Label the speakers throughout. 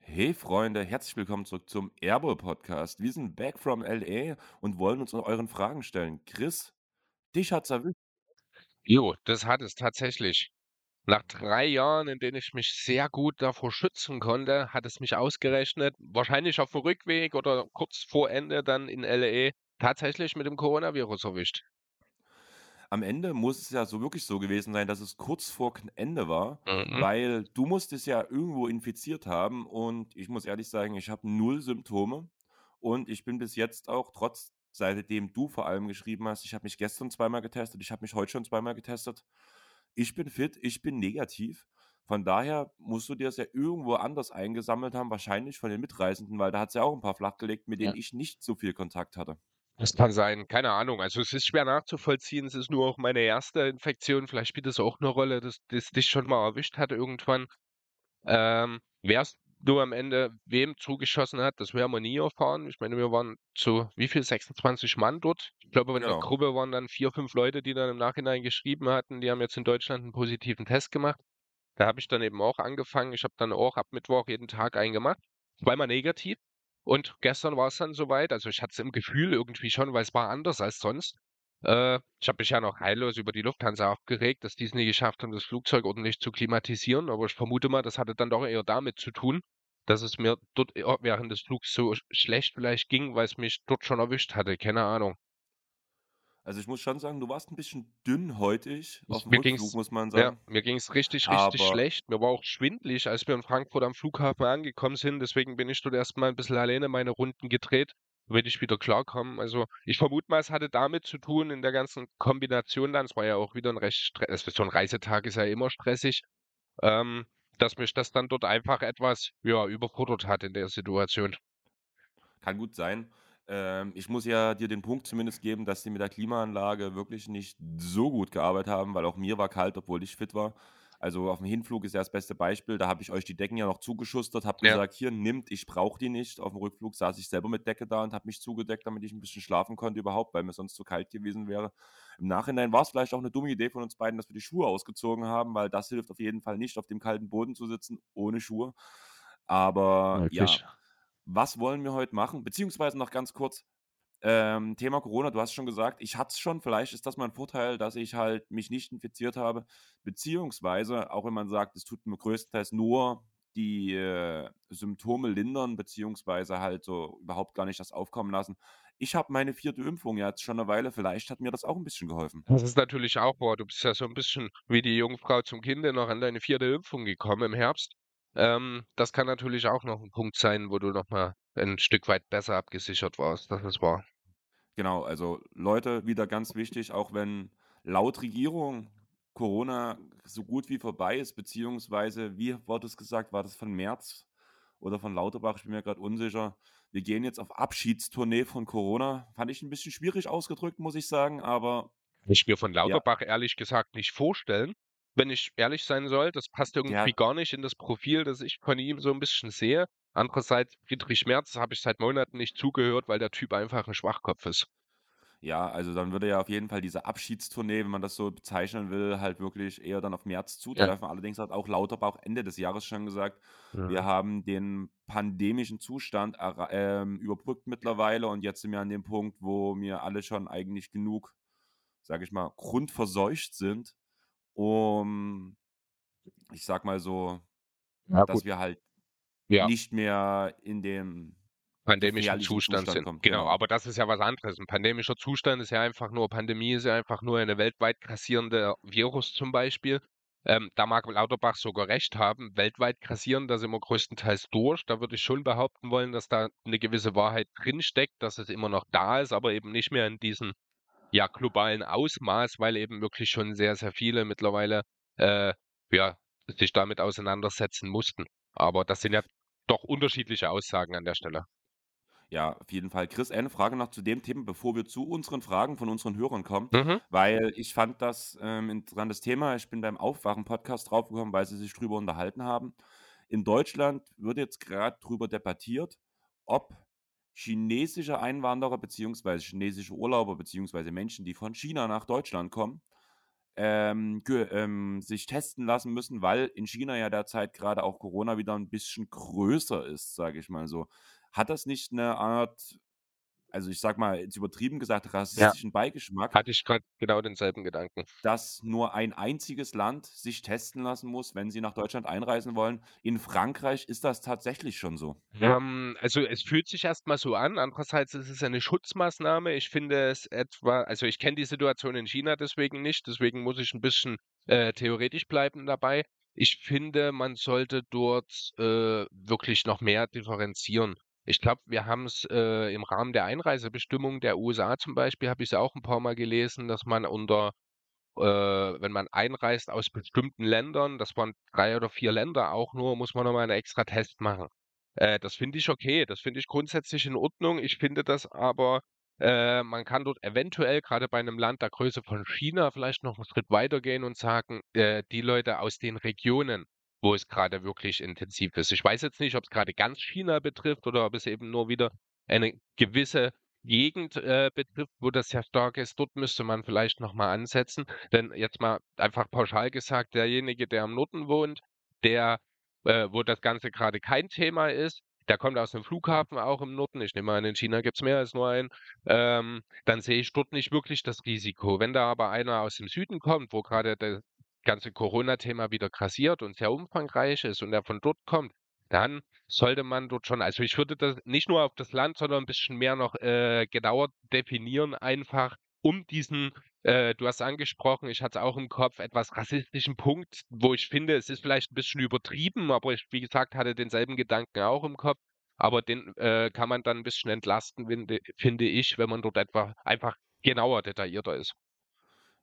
Speaker 1: Hey Freunde, herzlich willkommen zurück zum Airbowl Podcast. Wir sind back from LA und wollen uns euren Fragen stellen. Chris, dich hat's erwischt.
Speaker 2: Jo, das hat es tatsächlich. Nach drei Jahren, in denen ich mich sehr gut davor schützen konnte, hat es mich ausgerechnet, wahrscheinlich auf dem Rückweg oder kurz vor Ende dann in LA, tatsächlich mit dem Coronavirus erwischt.
Speaker 1: Am Ende muss es ja so wirklich so gewesen sein, dass es kurz vor Ende war,
Speaker 2: Mhm.
Speaker 1: weil du musstest ja irgendwo infiziert haben und ich muss ehrlich sagen, ich habe null Symptome und ich bin bis jetzt auch, trotz seitdem du vor allem geschrieben hast, ich habe mich gestern zweimal getestet, ich habe mich heute schon zweimal getestet. Ich bin fit, ich bin negativ. Von daher musst du dir das ja irgendwo anders eingesammelt haben, wahrscheinlich von den Mitreisenden, weil da hat es ja auch ein paar flachgelegt, mit
Speaker 2: Ja.
Speaker 1: denen ich nicht so viel Kontakt hatte.
Speaker 2: Das kann sein, keine Ahnung. Also es ist schwer nachzuvollziehen. Es ist nur auch meine erste Infektion. Vielleicht spielt es auch eine Rolle, dass das dich schon mal erwischt hat irgendwann. Ähm, wer nur am Ende wem zugeschossen hat, das werden wir nie erfahren. Ich meine, wir waren zu wie viel? 26 Mann dort. Ich glaube, in der
Speaker 1: Genau.
Speaker 2: Gruppe waren dann vier, fünf Leute, die dann im Nachhinein geschrieben hatten, die haben jetzt in Deutschland einen positiven Test gemacht. Da habe ich dann eben auch angefangen. Ich habe dann auch ab Mittwoch jeden Tag einen gemacht. Zweimal negativ. Und gestern war es dann soweit. Also ich hatte es im Gefühl irgendwie schon, weil es war anders als sonst. Äh, ich habe mich ja noch heillos über die Lufthansa aufgeregt, dass die es nie geschafft haben, das Flugzeug ordentlich zu klimatisieren. Aber ich vermute mal, das hatte dann doch eher damit zu tun, dass es mir dort eher während des Flugs so sch- schlecht vielleicht ging, weil es mich dort schon erwischt hatte. Keine Ahnung.
Speaker 1: Also, ich muss schon sagen, du warst ein bisschen dünnhäutig
Speaker 2: Ich,
Speaker 1: auf'm
Speaker 2: mir
Speaker 1: Rückflug,
Speaker 2: ging's,
Speaker 1: muss man
Speaker 2: ja,
Speaker 1: sagen.
Speaker 2: mir ging's richtig, richtig
Speaker 1: Aber
Speaker 2: schlecht. Mir war auch schwindelig, als wir in Frankfurt am Flughafen angekommen sind. Deswegen bin ich dort erstmal ein bisschen alleine meine Runden gedreht, damit ich wieder klarkomme. Also ich vermute mal, es hatte damit zu tun in der ganzen Kombination dann. Es war ja auch wieder ein recht so ein Reisetag ist ja immer stressig, ähm, dass mich das dann dort einfach etwas, ja, überfordert hat in der Situation.
Speaker 1: kann gut sein. Ähm, ich muss ja dir den Punkt zumindest geben, dass die mit der Klimaanlage wirklich nicht so gut gearbeitet haben, weil auch mir war kalt, obwohl ich fit war. Also, auf'm Hinflug ist ja das beste Beispiel. Da habe ich euch die Decken ja noch zugeschustert, habe
Speaker 2: Ja.
Speaker 1: gesagt: „Hier, nimmt, ich brauche die nicht.“ Auf'm Rückflug saß ich selber mit Decke da und habe mich zugedeckt, damit ich 'n bisschen schlafen konnte überhaupt, weil mir sonst zu kalt gewesen wäre. Im Nachhinein war's vielleicht auch 'ne dumme Idee von uns beiden, dass wir die Schuhe ausgezogen haben, weil das hilft auf jeden Fall nicht, auf dem kalten Boden zu sitzen ohne Schuhe. Aber ja,
Speaker 2: Möglich.
Speaker 1: was wollen wir heute machen? Beziehungsweise noch ganz kurz, ähm, Thema Corona, du hast schon gesagt, ich hatte es schon, vielleicht ist das mein Vorteil, dass ich halt mich nicht infiziert habe, beziehungsweise, auch wenn man sagt, es tut mir größtenteils nur die, äh, Symptome lindern, beziehungsweise halt so überhaupt gar nicht das aufkommen lassen. Ich habe meine 4. Impfung jetzt schon 'ne Weile, vielleicht hat mir das auch 'n bisschen geholfen.
Speaker 2: Das ist natürlich auch wahr. Du bist ja so ein bisschen wie die Jungfrau zum Kinde noch an deine 4. Impfung gekommen im Herbst. Ähm, das kann natürlich auch noch ein Punkt sein, wo du noch mal 'n Stück weit besser abgesichert warst. Das ist wahr.
Speaker 1: Genau, also Leute, wieder ganz wichtig, auch wenn laut Regierung Corona so gut wie vorbei ist, beziehungsweise wie wurde es gesagt, war das von Merz oder von Lauterbach? Ich bin mir grad unsicher. Wir gehen jetzt auf Abschiedstournee von Corona. Fand ich 'n bisschen schwierig ausgedrückt, muss ich sagen, aber
Speaker 2: Kann ich mir von
Speaker 1: ja,
Speaker 2: Lauterbach ehrlich gesagt nicht vorstellen, wenn ich ehrlich sein soll. Das passt irgendwie
Speaker 1: der
Speaker 2: gar nicht in das Profil, das ich von ihm so ein bisschen sehe. Andererseits Friedrich Merz habe ich seit Monaten nicht zugehört, weil der Typ einfach ein Schwachkopf ist.
Speaker 1: ja, also dann würde ja auf jeden Fall diese Abschiedstournee, wenn man das so bezeichnen will, halt wirklich eher dann auf März
Speaker 2: Ja.
Speaker 1: zutreffen. Allerdings hat auch Lauterbach Ende des Jahres schon gesagt, wir
Speaker 2: Mhm.
Speaker 1: haben den pandemischen Zustand ähm, überbrückt mittlerweile und jetzt sind wir an dem Punkt, wo wir alle schon eigentlich genug, sage ich mal, grundverseucht sind, um ich sage mal so,
Speaker 2: Ja
Speaker 1: dass
Speaker 2: gut.
Speaker 1: wir halt
Speaker 2: Ja.
Speaker 1: nicht mehr in dem
Speaker 2: Pandemischen Zustand
Speaker 1: Zustand
Speaker 2: sind.
Speaker 1: kommen.
Speaker 2: Genau,
Speaker 1: Genau.
Speaker 2: aber das ist ja was anderes. 'N pandemischer Zustand ist ja einfach nur Pandemie ist ja einfach nur eine weltweit grassierende Virus zum Beispiel. Ähm, da mag Lauterbach sogar recht haben. Weltweit grassieren, da sind wir größtenteils durch. Da würde ich schon behaupten wollen, dass da 'ne gewisse Wahrheit drinsteckt, dass es immer noch da ist, aber eben nicht mehr in diesem, ja, globalen Ausmaß, weil eben wirklich schon sehr, sehr viele mittlerweile, äh, ja, sich damit auseinandersetzen mussten. Aber das sind ja doch unterschiedliche Aussagen an der Stelle.
Speaker 1: Ja, auf jeden Fall. Chris, eine Frage noch zu dem Thema, bevor wir zu unseren Fragen von unseren Hörern kommen,
Speaker 2: Mhm.
Speaker 1: weil ich fand das, ähm, interessantes Thema. Ich bin beim Aufwachen-Podcast draufgekommen, weil sie sich drüber unterhalten haben. in Deutschland wird jetzt gerade drüber debattiert, ob chinesische Einwanderer beziehungsweise chinesische Urlauber beziehungsweise Menschen, die von China nach Deutschland kommen, ähm, ähm, sich testen lassen müssen, weil in China ja derzeit gerade auch Corona wieder ein bisschen größer ist, sage ich mal so. Hat das nicht eine Art, also ich sag mal, jetzt übertrieben gesagt, rassistischen ja. Beigeschmack?
Speaker 2: Hatte ich gerade genau denselben Gedanken.
Speaker 1: Dass nur ein einziges Land sich testen lassen muss, wenn sie nach Deutschland einreisen wollen. In Frankreich ist das tatsächlich schon so.
Speaker 2: Ähm, also es fühlt sich erstmal so an. Andererseits ist es eine Schutzmaßnahme. Ich finde es etwa, also ich kenne die Situation in China deswegen nicht, deswegen muss ich ein bisschen äh, theoretisch bleiben dabei. Ich finde, man sollte dort äh, wirklich noch mehr differenzieren. Ich glaube, wir haben es äh, im Rahmen der Einreisebestimmungen der USA zum Beispiel, habe ich es auch ein paar Mal gelesen, dass man unter, äh, wenn man einreist aus bestimmten Ländern, das waren drei oder vier Länder auch nur, muss man nochmal einen extra Test machen. Äh, das finde ich okay, das finde ich grundsätzlich in Ordnung. Ich finde das aber, äh, man kann dort eventuell gerade bei einem Land der Größe von China vielleicht noch einen Schritt weitergehen und sagen, äh, die Leute aus den Regionen, wo es gerade wirklich intensiv ist. Ich weiß jetzt nicht, ob es gerade ganz China betrifft oder ob es eben nur wieder eine gewisse Gegend äh, betrifft, wo das sehr stark ist. Dort müsste man vielleicht nochmal ansetzen. Denn jetzt mal einfach pauschal gesagt, derjenige, der am Norden wohnt, der, äh, wo das Ganze gerade kein Thema ist, der kommt aus dem Flughafen auch im Norden. Ich nehme an, in China gibt es mehr als nur einen. Ähm, dann sehe ich dort nicht wirklich das Risiko. Wenn da aber einer aus dem Süden kommt, wo gerade ganze Corona-Thema wieder grassiert und sehr umfangreich ist und er von dort kommt, dann sollte man dort schon, also ich würde das nicht nur auf das Land, sondern ein bisschen mehr noch äh, genauer definieren, einfach um diesen, äh, du hast angesprochen, ich hatte es auch im Kopf, etwas rassistischen Punkt, wo ich finde, es ist vielleicht ein bisschen übertrieben, aber ich, wie gesagt, hatte denselben Gedanken auch im Kopf. Aber den äh, kann man dann ein bisschen entlasten, finde, ich, wenn man dort etwa einfach genauer, detaillierter ist.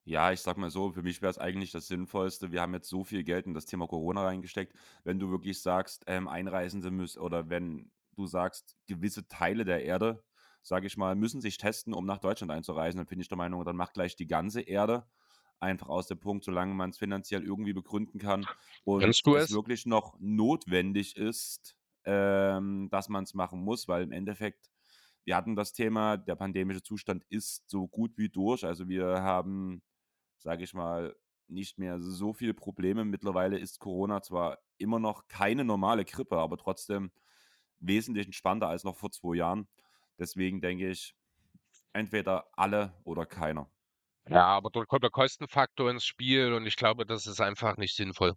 Speaker 1: Ja, ich sag mal so, für mich wäre es eigentlich das Sinnvollste. Wir haben jetzt so viel Geld in das Thema Corona reingesteckt. Wenn du wirklich sagst, ähm, Einreisende müssen, oder wenn du sagst, gewisse Teile der Erde, sage ich mal, müssen sich testen, um nach Deutschland einzureisen, dann bin ich der Meinung, dann macht gleich die ganze Erde einfach aus dem Punkt, solange man es finanziell irgendwie begründen kann und es? wirklich noch notwendig ist, ähm, dass man es machen muss, weil im Endeffekt, wir hatten das Thema, der pandemische Zustand ist so gut wie durch. Also wir haben sage ich mal, nicht mehr so viele Probleme. Mittlerweile ist Corona zwar immer noch keine normale Grippe, aber trotzdem wesentlich entspannter als noch vor zwei Jahren. Deswegen denke ich, entweder alle oder keiner.
Speaker 2: Ja, aber dort kommt der Kostenfaktor ins Spiel und ich glaube, das ist einfach nicht sinnvoll.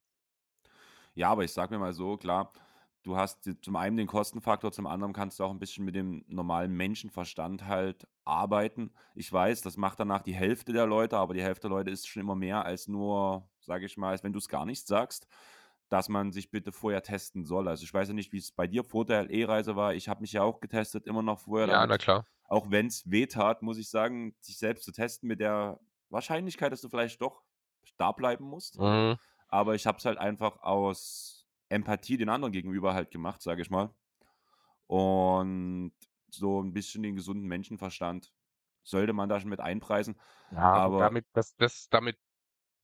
Speaker 1: Ja, aber ich sage mir mal so, klar, du hast zum einen den Kostenfaktor, zum anderen kannst du auch ein bisschen mit dem normalen Menschenverstand halt arbeiten. Ich weiß, das macht danach die Hälfte der Leute, aber die Hälfte der Leute ist schon immer mehr als nur, sage ich mal, als wenn du es gar nicht sagst, dass man sich bitte vorher testen soll. Also ich weiß ja nicht, wie es bei dir vor der E-Reise war. Ich habe mich ja auch getestet, immer noch vorher.
Speaker 2: Ja, na klar.
Speaker 1: Auch wenn es weh tat, muss ich sagen, sich selbst zu testen mit der Wahrscheinlichkeit, dass du vielleicht doch da bleiben musst.
Speaker 2: Mhm.
Speaker 1: Aber ich habe es halt einfach aus Empathie den anderen gegenüber halt gemacht, sage ich mal. Und so ein bisschen den gesunden Menschenverstand sollte man da schon mit einpreisen.
Speaker 2: Ja, aber damit, das, das, damit,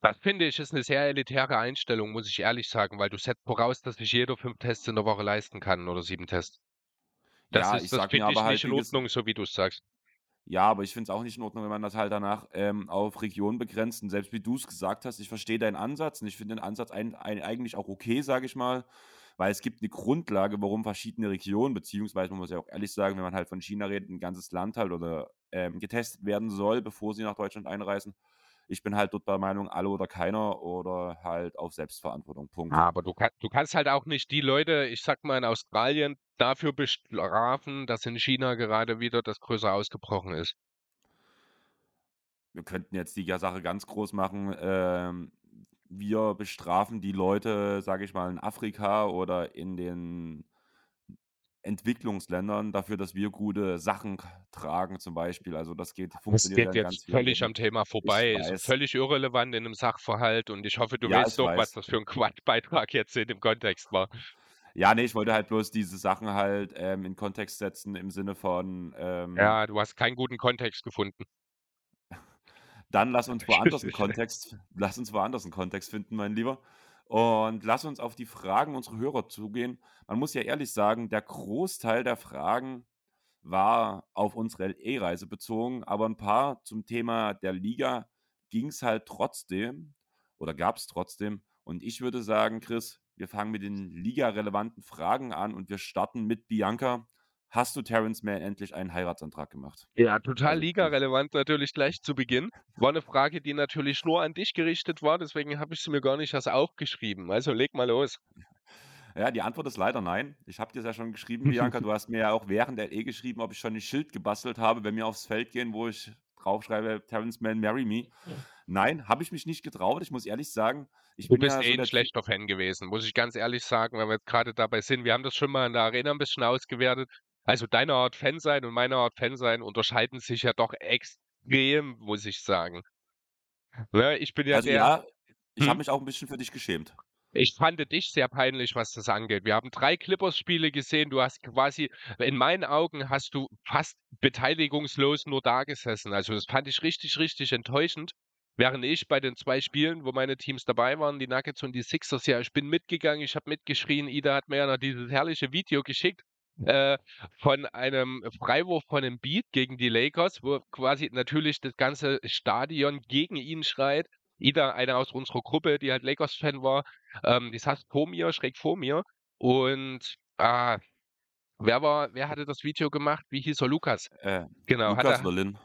Speaker 2: das finde ich, ist eine sehr elitäre Einstellung, muss ich ehrlich sagen, weil du setzt voraus, dass sich jeder fünf Tests in der Woche leisten kann oder sieben Tests. Das
Speaker 1: ja,
Speaker 2: ist,
Speaker 1: ich
Speaker 2: das finde ich
Speaker 1: aber halt,
Speaker 2: nicht in Ordnung, so wie du es sagst.
Speaker 1: Ja, aber ich finde es auch nicht in Ordnung, wenn man das halt danach ähm, auf Region begrenzt. Und selbst wie du es gesagt hast, ich verstehe deinen Ansatz und ich finde den Ansatz ein, ein, eigentlich auch okay, sage ich mal, weil es gibt eine Grundlage, warum verschiedene Regionen, beziehungsweise man muss ja auch ehrlich sagen, wenn man halt von China redet, ein ganzes Land halt oder ähm, getestet werden soll, bevor sie nach Deutschland einreisen. Ich bin halt dort der Meinung, alle oder keiner oder halt auf Selbstverantwortung. Punkt.
Speaker 2: Aber du, kann, du kannst halt auch nicht die Leute, ich sag mal in Australien, dafür bestrafen, dass in China gerade wieder das größer ausgebrochen ist.
Speaker 1: wir könnten jetzt die Sache ganz groß machen. Ähm, wir bestrafen die Leute, sage ich mal, in Afrika oder in den Entwicklungsländern dafür, dass wir gute Sachen tragen, zum Beispiel. Also das geht,
Speaker 2: Das
Speaker 1: funktioniert ja
Speaker 2: geht jetzt völlig am Thema vorbei, ist völlig irrelevant in einem Sachverhalt und ich hoffe, du
Speaker 1: Ja,
Speaker 2: weißt doch, was
Speaker 1: weiß.
Speaker 2: das für ein Quatschbeitrag jetzt in dem Kontext war.
Speaker 1: Ja, nee, ich wollte halt bloß diese Sachen halt ähm, in Kontext setzen im Sinne von, ähm,
Speaker 2: Ja, du hast keinen guten Kontext gefunden.
Speaker 1: dann lass uns woanders einen Kontext, lass uns woanders einen Kontext finden, mein Lieber. Und lass uns auf die Fragen unserer Hörer zugehen. Man muss ja ehrlich sagen, der Großteil der Fragen war auf unsere LA-Reise bezogen, aber ein paar zum Thema der Liga ging es halt trotzdem oder gab es trotzdem. Und ich würde sagen, Chris, wir fangen mit den liga-relevanten Fragen an und wir starten mit Bianca. Hast du Terrence Mann endlich einen Heiratsantrag gemacht?
Speaker 2: Ja, total liga-relevant natürlich gleich zu Beginn. War eine Frage, die natürlich nur an dich gerichtet war, deswegen habe ich sie mir gar nicht erst aufgeschrieben. Also leg mal los.
Speaker 1: Ja, die Antwort ist leider nein. Ich habe dir ja schon geschrieben, Bianca. du hast mir ja auch während der E geschrieben, ob ich schon ein Schild gebastelt habe, wenn wir aufs Feld gehen, wo ich draufschreibe, Terrence Mann, marry me. Nein, habe ich mich nicht getraut. Ich muss ehrlich sagen, ich
Speaker 2: du bist ja eh so ein schlechter Fan gewesen, muss ich ganz ehrlich sagen, wenn wir jetzt gerade dabei sind. Wir haben das schon mal in der Arena ein bisschen ausgewertet. Also deine Art Fan sein und meine Art Fan sein unterscheiden sich ja doch extrem, muss ich sagen.
Speaker 1: Ne, ich bin ja also der. Ja, ich hm? habe mich auch ein bisschen für dich geschämt.
Speaker 2: Ich fand dich sehr peinlich, was das angeht. Wir haben drei Clippers-Spiele gesehen. Du hast quasi, in meinen Augen hast du fast beteiligungslos nur da gesessen. Also das fand ich richtig, richtig enttäuschend. Während ich bei den zwei Spielen, wo meine Teams dabei waren, die Nuggets und die Sixers, ja, ich bin mitgegangen, ich habe mitgeschrien. Ida hat mir ja noch dieses herrliche Video geschickt äh, von einem Freiwurf von einem Beat gegen die Lakers, wo quasi natürlich das ganze Stadion gegen ihn schreit. Ida, eine aus unserer Gruppe, die halt Lakers-Fan war, ähm, die saß vor mir, schräg vor mir. Und ah, wer war, wer hatte das Video gemacht? Wie hieß er? Lukas.
Speaker 1: Äh, genau. Lukas Berlin.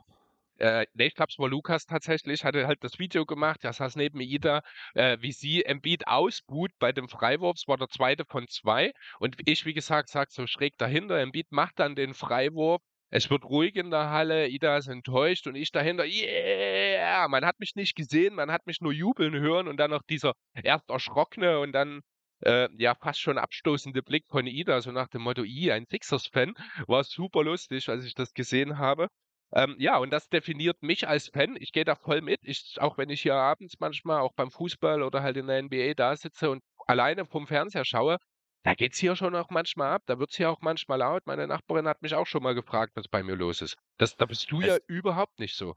Speaker 2: Äh, ich glaube, es war Lukas tatsächlich, hatte halt das Video gemacht, der saß neben Ida, äh, wie sie Embiid ausbuht bei dem Freiwurf, es war der zweite von zwei und ich, wie gesagt, sag so schräg dahinter, Embiid macht dann den Freiwurf, es wird ruhig in der Halle, Ida ist enttäuscht und ich dahinter, yeah! Man hat mich nicht gesehen, man hat mich nur jubeln hören und dann noch dieser erst erschrockene und dann äh, ja fast schon abstoßende Blick von Ida, so nach dem Motto, i, ein Sixers-Fan, war super lustig, als ich das gesehen habe. Ähm, ja, und das definiert mich als Fan. Ich gehe da voll mit. Ich, auch wenn ich hier abends manchmal auch beim Fußball oder halt in der NBA da sitze und alleine vom Fernseher schaue, da geht es hier schon auch manchmal ab, da wird es hier auch manchmal laut. Meine Nachbarin hat mich auch schon mal gefragt, was bei mir los ist. Das, da bist du ja überhaupt nicht so.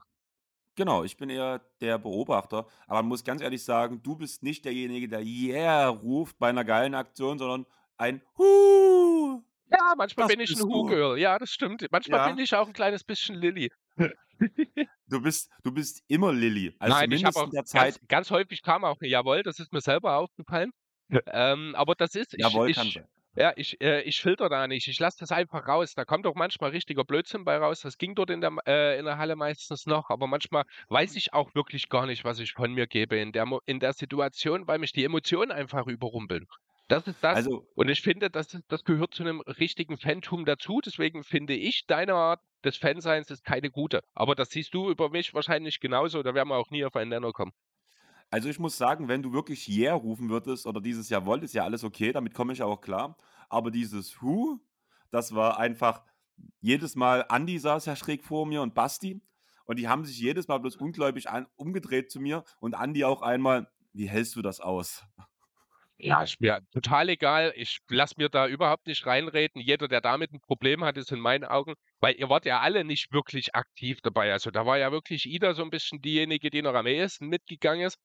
Speaker 1: Genau, ich bin eher der Beobachter, aber man muss ganz ehrlich sagen, du bist nicht derjenige, der Yeah ruft bei einer geilen Aktion, sondern ein Huh.
Speaker 2: Ja, manchmal Das bin ich ein Who-Girl. Ja, das stimmt. Manchmal bin ich auch ein kleines bisschen Lilly.
Speaker 1: Du bist, du bist immer Lilly. Also
Speaker 2: Nein, ich habe auch der Zeit. ganz, ganz häufig kam auch Jawohl, das ist mir selber aufgefallen. Ähm, aber das ist, ich,
Speaker 1: Jawohl, kann
Speaker 2: ich, ja, ich, äh, ich filter da nicht. Ich lasse das einfach raus. Da kommt auch manchmal richtiger Blödsinn bei raus. Das ging dort in der, äh, in der Halle meistens noch. Aber manchmal weiß ich auch wirklich gar nicht, was ich von mir gebe in der, in der Situation, weil mich die Emotionen einfach überrumpeln. Das ist das. Also, und ich finde, das, ist, das gehört zu einem richtigen Fantum dazu. Deswegen finde ich, deine Art des Fanseins ist keine gute. Aber das siehst du über mich wahrscheinlich genauso. Da werden wir auch nie auf einen Nenner kommen.
Speaker 1: Also ich muss sagen, wenn du wirklich Yeah rufen würdest oder dieses Jawohl, ist ja alles okay, damit komme ich auch klar. Aber dieses Who, das war einfach jedes Mal, Andi saß ja schräg vor mir und Basti. Und die haben sich jedes Mal bloß ungläubig an, umgedreht zu mir und Andi auch einmal, wie hältst du das aus?
Speaker 2: Ja, ist mir total egal. Ich lasse mir da überhaupt nicht reinreden. Jeder, der damit ein Problem hat, ist in meinen Augen, weil ihr wart ja alle nicht wirklich aktiv dabei. Also da war ja wirklich Ida so ein bisschen diejenige, die noch am ehesten mitgegangen ist.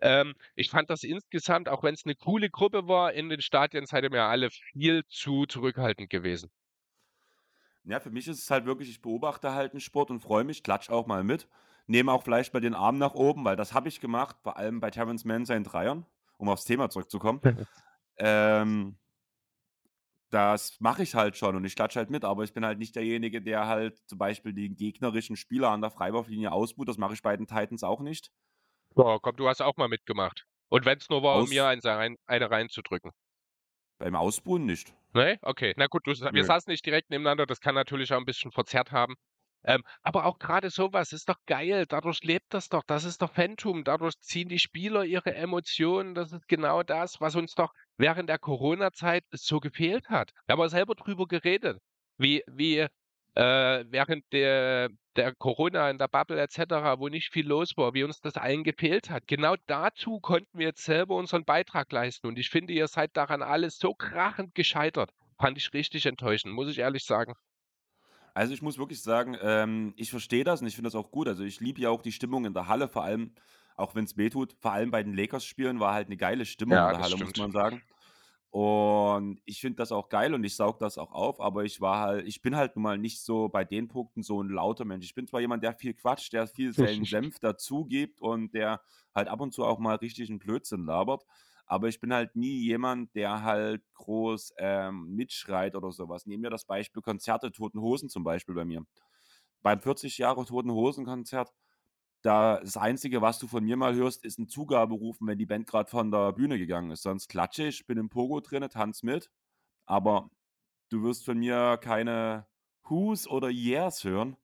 Speaker 2: Ähm, ich fand das insgesamt, auch wenn es eine coole Gruppe war, in den Stadien seid ihr mir alle viel zu zurückhaltend gewesen.
Speaker 1: Ja, für mich ist es halt wirklich, ich beobachte halt einen Sport und freue mich, klatsch auch mal mit. Nehme auch vielleicht mal den Arm nach oben, weil das habe ich gemacht, vor allem bei Terrence Mann seinen Dreiern, um aufs Thema zurückzukommen. ähm, das mache ich halt schon und ich klatsche halt mit, aber ich bin halt nicht derjenige, der halt zum Beispiel den gegnerischen Spieler an der Freiwurflinie ausbuht. Das mache ich bei den Titans auch nicht.
Speaker 2: Ja, komm, du hast auch mal mitgemacht. Und wenn es nur war, um mir eins rein, eine reinzudrücken.
Speaker 1: Beim Ausbuhen nicht.
Speaker 2: Ne? Okay. Na gut, du, wir Nö. saßen nicht direkt nebeneinander, das kann natürlich auch ein bisschen verzerrt haben. Ähm, aber auch gerade sowas ist doch geil. Dadurch lebt das doch. Das ist doch Phantom. Dadurch ziehen die Spieler ihre Emotionen. Das ist genau das, was uns doch während der Corona-Zeit so gefehlt hat. Wir haben auch selber drüber geredet, wie, wie äh, während der, der Corona in der Bubble etc., wo nicht viel los war, wie uns das allen gefehlt hat. Genau dazu konnten wir jetzt selber unseren Beitrag leisten. Und ich finde, ihr seid daran alles so krachend gescheitert. Fand ich richtig enttäuschend, muss ich ehrlich sagen.
Speaker 1: Also ich muss wirklich sagen, ähm, ich verstehe das und ich finde das auch gut. Also ich liebe ja auch die Stimmung in der Halle, vor allem auch wenn es wehtut. Vor allem bei den Lakers-Spielen war halt eine geile Stimmung in
Speaker 2: Ja,
Speaker 1: der
Speaker 2: das
Speaker 1: Halle, muss
Speaker 2: stimmt.
Speaker 1: man sagen. Und ich finde das auch geil und ich saug das auch auf, aber ich war halt ich bin halt nun mal nicht so bei den Punkten so ein lauter Mensch. Ich bin zwar jemand, der viel quatscht, der viel seinen Senf dazu gibt und der halt ab und zu auch mal richtig 'n Blödsinn labert, aber ich bin halt nie jemand, der halt groß, ähm, mitschreit oder so was. Nehmen wir das Beispiel Konzerte, Toten Hosen zum Beispiel bei mir. Beim 40 Jahre Toten Hosen Konzert, da das Einzige, was du von mir mal hörst, ist 'n Zugaberufen, wenn die Band grad von der Bühne gegangen ist. Sonst klatsche ich, bin im Pogo drinne, tanze mit, aber du wirst von mir keine Whos oder Yeahs hören.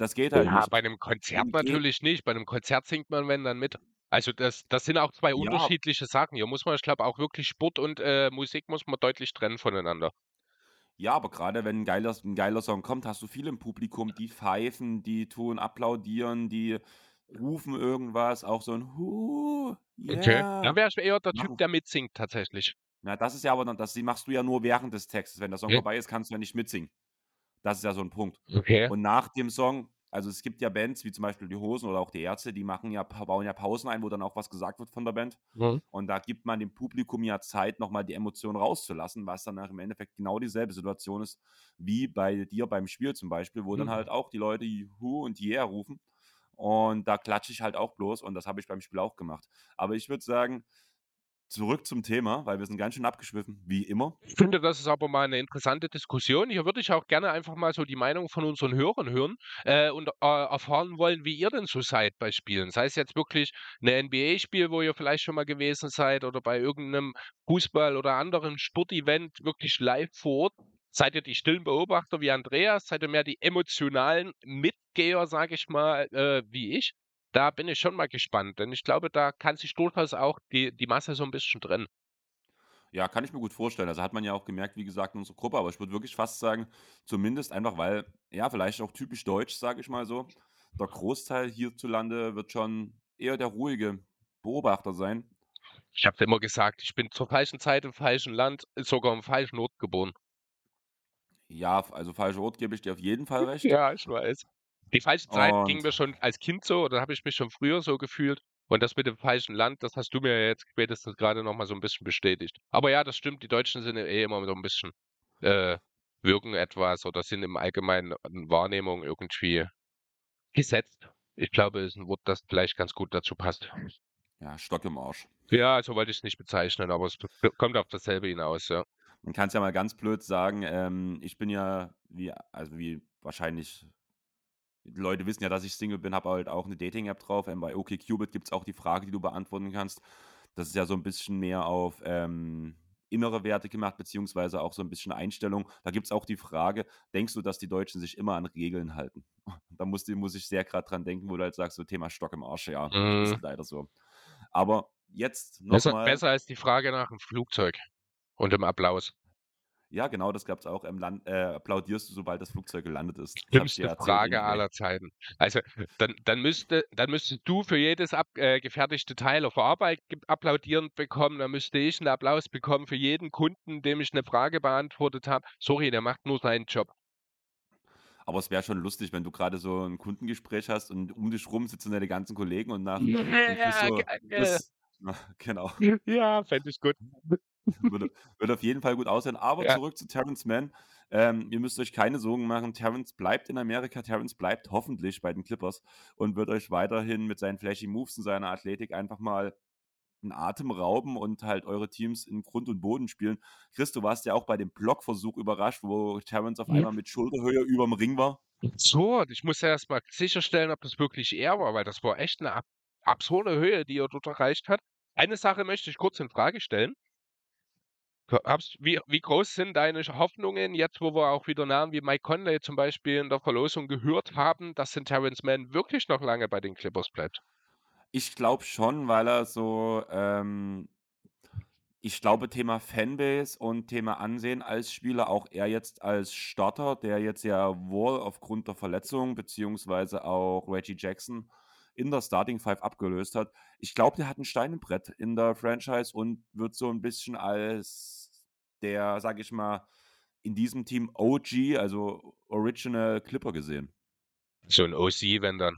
Speaker 1: Das geht halt
Speaker 2: Ja,
Speaker 1: nicht.
Speaker 2: bei 'nem Konzert natürlich nicht. Bei 'nem Konzert singt man, wenn dann mit. Also, das das sind auch 2
Speaker 1: Ja.
Speaker 2: unterschiedliche Sachen. Hier muss man ich glaube auch wirklich Sport und, äh, Musik muss man deutlich trennen voneinander.
Speaker 1: Ja, aber grade wenn 'n geiler 'n geiler Song kommt, hast du viele im Publikum, die pfeifen, die tun applaudieren, die rufen irgendwas, auch so 'n „Hu,
Speaker 2: Okay.
Speaker 1: yeah“
Speaker 2: Dann wäre ich eher der Typ, der mitsingt tatsächlich.
Speaker 1: Ja, das ist ja aber dann das machst du ja nur während des Textes. Wenn der Song
Speaker 2: Okay.
Speaker 1: vorbei ist, kannst du ja nicht mitsingen. Das ist ja so 'n Punkt.
Speaker 2: Okay.
Speaker 1: Und nach dem Song also, es gibt ja Bands wie zum Beispiel die Hosen oder auch die Ärzte, die machen ja bauen ja Pausen ein, wo dann auch was gesagt wird von der Band.
Speaker 2: Mhm.
Speaker 1: Und da gibt man dem Publikum ja Zeit, noch mal die Emotionen rauszulassen, was dann auch im Endeffekt genau dieselbe Situation ist wie bei dir beim Spiel zum Beispiel, wo dann
Speaker 2: Mhm.
Speaker 1: halt auch die Leute „Hu“ und „Yeah“ rufen. Und da klatsche ich halt auch bloß und das habe ich beim Spiel auch gemacht. Aber ich würde sagen, zurück zum Thema, weil wir sind ganz schön abgeschwiffen, wie immer.
Speaker 2: Ich finde, das ist aber mal 'ne interessante Diskussion. Hier würde ich auch gerne einfach mal so die Meinung von unseren Hörern hören, äh, und, äh, erfahren wollen, wie ihr denn so seid bei Spielen. Sei es jetzt wirklich 'ne NBA-Spiel, wo ihr vielleicht schon mal gewesen seid oder bei irgend 'nem Fußball oder anderen Sportevent wirklich live vor Ort. Seid ihr die stillen Beobachter wie Andreas? Seid ihr mehr die emotionalen Mitgeher, sage ich mal, äh, wie ich? Da bin ich schon mal gespannt, denn ich glaube, da kann sich durchaus auch die die Masse so 'n bisschen trennen.
Speaker 1: Ja, kann ich mir gut vorstellen. Also, hat man ja auch gemerkt, wie gesagt, in unserer Gruppe, aber ich würde wirklich fast sagen, zumindest einfach, weil ja, vielleicht auch typisch deutsch, sage ich mal so. Der Großteil hierzulande wird schon eher der ruhige Beobachter sein.
Speaker 2: Ich habe immer gesagt, ich bin zur falschen Zeit im falschen Land, sogar am falschen Ort geboren.
Speaker 1: Ja, also, falscher Ort, gebe ich dir auf jeden Fall recht.
Speaker 2: Ja, ich weiß. Die falsche Zeit ging
Speaker 1: Und
Speaker 2: mir schon als Kind so oder habe ich mich schon früher so gefühlt. Und das mit dem falschen Land, das hast du mir jetzt spätestens grade noch mal so 'n bisschen bestätigt. Aber ja, das stimmt, die Deutschen sind eh immer so 'n bisschen äh, wirken etwas oder sind im allgemeinen Wahrnehmung irgendwie gesetzt. Ich glaube, ist 'n Wort, das vielleicht ganz gut dazu passt.
Speaker 1: Ja, Stock im Arsch.
Speaker 2: Ja, so wollte ich's nicht bezeichnen, aber es kommt auf dasselbe hinaus, ja.
Speaker 1: Man kann's ja mal ganz blöd sagen, ähm, ich bin ja wie also, wie wahrscheinlich Leute wissen ja, dass ich Single bin, habe halt auch 'ne Dating-App drauf. Ähm, bei OkCupid gibt's auch die Frage, die du beantworten kannst. Das ist ja so 'n bisschen mehr auf, ähm, innere Werte gemacht, beziehungsweise auch so 'n bisschen Einstellung. Da gibt's auch die Frage: „Denkst du, dass die Deutschen sich immer an Regeln halten?“ Da musste muss ich sehr grad dran denken, wo du halt sagst, so Thema Stock im Arsch, ja,
Speaker 2: Mhm.
Speaker 1: ist leider so. Aber jetzt noch
Speaker 2: Besser besser als die Frage nach 'm Flugzeug und dem Applaus.
Speaker 1: Ja, genau, das gab's auch. Ähm, land äh, applaudierst du, sobald das Flugzeug gelandet ist?
Speaker 2: Schlimmste Frage aller Zeiten. Also, dann dann müsste dann müsstest du für jedes ab äh, gefertigte Teil auf Arbeit ge applaudierend bekommen, dann müsste ich 'n Applaus bekommen für jeden Kunden, dem ich 'ne Frage beantwortet habe. Sorry, der macht nur seinen Job.
Speaker 1: Aber es wäre schon lustig, wenn du grade so 'n Kundengespräch hast und um dich rum sitzen deine ganzen Kollegen und nach und du bist
Speaker 2: Ja,
Speaker 1: so
Speaker 2: geil.
Speaker 1: bist genau.
Speaker 2: Ja, fände ich gut.
Speaker 1: Würde würde auf jeden Fall gut aussehen. Aber
Speaker 2: Ja.
Speaker 1: zurück zu Terrence Mann. Ähm, ihr müsst euch keine Sorgen machen. Terrence bleibt in Amerika. Terrence bleibt hoffentlich bei den Clippers und wird euch weiterhin mit seinen flashy Moves und seiner Athletik einfach mal 'n Atem rauben und halt eure Teams in Grund und Boden spielen. Chris, du warst ja auch bei dem Blockversuch überrascht, wo Terrence auf
Speaker 2: Ja.
Speaker 1: einmal mit Schulterhöhe überm Ring war.
Speaker 2: Absurd. Ich muss ja erst mal sicherstellen, ob das wirklich er war, weil das war echt 'ne ab absurde Höhe, die er dort erreicht hat. Eine Sache möchte ich kurz in Frage stellen. Wie wie groß sind deine Hoffnungen jetzt, wo wir auch wieder Namen wie Mike Conley zum Beispiel in der Verlosung gehört haben, dass denn Terrence Mann wirklich noch lange bei den Clippers bleibt?
Speaker 1: Ich glaube schon, weil er so, ähm ich glaube, Thema Fanbase und Thema Ansehen als Spieler, auch er jetzt als Starter, der jetzt ja wohl aufgrund der Verletzung beziehungsweise auch Reggie Jackson in der Starting Five abgelöst hat. Ich glaube, der hat 'n Stein im Brett in der Franchise und wird so 'n bisschen als der, sage ich mal, in diesem Team OG, also Original Clipper gesehen.
Speaker 2: So 'n OC, wenn dann.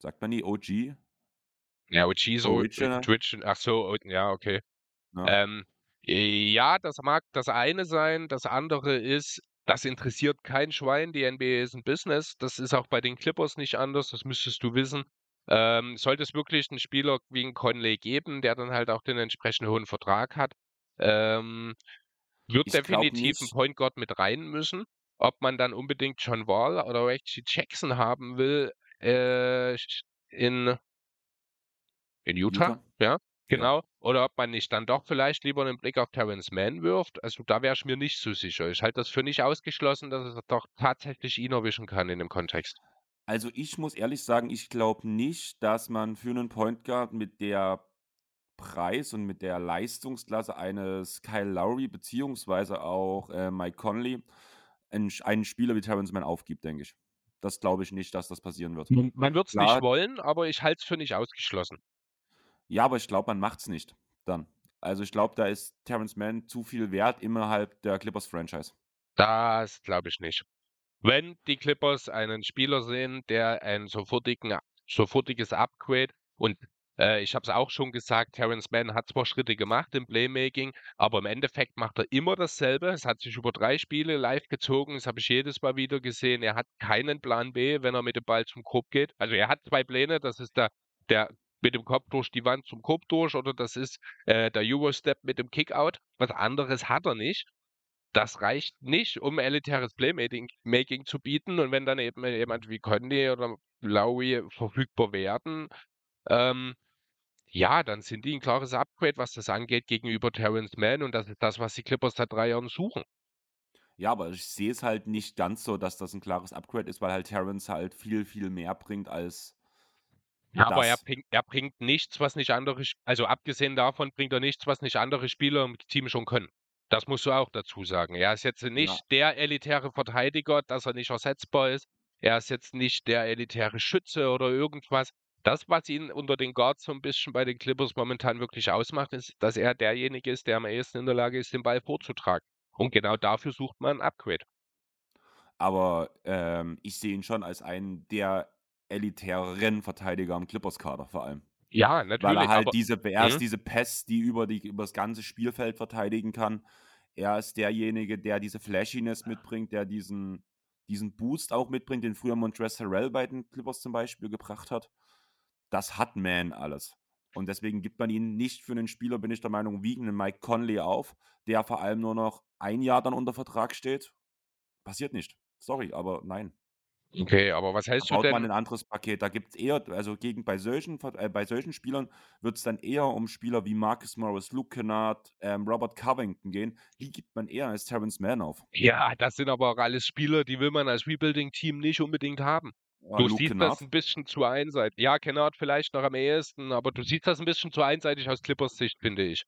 Speaker 1: Sagt man nie OG?
Speaker 2: Ja, OG so
Speaker 1: Original?
Speaker 2: Twitch ach so, ja, okay.
Speaker 1: Ja.
Speaker 2: Ähm, ja, das mag das eine sein. Das andere ist, das interessiert kein Schwein. Die NBA ist 'n Business. Das ist auch bei den Clippers nicht anders, das müsstest du wissen. Ähm, sollte es wirklich 'n Spieler wie 'n Conley geben, der dann halt auch den entsprechend hohen Vertrag hat, ähm, wird
Speaker 1: Ich
Speaker 2: definitiv 'n
Speaker 1: nicht
Speaker 2: Point Guard mit rein müssen. Ob man dann unbedingt John Wall oder Reggie Jackson haben will, äh, in in Utah,
Speaker 1: Utah?
Speaker 2: Ja. Genau. Oder ob man nicht dann doch vielleicht lieber 'nen Blick auf Terance Mann wirft. Also, da wäre ich mir nicht so sicher. Ich halte das für nicht ausgeschlossen, dass es doch tatsächlich ihn erwischen kann in dem Kontext.
Speaker 1: Also, ich muss ehrlich sagen, ich glaube nicht, dass man für 'nen Point Guard mit der Preis und mit der Leistungsklasse eines Kyle Lowry beziehungsweise auch, äh, Mike Conley 'n Sch einen Spieler wie Terance Mann aufgibt, denke ich. Das glaube ich nicht, dass das passieren wird.
Speaker 2: Man man wird's nicht wollen, aber ich halte es für nicht ausgeschlossen.
Speaker 1: Ja, aber ich glaube, man macht's nicht dann. Also, ich glaube, da ist Terance Mann zu viel wert innerhalb der Clippers-Franchise.
Speaker 2: Das glaube ich nicht. Wenn die Clippers einen Spieler sehen, der ein sofortiges Upgrade und, äh, ich habe es auch schon gesagt, Terance Mann hat zwar Schritte gemacht im Playmaking, aber im Endeffekt macht er immer dasselbe. Es hat sich über 3 Spiele live gezogen, das habe ich jedes Mal wieder gesehen. Er hat keinen Plan B, wenn er mit dem Ball zum Korb geht. Also, er hat 2 Pläne, das ist der der mit dem Kopf durch die Wand zum Korb durch oder das ist, äh, der Eurostep mit dem Kickout. Was anderes hat er nicht. Das reicht nicht, um elitäres Playmating Making zu bieten und wenn dann eben jemand wie Conley oder Lowry verfügbar werden, ähm, ja, dann sind die 'n klares Upgrade, was das angeht, gegenüber Terance Mann und das ist das, was die Clippers seit 3 Jahren suchen.
Speaker 1: Ja, aber ich sehe es halt nicht ganz so, dass das 'n klares Upgrade ist, weil halt Terance halt viel, viel mehr bringt als
Speaker 2: Ja, aber er bringt er bringt nichts, was nicht andere also, abgesehen davon bringt er nichts, was nicht andere Spieler im Team schon können. Das musst du auch dazu sagen. Er ist jetzt nicht
Speaker 1: Ja.
Speaker 2: der elitäre Verteidiger, dass er nicht ersetzbar ist. Er ist jetzt nicht der elitäre Schütze oder irgendwas. Das, was ihn unter den Guards so 'n bisschen bei den Clippers momentan wirklich ausmacht, ist, dass er derjenige ist, der am ehesten in der Lage ist, den Ball vorzutragen. Und genau dafür sucht man 'n Upgrade.
Speaker 1: Aber, ähm, ich sehe ihn schon als einen der elitäreren Verteidiger im Clippers-Kader vor allem.
Speaker 2: Ja,
Speaker 1: Weil er
Speaker 2: natürlich,
Speaker 1: halt
Speaker 2: aber
Speaker 1: diese er ist
Speaker 2: mhm.
Speaker 1: diese Pest, die über die übers ganze Spielfeld verteidigen kann. Er ist derjenige, der diese Flashiness mitbringt, der diesen diesen Boost auch mitbringt, den früher Montrezl Harrell bei den Clippers zum Beispiel gebracht hat. Das hat Mann alles. Und deswegen gibt man ihn nicht für 'nen Spieler, bin ich der Meinung, wie 'nen Mike Conley auf, der vor allem nur noch 1 Jahr dann unter Vertrag steht. Passiert nicht. Sorry, aber nein.
Speaker 2: Okay, aber was
Speaker 1: Da
Speaker 2: hältst du
Speaker 1: baut man
Speaker 2: denn
Speaker 1: 'n anderes Paket. Da gibt's eher also, gegen bei solchen äh, bei solchen Spielern wird's dann eher um Spieler wie Marcus Morris, Luke Kennard, ähm, Robert Covington gehen. Die gibt man eher als Terance Mann auf.
Speaker 2: Ja, das sind aber auch alles Spieler, die will man als Rebuilding-Team nicht unbedingt haben.
Speaker 1: Oh,
Speaker 2: Du
Speaker 1: Luke
Speaker 2: siehst das
Speaker 1: Kennard?
Speaker 2: 'n bisschen zu einseitig. Ja, Kennard vielleicht noch am ehesten, aber du siehst das 'n bisschen zu einseitig aus Clippers Sicht, finde ich.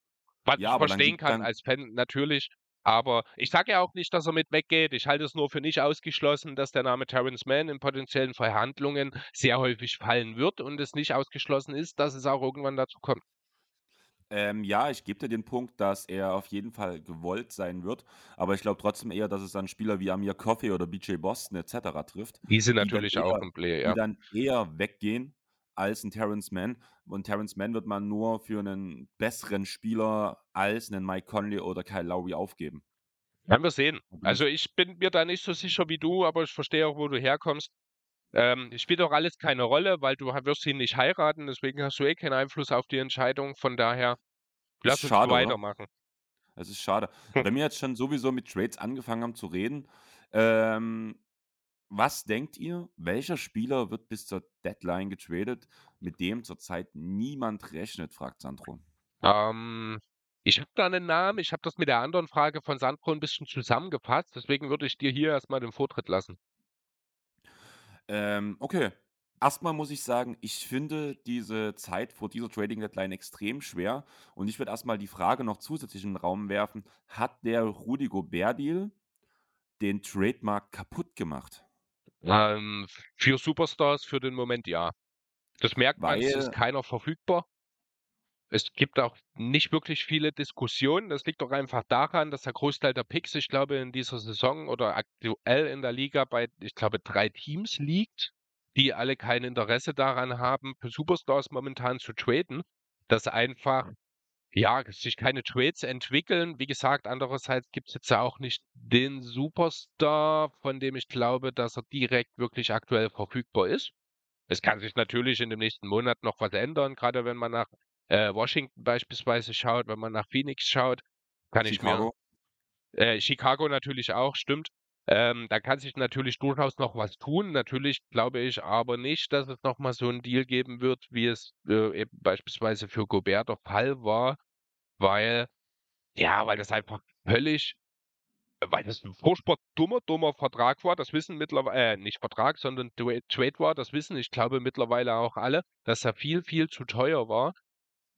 Speaker 2: Was
Speaker 1: Ja,
Speaker 2: ich verstehen
Speaker 1: gibt
Speaker 2: kann als Fan natürlich, aber ich sage ja auch nicht, dass er mit weggeht. Ich halte es nur für nicht ausgeschlossen, dass der Name Terance Mann in potenziellen Verhandlungen sehr häufig fallen wird und es nicht ausgeschlossen ist, dass es auch irgendwann dazu kommt.
Speaker 1: Ähm, ja, ich gebe dir den Punkt, dass er auf jeden Fall gewollt sein wird, aber ich glaube trotzdem eher, dass es dann Spieler wie Amir Coffey oder BJ Boston et cetera trifft,
Speaker 2: Die sind
Speaker 1: die
Speaker 2: natürlich auch
Speaker 1: eher
Speaker 2: im Play,
Speaker 1: die
Speaker 2: ja.
Speaker 1: dann eher weggehen als 'n Terance Mann. Und Terance Mann wird man nur für 'nen besseren Spieler als 'nen Mike Conley oder Kyle Lowry aufgeben.
Speaker 2: Werden wir sehen.
Speaker 1: Ich
Speaker 2: Also, ich bin mir da nicht so sicher wie du, aber ich verstehe auch, wo du herkommst. Ähm, spielt auch alles keine Rolle, weil du wirst ihn nicht heiraten, deswegen hast du eh keinen Einfluss auf die Entscheidung. Von daher, lass uns
Speaker 1: schade, oder?
Speaker 2: weitermachen.
Speaker 1: Es ist schade. Wenn wir jetzt schon sowieso mit Trades angefangen haben zu reden, ähm, was denkt ihr, welcher Spieler wird bis zur Deadline getradet, mit dem zurzeit niemand rechnet, fragt Sandro.
Speaker 2: Ähm, ich habe da 'nen Namen. Ich habe das mit der anderen Frage von Sandro 'n bisschen zusammengefasst, deswegen würde ich dir hier erst mal den Vortritt lassen.
Speaker 1: Ähm, okay. Erst mal muss ich sagen, ich finde diese Zeit vor dieser Trading Deadline extrem schwer und ich würde erst mal die Frage noch zusätzlich in 'n Raum werfen: Hat der Rudy Gobert-Deal den Trade-Markt kaputt gemacht?
Speaker 2: Ähm, für Superstars für den Moment ja. Das merkt man, es ist keiner verfügbar. Es gibt auch nicht wirklich viele Diskussionen. Das liegt doch einfach daran, dass der Großteil der Picks, ich glaube, in dieser Saison oder aktuell in der Liga bei, ich glaube, 3 Teams liegt. die alle kein Interesse daran haben, für Superstars momentan zu traden, dass einfach ja, sich keine Trades entwickeln. Wie gesagt, andererseits gibt es jetzt ja auch nicht den Superstar, von dem ich glaube, dass er direkt wirklich aktuell verfügbar ist. Es kann sich natürlich in dem nächsten Monat noch was ändern, gerade wenn man nach äh, Washington beispielsweise schaut, wenn man nach Phoenix schaut, kann
Speaker 1: Chicago.
Speaker 2: ich mir äh, Chicago natürlich auch, stimmt. Ähm, da kann sich natürlich durchaus noch was tun. Natürlich glaube ich aber nicht, dass es nochmal so einen Deal geben wird, wie es äh, eben beispielsweise für Gobert der Fall war, weil, ja, weil das einfach völlig, weil das ein furchtbar dummer, dummer Vertrag war. Das wissen mittlerweile, äh, nicht Vertrag, sondern Trade war. Das wissen, ich glaube, mittlerweile auch alle, dass er viel, viel zu teuer war.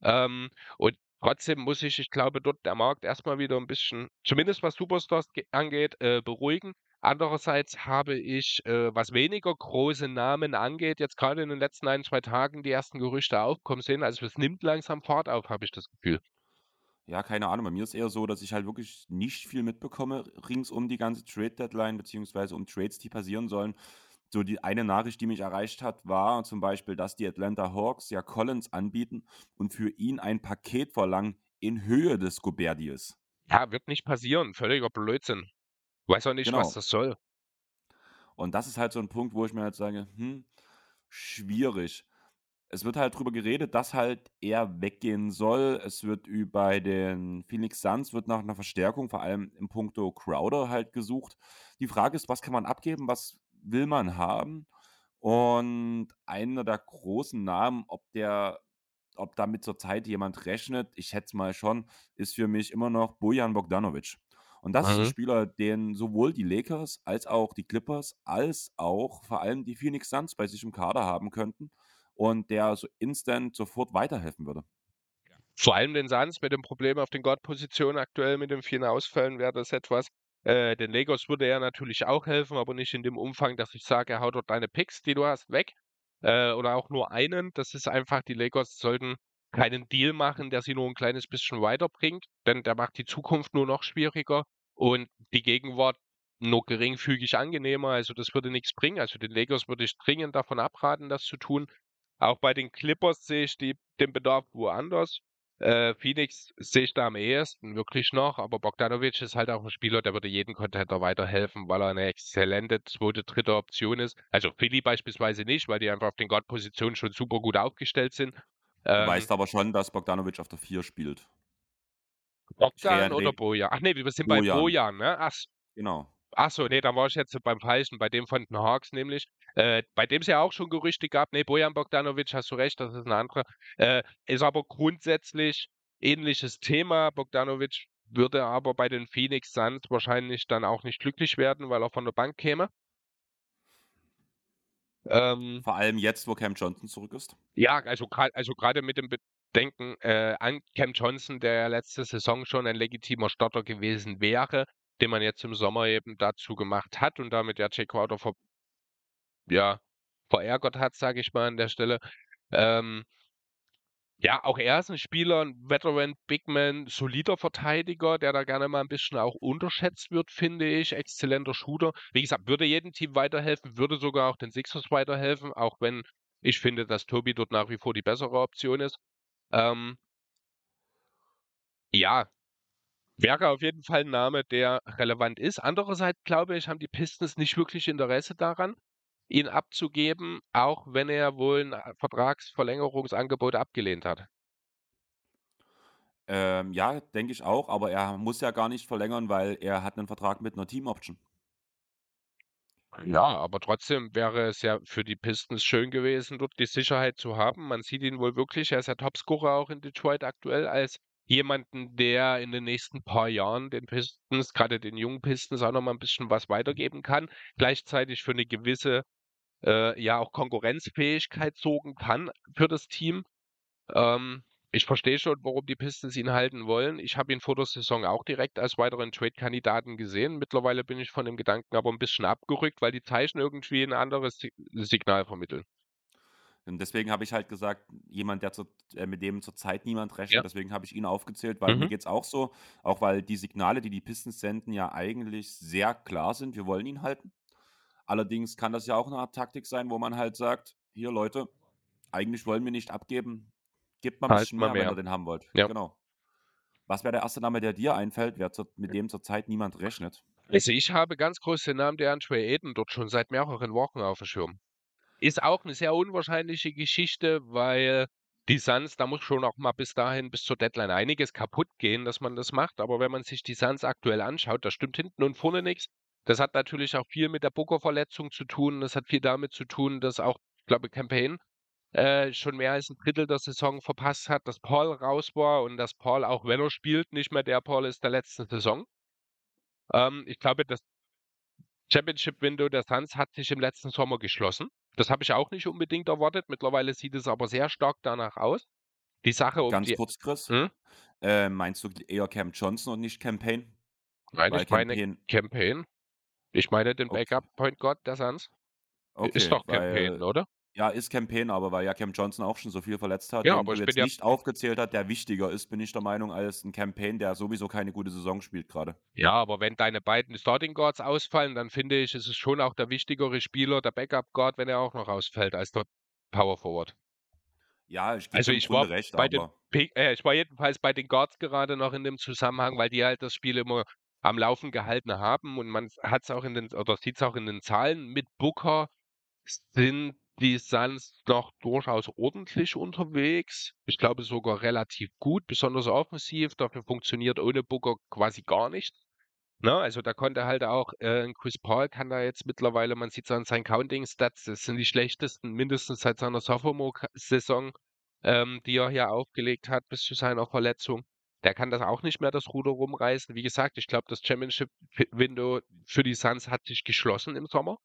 Speaker 2: Ähm, und Trotzdem muss sich, ich glaube, dort der Markt erstmal wieder ein bisschen, zumindest was Superstars angeht, äh, beruhigen. Andererseits habe ich, äh, was weniger große Namen angeht, jetzt gerade in den letzten ein, zwei Tagen die ersten Gerüchte aufkommen sehen. Also es nimmt langsam Fahrt auf, habe ich das Gefühl.
Speaker 1: Ja, keine Ahnung. Bei mir ist eher so, dass ich halt wirklich nicht viel mitbekomme rings um die ganze Trade-Deadline, beziehungsweise um Trades, die passieren sollen. So die eine Nachricht, die mich erreicht hat, war zum Beispiel, dass die Atlanta Hawks ja Collins anbieten und für ihn ein Paket verlangen in Höhe des Gobert-Deals.
Speaker 2: Ja, wird nicht passieren. Völliger Blödsinn. Weiß auch nicht,
Speaker 1: Genau.
Speaker 2: was das soll.
Speaker 1: Und das ist halt so ein Punkt, wo ich mir halt sage, hm, schwierig. Es wird halt drüber geredet, dass halt er weggehen soll. Es wird ü bei den Phoenix Suns wird nach einer Verstärkung, vor allem im Punkto Crowder halt gesucht. Die Frage ist, was kann man abgeben, was will man haben? Und einer der großen Namen, ob der ob damit zurzeit jemand rechnet, ich schätze mal schon, ist für mich immer noch Bojan Bogdanovic. Und das ist ein
Speaker 2: Mhm.
Speaker 1: Spieler, den sowohl die Lakers als auch die Clippers als auch vor allem die Phoenix Suns bei sich im Kader haben könnten und der so instant sofort weiterhelfen würde.
Speaker 2: Vor allem den Suns mit dem Problem auf den Guard-Positionen aktuell mit den vielen Ausfällen wäre das etwas. Äh, den Lakers würde er natürlich auch helfen, aber nicht in dem Umfang, dass ich sage, hau dort deine Picks, die du hast, weg. Äh, oder auch nur einen. Das ist einfach, die Lakers sollten keinen Deal machen, der sie nur ein kleines bisschen weiterbringt, denn der macht die Zukunft nur noch schwieriger und die Gegenwart nur geringfügig angenehmer. Also das würde nichts bringen. Also den Lakers würde ich dringend davon abraten, das zu tun. Auch bei den Clippers sehe ich die, den Bedarf woanders. Äh, Phoenix sehe ich da am ehesten wirklich noch, aber Bogdanovic ist halt auch ein Spieler, der würde jeden Contender weiterhelfen, weil er eine exzellente zweite, dritte Option ist. Also Philly beispielsweise nicht, weil die einfach auf den Guard-Positionen schon super gut aufgestellt sind.
Speaker 1: Du
Speaker 2: Ähm,
Speaker 1: weißt aber schon, dass Bogdanovic auf der 4 spielt.
Speaker 2: Bogdan oder Bojan? Ach nee, wir sind bei
Speaker 1: Bojan.
Speaker 2: Bojan, ne? Ach,
Speaker 1: Genau.
Speaker 2: ach so, nee, da war ich jetzt beim Falschen, bei dem von den Hawks nämlich. Äh, bei dem es ja auch schon Gerüchte gab, nee, Bojan Bogdanovic, hast du recht, das ist ein anderer. Äh, ist aber grundsätzlich ähnliches Thema. Bogdanovic würde aber bei den Phoenix Suns wahrscheinlich dann auch nicht glücklich werden, weil er von der Bank käme. Ähm,
Speaker 1: Vor allem jetzt, wo Cam Johnson zurück ist.
Speaker 2: ja, also gerade also gerade mit dem Bedenken äh, an Cam Johnson, der ja letzte Saison schon ein legitimer Starter gewesen wäre, den man jetzt im Sommer eben dazu gemacht hat und damit ja Jay Crowder ver ja, verärgert hat, sage ich mal an der Stelle. Ähm, ja, auch er ist ein Spieler, ein Veteran, Bigman, solider Verteidiger, der da gerne mal ein bisschen auch unterschätzt wird, finde ich. Exzellenter Shooter. Wie gesagt, würde jedem Team weiterhelfen, würde sogar auch den Sixers weiterhelfen, auch wenn ich finde, dass Tobi dort nach wie vor die bessere Option ist. Ähm, ja, wäre auf jeden Fall ein Name, der relevant ist. Andererseits glaube ich, haben die Pistons nicht wirklich Interesse daran, ihn abzugeben, auch wenn er wohl ein äh, Vertragsverlängerungsangebot abgelehnt hat.
Speaker 1: Ähm, ja, denke ich auch, aber er muss ja gar nicht verlängern, weil er hat einen Vertrag mit einer Team-Option.
Speaker 2: Ja, aber trotzdem wäre es ja für die Pistons schön gewesen, dort die Sicherheit zu haben. Man sieht ihn wohl wirklich, er ist ja Topscorer auch in Detroit aktuell, als jemanden, der in den nächsten paar Jahren den Pistons, gerade den jungen Pistons, auch nochmal ein bisschen was weitergeben kann. Gleichzeitig für eine gewisse, äh, ja, auch Konkurrenzfähigkeit sorgen kann für das Team. Ähm, ich verstehe schon, warum die Pistons ihn halten wollen. Ich habe ihn vor der Saison auch direkt als weiteren Trade-Kandidaten gesehen. Mittlerweile bin ich von dem Gedanken aber ein bisschen abgerückt, weil die Zeichen irgendwie ein anderes Si- Signal vermitteln.
Speaker 1: Und deswegen habe ich halt gesagt, jemand, der zu, äh, mit dem zurzeit niemand rechnet,
Speaker 2: Ja.
Speaker 1: deswegen habe ich ihn aufgezählt, weil mir
Speaker 2: Mhm.
Speaker 1: geht es auch so, auch weil die Signale, die die Pistons senden, ja eigentlich sehr klar sind, wir wollen ihn halten. Allerdings kann das ja auch eine Art Taktik sein, wo man halt sagt, hier Leute, eigentlich wollen wir nicht abgeben, gebt mal ein
Speaker 2: Halt
Speaker 1: bisschen
Speaker 2: mal
Speaker 1: mehr, wenn
Speaker 2: mehr.
Speaker 1: ihr den haben wollt.
Speaker 2: Ja.
Speaker 1: Genau. Was wäre der erste Name, der dir einfällt, wer zur, mit dem zurzeit niemand rechnet?
Speaker 2: Also ich habe ganz groß den Namen der Andre Ayton dort schon seit mehreren Wochen auf dem Schirm. Ist auch eine sehr unwahrscheinliche Geschichte, weil die Suns, da muss schon auch mal bis dahin, bis zur Deadline einiges kaputt gehen, dass man das macht. Aber wenn man sich die Suns aktuell anschaut, da stimmt hinten und vorne nichts. Das hat natürlich auch viel mit der Booker-Verletzung zu tun. Das hat viel damit zu tun, dass auch, ich glaube, Campaign äh, schon mehr als ein Drittel der Saison verpasst hat, dass Paul raus war und dass Paul, auch wenn er spielt, nicht mehr der Paul ist der letzten Saison. Ähm, ich glaube, das Championship-Window der Suns hat sich im letzten Sommer geschlossen. Das habe ich auch nicht unbedingt erwartet. Mittlerweile sieht es aber sehr stark danach aus. Die Sache um
Speaker 1: Ganz
Speaker 2: die.
Speaker 1: kurz, Chris.
Speaker 2: Hm?
Speaker 1: Äh, meinst du eher Cam Johnson und nicht Campaign?
Speaker 2: Nein,
Speaker 1: Weil
Speaker 2: ich meine
Speaker 1: Campaign-
Speaker 2: Campaign. Ich meine den
Speaker 1: Okay.
Speaker 2: Backup Point Guard der Suns.
Speaker 1: Okay,
Speaker 2: ist doch Campaign, oder?
Speaker 1: Ja, ist Campaign, aber weil ja Cam Johnson auch schon so viel verletzt hat,
Speaker 2: Ja,
Speaker 1: den
Speaker 2: aber ich
Speaker 1: jetzt
Speaker 2: ja-
Speaker 1: nicht aufgezählt hat, der wichtiger ist, bin ich der Meinung, als ein Campaign, der sowieso keine gute Saison spielt gerade.
Speaker 2: Ja, aber wenn deine beiden Starting Guards ausfallen, dann finde ich, ist es schon auch der wichtigere Spieler, der Backup Guard, wenn er auch noch ausfällt, als der Power Forward.
Speaker 1: Ja, ich gebe
Speaker 2: Also ich war
Speaker 1: recht,
Speaker 2: bei den
Speaker 1: aber
Speaker 2: P äh, ich war jedenfalls bei den Guards gerade noch in dem Zusammenhang, weil die halt das Spiel immer am Laufen gehalten haben und man hat es auch in den oder sieht es auch in den Zahlen mit Booker sind die Suns noch durchaus ordentlich unterwegs. Ich glaube sogar relativ gut, besonders offensiv. Dafür funktioniert ohne Booker quasi gar nichts. Ne? Also da konnte halt auch äh, Chris Paul kann da jetzt mittlerweile, man sieht es an seinen Counting-Stats, das sind die schlechtesten, mindestens seit seiner Sophomore-Saison, ähm, die er hier aufgelegt hat bis zu seiner Verletzung. Der kann das auch nicht mehr das Ruder rumreißen. Wie gesagt, ich glaube, das Championship-Window für die Suns hat sich geschlossen im Sommer.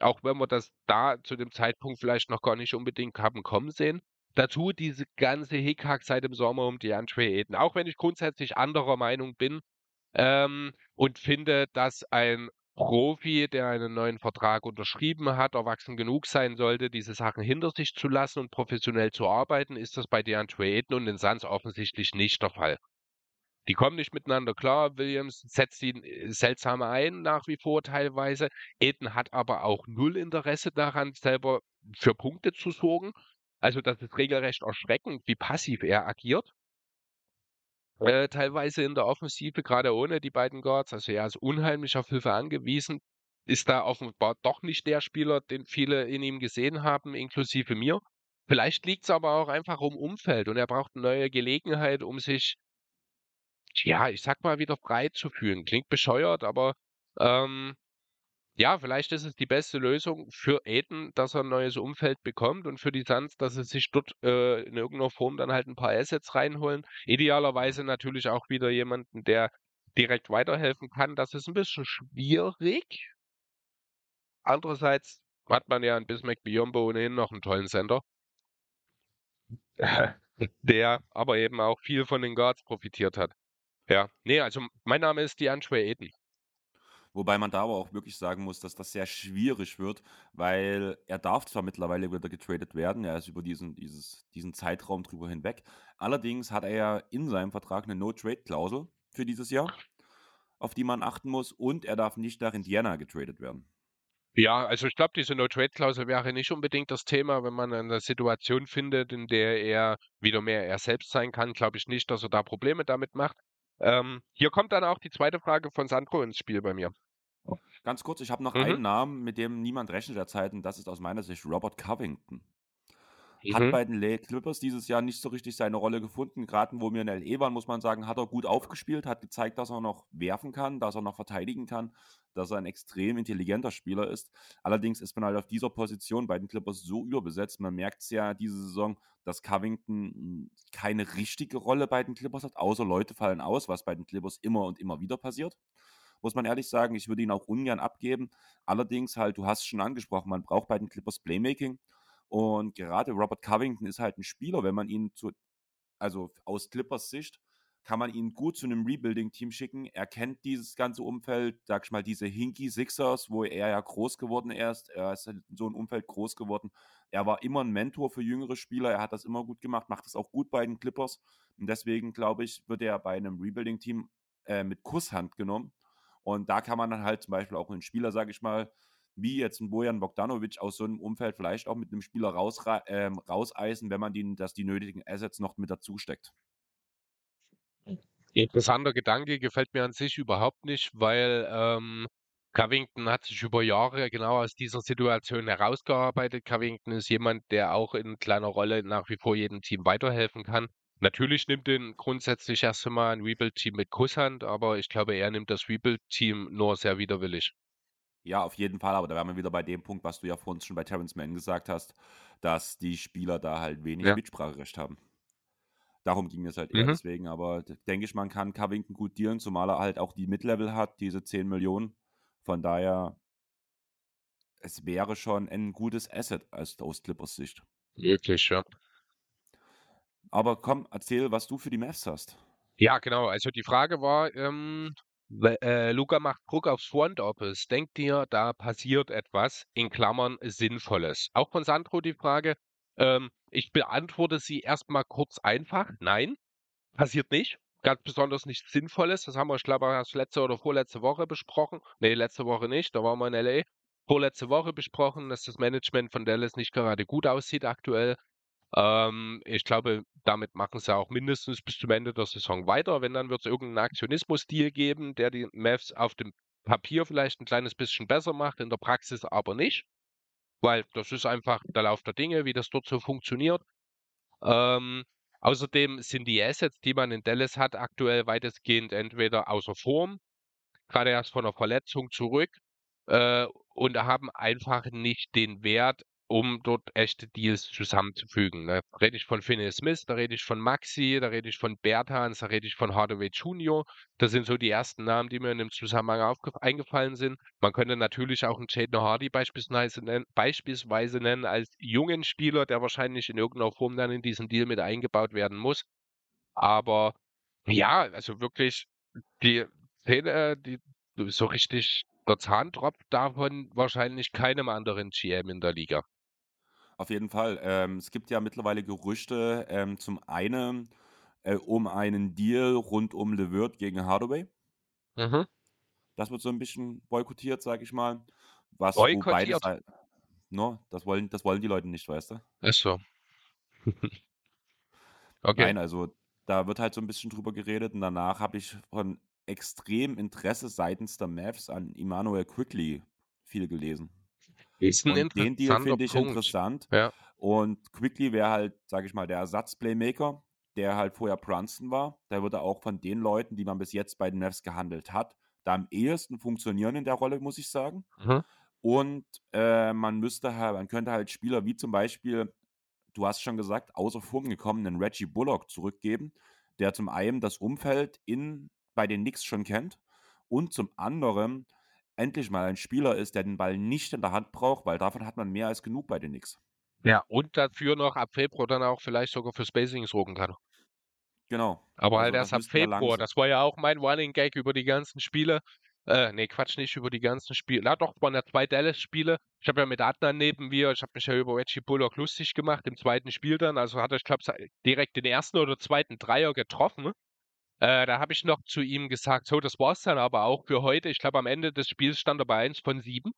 Speaker 2: Auch wenn wir das da zu dem Zeitpunkt vielleicht noch gar nicht unbedingt haben kommen sehen. Dazu diese ganze Hickhack seit dem Sommer um die Andre Ayton. Auch wenn ich grundsätzlich anderer Meinung bin ähm, und finde, dass ein Profi, der einen neuen Vertrag unterschrieben hat, erwachsen genug sein sollte, diese Sachen hinter sich zu lassen und professionell zu arbeiten, ist das bei DeAndre Ayton und den Suns offensichtlich nicht der Fall. Die kommen nicht miteinander klar. Williams setzt ihn äh, seltsam ein, nach wie vor teilweise. Ayton hat aber auch null Interesse daran, selber für Punkte zu sorgen. Also das ist regelrecht erschreckend, wie passiv er agiert. Äh, teilweise in der Offensive, gerade ohne die beiden Guards. Also er ist unheimlich auf Hilfe angewiesen. Ist da offenbar doch nicht der Spieler, den viele in ihm gesehen haben, inklusive mir. Vielleicht liegt es aber auch einfach um Umfeld und er braucht eine neue Gelegenheit, um sich ja, ich sag mal, wieder frei zu fühlen. Klingt bescheuert, aber ähm, ja, vielleicht ist es die beste Lösung für Aiden, dass er ein neues Umfeld bekommt und für die Suns, dass sie sich dort äh, in irgendeiner Form dann halt ein paar Assets reinholen. Idealerweise natürlich auch wieder jemanden, der direkt weiterhelfen kann. Das ist ein bisschen schwierig. Andererseits hat man ja in Bismack Biombo ohnehin noch einen tollen Center. der aber eben auch viel von den Guards profitiert hat. Ja, nee, also mein Name ist DeAndre Ayton.
Speaker 1: Wobei man da aber auch wirklich sagen muss, dass das sehr schwierig wird, weil er darf zwar mittlerweile wieder getradet werden, er ist über diesen, dieses, diesen Zeitraum drüber hinweg. Allerdings hat er ja in seinem Vertrag eine No-Trade-Klausel für dieses Jahr, auf die man achten muss, und er darf nicht nach Indiana getradet werden.
Speaker 2: Ja, also ich glaube, diese No-Trade-Klausel wäre nicht unbedingt das Thema, wenn man eine Situation findet, in der er wieder mehr er selbst sein kann, glaube ich nicht, dass er da Probleme damit macht. Ähm, hier kommt dann auch die zweite Frage von Sandro ins Spiel bei mir.
Speaker 1: Ganz kurz, ich habe noch
Speaker 2: Mhm.
Speaker 1: einen Namen, mit dem niemand rechnet derzeit, und das ist aus meiner Sicht Robert Covington. Hat
Speaker 2: Mhm.
Speaker 1: bei den Clippers dieses Jahr nicht so richtig seine Rolle gefunden. Gerade wo wir in LA waren, muss man sagen, hat er gut aufgespielt, hat gezeigt, dass er noch werfen kann, dass er noch verteidigen kann, dass er ein extrem intelligenter Spieler ist. Allerdings ist man halt auf dieser Position bei den Clippers so überbesetzt. Man merkt es ja diese Saison, dass Covington hm, keine richtige Rolle bei den Clippers hat, außer Leute fallen aus, was bei den Clippers immer und immer wieder passiert. Muss man ehrlich sagen, ich würde ihn auch ungern abgeben. Allerdings halt, du hast es schon angesprochen, man braucht bei den Clippers Playmaking. Und gerade Robert Covington ist halt ein Spieler, wenn man ihn zu, also aus Clippers Sicht, kann man ihn gut zu einem Rebuilding-Team schicken. Er kennt dieses ganze Umfeld, sag ich mal, diese Hinky Sixers, wo er ja groß geworden ist. Er ist in so einem Umfeld groß geworden. Er war immer ein Mentor für jüngere Spieler. Er hat das immer gut gemacht, macht es auch gut bei den Clippers. Und deswegen, glaube ich, wird er bei einem Rebuilding-Team äh, mit Kusshand genommen. Und da kann man dann halt zum Beispiel auch einen Spieler, sage ich mal, wie jetzt ein Bojan Bogdanovic aus so einem Umfeld vielleicht auch mit einem Spieler rausra ähm, rauseisen, wenn man den, dass die nötigen Assets noch mit dazu steckt.
Speaker 2: Interessanter Gedanke, gefällt mir an sich überhaupt nicht, weil ähm, Covington hat sich über Jahre genau aus dieser Situation herausgearbeitet. Covington ist jemand, der auch in kleiner Rolle nach wie vor jedem Team weiterhelfen kann. Natürlich nimmt ihn grundsätzlich erst einmal ein Rebuild-Team mit Kusshand, aber ich glaube, er nimmt das Rebuild-Team nur sehr widerwillig.
Speaker 1: Ja, auf jeden Fall, aber da wären wir wieder bei dem Punkt, was du ja vorhin schon bei Terrence Mann gesagt hast, dass die Spieler da halt wenig
Speaker 2: Ja.
Speaker 1: Mitspracherecht haben. Darum ging es halt eher
Speaker 2: Mhm.
Speaker 1: deswegen, aber denke ich, man kann Covington gut dealen, zumal er halt auch die Mid-Level hat, diese 10 Millionen. Von daher, es wäre schon ein gutes Asset aus, aus Clippers Sicht.
Speaker 2: Wirklich, ja.
Speaker 1: Aber komm, erzähl, was du für die Mavs hast.
Speaker 2: Ja, genau. Also die Frage war, ähm, äh, Luca macht Druck aufs Front Office. Denkt ihr, da passiert etwas, in Klammern Sinnvolles? Auch von Sandro die Frage. Ähm, ich beantworte sie erstmal kurz einfach. Nein, passiert nicht. Ganz besonders nichts Sinnvolles. Das haben wir, ich glaube, erst letzte oder vorletzte Woche besprochen. Nee, letzte Woche nicht. Da waren wir in LA. Vorletzte Woche besprochen, dass das Management von Dallas nicht gerade gut aussieht aktuell. Ähm, ich glaube, damit machen sie auch mindestens bis zum Ende der Saison weiter. Wenn, dann wird es irgendeinen Aktionismus-Deal geben, der die Mavs auf dem Papier vielleicht ein kleines bisschen besser macht, in der Praxis aber nicht. Weil das ist einfach der Lauf der Dinge, wie das dort so funktioniert. Ähm, außerdem sind die Assets, die man in Dallas hat, aktuell weitestgehend entweder außer Form, gerade erst von einer Verletzung zurück, äh, und haben einfach nicht den Wert, um dort echte Deals zusammenzufügen. Ne? Da rede ich von Finney Smith, da rede ich von Maxi, da rede ich von Bertans, da rede ich von Hardaway Jr. Das sind so die ersten Namen, die mir in dem Zusammenhang eingefallen sind. Man könnte natürlich auch einen Jaden Hardy beispielsweise nennen, beispielsweise nennen als jungen Spieler, der wahrscheinlich in irgendeiner Form dann in diesen Deal mit eingebaut werden muss. Aber ja, also wirklich die Szene, die so richtig der Zahn tropft davon wahrscheinlich keinem anderen GM in der Liga.
Speaker 1: Auf jeden Fall. Ähm, es gibt ja mittlerweile Gerüchte, ähm, zum einen äh, um einen Deal rund um LeVert gegen Hardaway.
Speaker 2: Mhm.
Speaker 1: Das wird so ein bisschen boykottiert, sag ich mal. Was,
Speaker 2: Boykottiert?
Speaker 1: Seiten. No, das wollen, das wollen die Leute nicht, weißt du?
Speaker 2: Ist so. Okay.
Speaker 1: Nein, also da wird halt so ein bisschen drüber geredet und danach habe ich von extrem Interesse seitens der Mavs an Emmanuel Quickly viel gelesen.
Speaker 2: Ist ein
Speaker 1: Und den Deal finde ich
Speaker 2: Punkt.
Speaker 1: interessant.
Speaker 2: Ja.
Speaker 1: Und Quickly wäre halt, sage ich mal, der Ersatz-Playmaker, der halt vorher Brunson war. Der würde auch von den Leuten, die man bis jetzt bei den Mavs gehandelt hat, da am ehesten funktionieren in der Rolle, muss ich sagen.
Speaker 2: Mhm.
Speaker 1: Und äh, man müsste halt, man könnte halt Spieler wie zum Beispiel, du hast schon gesagt, außer Form gekommenen Reggie Bullock zurückgeben, der zum einen das Umfeld in, bei den Knicks schon kennt und zum anderen endlich mal ein Spieler ist, der den Ball nicht in der Hand braucht, weil davon hat man mehr als genug bei den Knicks.
Speaker 2: Ja, und dafür noch ab Februar dann auch vielleicht sogar für Spacing sorgen kann.
Speaker 1: Genau.
Speaker 2: Aber
Speaker 1: Also
Speaker 2: halt erst ab Februar. Das war ja auch mein Running Gag über die ganzen Spiele. Äh, nee, Quatsch, nicht über die ganzen Spiele. Na doch, waren ja zwei Dallas-Spiele. Ich habe ja mit Adnan neben mir, ich habe mich ja über Reggie Bullock lustig gemacht im zweiten Spiel dann. Also hat er, ich glaube, direkt den ersten oder zweiten Dreier getroffen. Äh, da habe ich noch zu ihm gesagt, so, das war's dann aber auch für heute. Ich glaube, am Ende des Spiels stand er bei 1 von 7.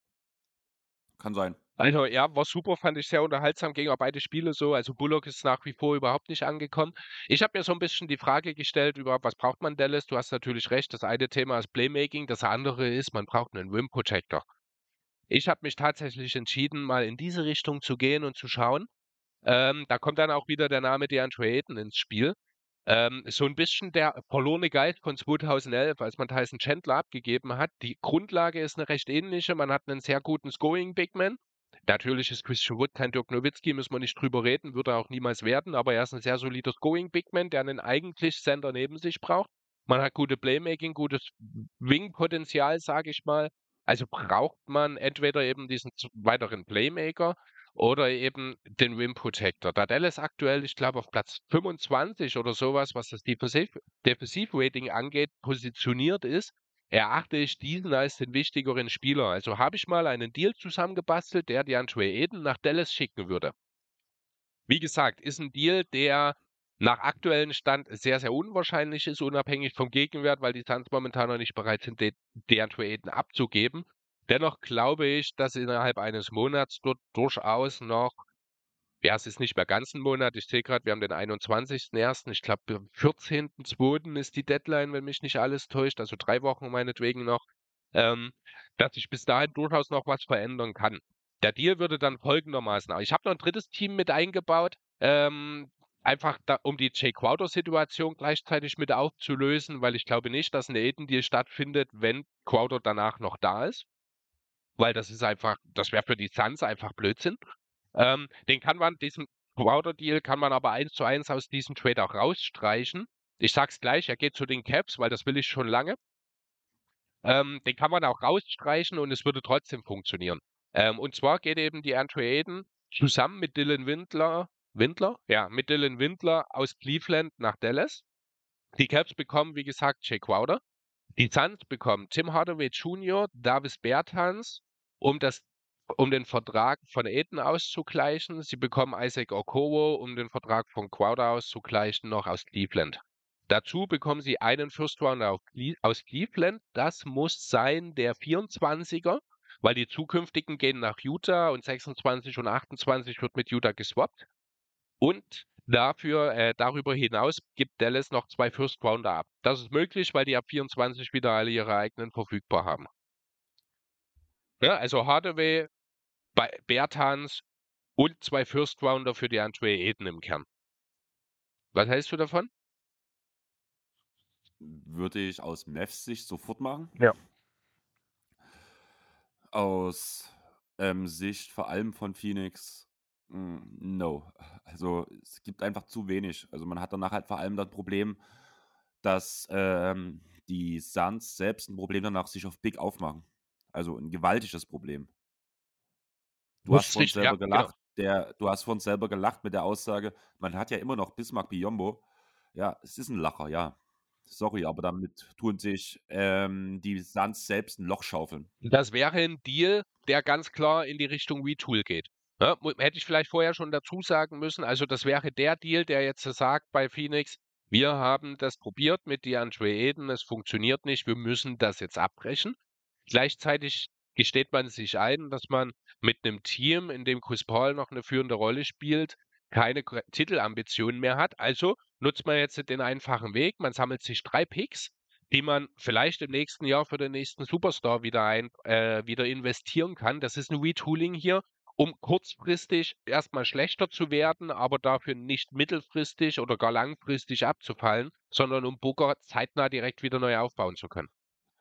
Speaker 1: Kann sein.
Speaker 2: Also ja, war super, fand ich sehr unterhaltsam, ging auch beide Spiele so. Also Bullock ist nach wie vor überhaupt nicht angekommen. Ich habe mir so ein bisschen die Frage gestellt, überhaupt, was braucht man Dallas? Du hast natürlich recht, das eine Thema ist Playmaking, das andere ist, man braucht einen Rim Protector. Ich habe mich tatsächlich entschieden, mal in diese Richtung zu gehen und zu schauen. Ähm, da kommt dann auch wieder der Name DeAndre Ayton ins Spiel. Ähm, so ein bisschen der verlorene Geist von 2011, als man Tyson Chandler abgegeben hat. Die Grundlage ist eine recht ähnliche. Man hat einen sehr guten Scoring Big Man. Natürlich ist Christian Wood kein Dirk Nowitzki, müssen wir nicht drüber reden, wird er auch niemals werden, aber er ist ein sehr solider Scoring Big Man, der einen eigentlich Center neben sich braucht. Man hat gute Playmaking, gutes Wing-Potenzial, sage ich mal. Also braucht man entweder eben diesen weiteren Playmaker oder eben den Rim Protector. Da Dallas aktuell, ich glaube, auf Platz 25 oder sowas, was das Defensiv- Defensiv-Rating angeht, positioniert ist, erachte ich diesen als den wichtigeren Spieler. Also habe ich mal einen Deal zusammengebastelt, der DeAndre Ayton nach Dallas schicken würde. Wie gesagt, ist ein Deal, der nach aktuellem Stand sehr, sehr unwahrscheinlich ist, unabhängig vom Gegenwert, weil die Suns momentan noch nicht bereit sind, DeAndre Ayton abzugeben. Dennoch glaube ich, dass innerhalb eines Monats dort durchaus noch ja, es ist nicht mehr ganz ein Monat. Ich sehe gerade, wir haben den 21.01. Ich glaube, am 14.02. ist die Deadline, wenn mich nicht alles täuscht, also drei Wochen meinetwegen noch, ähm, dass sich bis dahin durchaus noch was verändern kann. Der Deal würde dann folgendermaßen. Ich habe noch ein drittes Team mit eingebaut, ähm, einfach da, um die Jay Crowder-Situation gleichzeitig mit aufzulösen, weil ich glaube nicht, dass ein Aiden-Deal stattfindet, wenn Crowder danach noch da ist. Weil das ist einfach, das wäre für die Suns einfach Blödsinn. Ähm, den kann man, diesen Crowder-Deal kann man aber eins zu eins aus diesem Trade auch rausstreichen. Ich sag's gleich, er geht zu den Caps, weil das will ich schon lange. Ähm, den kann man auch rausstreichen und es würde trotzdem funktionieren. Ähm, und zwar geht eben die Andre Aiden zusammen mit Dylan Windler, Windler? Ja, mit Dylan Windler aus Cleveland nach Dallas. Die Caps bekommen, wie gesagt, Jay Crowder. Die Suns bekommen Tim Hardaway Jr., Davis Bertans, um das um den Vertrag von Aiden auszugleichen. Sie bekommen Isaac Okowo, um den Vertrag von Crowder auszugleichen, noch aus Cleveland. Dazu bekommen sie einen First Rounder aus Cleveland. Das muss sein der 24er, weil die zukünftigen gehen nach Utah und 26 und 28 wird mit Utah geswappt. Und dafür, äh, darüber hinaus gibt Dallas noch zwei First Rounder ab. Das ist möglich, weil die ab 24 wieder alle ihre eigenen verfügbar haben. Ja, also Hardaway bei Bertans und zwei First Rounder für die Andre Eden im Kern. Was hältst du davon?
Speaker 1: Würde ich aus Mavs Sicht sofort machen.
Speaker 2: Ja.
Speaker 1: Aus ähm, Sicht vor allem von Phoenix, mh, hm, no. Also es gibt einfach zu wenig. Also man hat danach halt vor allem das Problem, dass ähm, die Suns selbst ein Problem danach sich auf Big aufmachen. Also ein gewaltiges Problem. Du hast von selber ja, gelacht. Genau. Der, du hast von selber gelacht mit der Aussage, man hat ja immer noch Bismarck Biombo. Ja, es ist ein Lacher, ja. Sorry, aber damit tun sich ähm, die Suns selbst ein Loch schaufeln.
Speaker 2: Das wäre ein Deal, der ganz klar in die Richtung Retool geht. Ne? hätte ich vielleicht vorher schon dazu sagen müssen. Also, das wäre der Deal, der jetzt sagt bei Phoenix, wir haben das probiert mit DeAndre Eden, es funktioniert nicht, wir müssen das jetzt abbrechen. Gleichzeitig gesteht man sich ein, dass man mit einem Team, in dem Chris Paul noch eine führende Rolle spielt, keine Titelambitionen mehr hat. Also nutzt man jetzt den einfachen Weg. Man sammelt sich drei Picks, die man vielleicht im nächsten Jahr für den nächsten Superstar wieder, ein, äh, wieder investieren kann. Das ist ein Retooling hier, um kurzfristig erstmal schlechter zu werden, aber dafür nicht mittelfristig oder gar langfristig abzufallen, sondern um Booker zeitnah direkt wieder neu aufbauen zu können.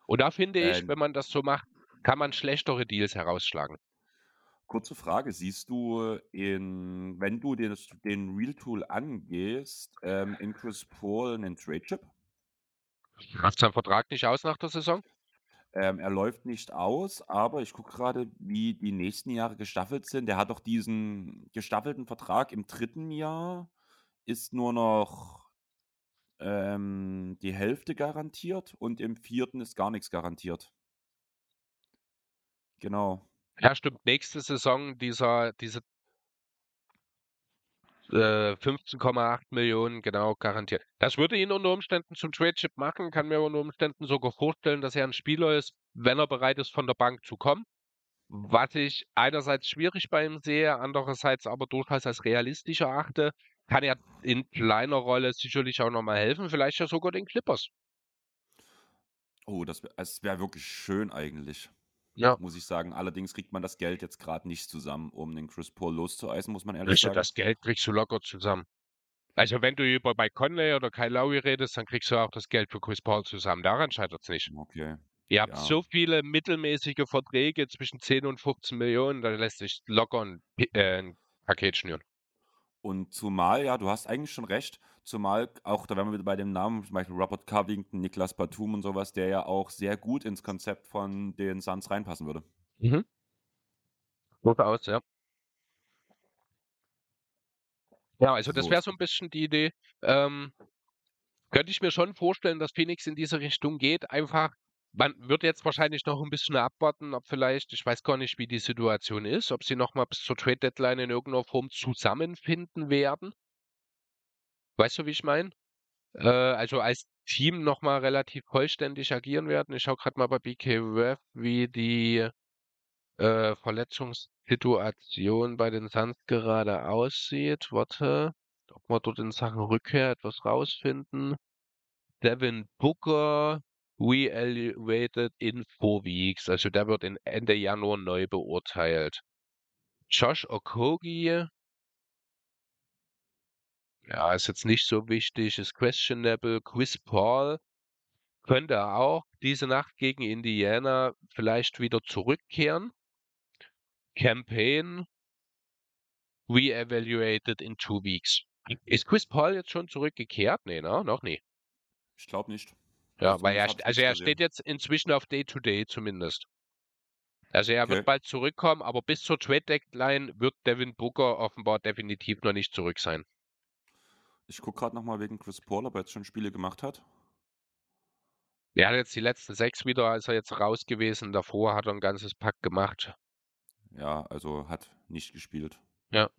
Speaker 2: Und da finde ich, ähm, wenn man das so macht, kann man schlechtere Deals herausschlagen.
Speaker 1: Kurze Frage, siehst du in, wenn du den, den Real Tool angehst, ähm, in Chris Paul einen Trade Chip?
Speaker 2: Macht sein Vertrag nicht aus nach der Saison?
Speaker 1: Ähm, er läuft nicht aus, aber ich gucke gerade, wie die nächsten Jahre gestaffelt sind. Der hat doch diesen gestaffelten Vertrag im dritten Jahr, ist nur noch ähm, die Hälfte garantiert und im vierten ist gar nichts garantiert. Genau.
Speaker 2: Ja, stimmt. Nächste Saison dieser, diese äh, 15,8 Millionen, genau, garantiert. Das würde ihn unter Umständen zum Trade-Chip machen, kann mir unter Umständen sogar vorstellen, dass er ein Spieler ist, wenn er bereit ist, von der Bank zu kommen. Was ich einerseits schwierig bei ihm sehe, andererseits aber durchaus als realistisch erachte, kann er in kleiner Rolle sicherlich auch nochmal helfen, vielleicht ja sogar den Clippers.
Speaker 1: Oh, das wäre wär wirklich schön eigentlich.
Speaker 2: Ja.
Speaker 1: Muss ich sagen. Allerdings kriegt man das Geld jetzt gerade nicht zusammen, um den Chris Paul loszueisen, muss man ehrlich
Speaker 2: Richtig,
Speaker 1: sagen.
Speaker 2: das Geld kriegst du locker zusammen. Also wenn du über bei Conley oder Kyle Lowry redest, dann kriegst du auch das Geld für Chris Paul zusammen. Daran scheitert es nicht.
Speaker 1: Okay.
Speaker 2: Ihr habt ja. so viele mittelmäßige Verträge zwischen 10 und 15 Millionen, da lässt sich locker ein, äh, ein Paket schnüren.
Speaker 1: Und zumal, ja, du hast eigentlich schon recht, zumal auch, da wären wir wieder bei dem Namen, zum Beispiel Robert Covington, Niklas Batum und sowas, der ja auch sehr gut ins Konzept von den Suns reinpassen würde.
Speaker 2: Mhm. Durchaus, ja. Ja, also das wäre so ein bisschen die Idee. Ähm, könnte ich mir schon vorstellen, dass Phoenix in diese Richtung geht. Einfach, man wird jetzt wahrscheinlich noch ein bisschen abwarten, ob vielleicht, ich weiß gar nicht, wie die Situation ist, ob sie nochmal bis zur Trade Deadline in irgendeiner Form zusammenfinden werden. Weißt du, wie ich meine? Äh, also als Team nochmal relativ vollständig agieren werden. Ich schaue gerade mal bei BKWF, wie die äh, Verletzungssituation bei den Suns gerade aussieht. Warte, ob wir dort in Sachen Rückkehr etwas rausfinden. Devin Booker re-evaluated in four weeks. Also der wird Ende Januar neu beurteilt. Josh Okogie ja, ist jetzt nicht so wichtig, ist questionable. Chris Paul könnte auch diese Nacht gegen Indiana vielleicht wieder zurückkehren. Campaign re-evaluated in two weeks. Ist Chris Paul jetzt schon zurückgekehrt? Nee, ne? Noch nie.
Speaker 1: Ich glaube nicht.
Speaker 2: Ja, weil er, also er steht jetzt inzwischen auf Day-to-Day zumindest. Also er wird
Speaker 1: Okay.
Speaker 2: bald zurückkommen, aber bis zur Trade-Deadline wird Devin Booker offenbar definitiv noch nicht zurück sein.
Speaker 1: Ich gucke gerade nochmal wegen Chris Paul, ob er jetzt schon Spiele gemacht hat.
Speaker 2: Er hat jetzt die letzten sechs wieder, ist er jetzt raus gewesen. Davor hat er ein ganzes Pack gemacht.
Speaker 1: Ja, also hat nicht gespielt.
Speaker 2: Ja.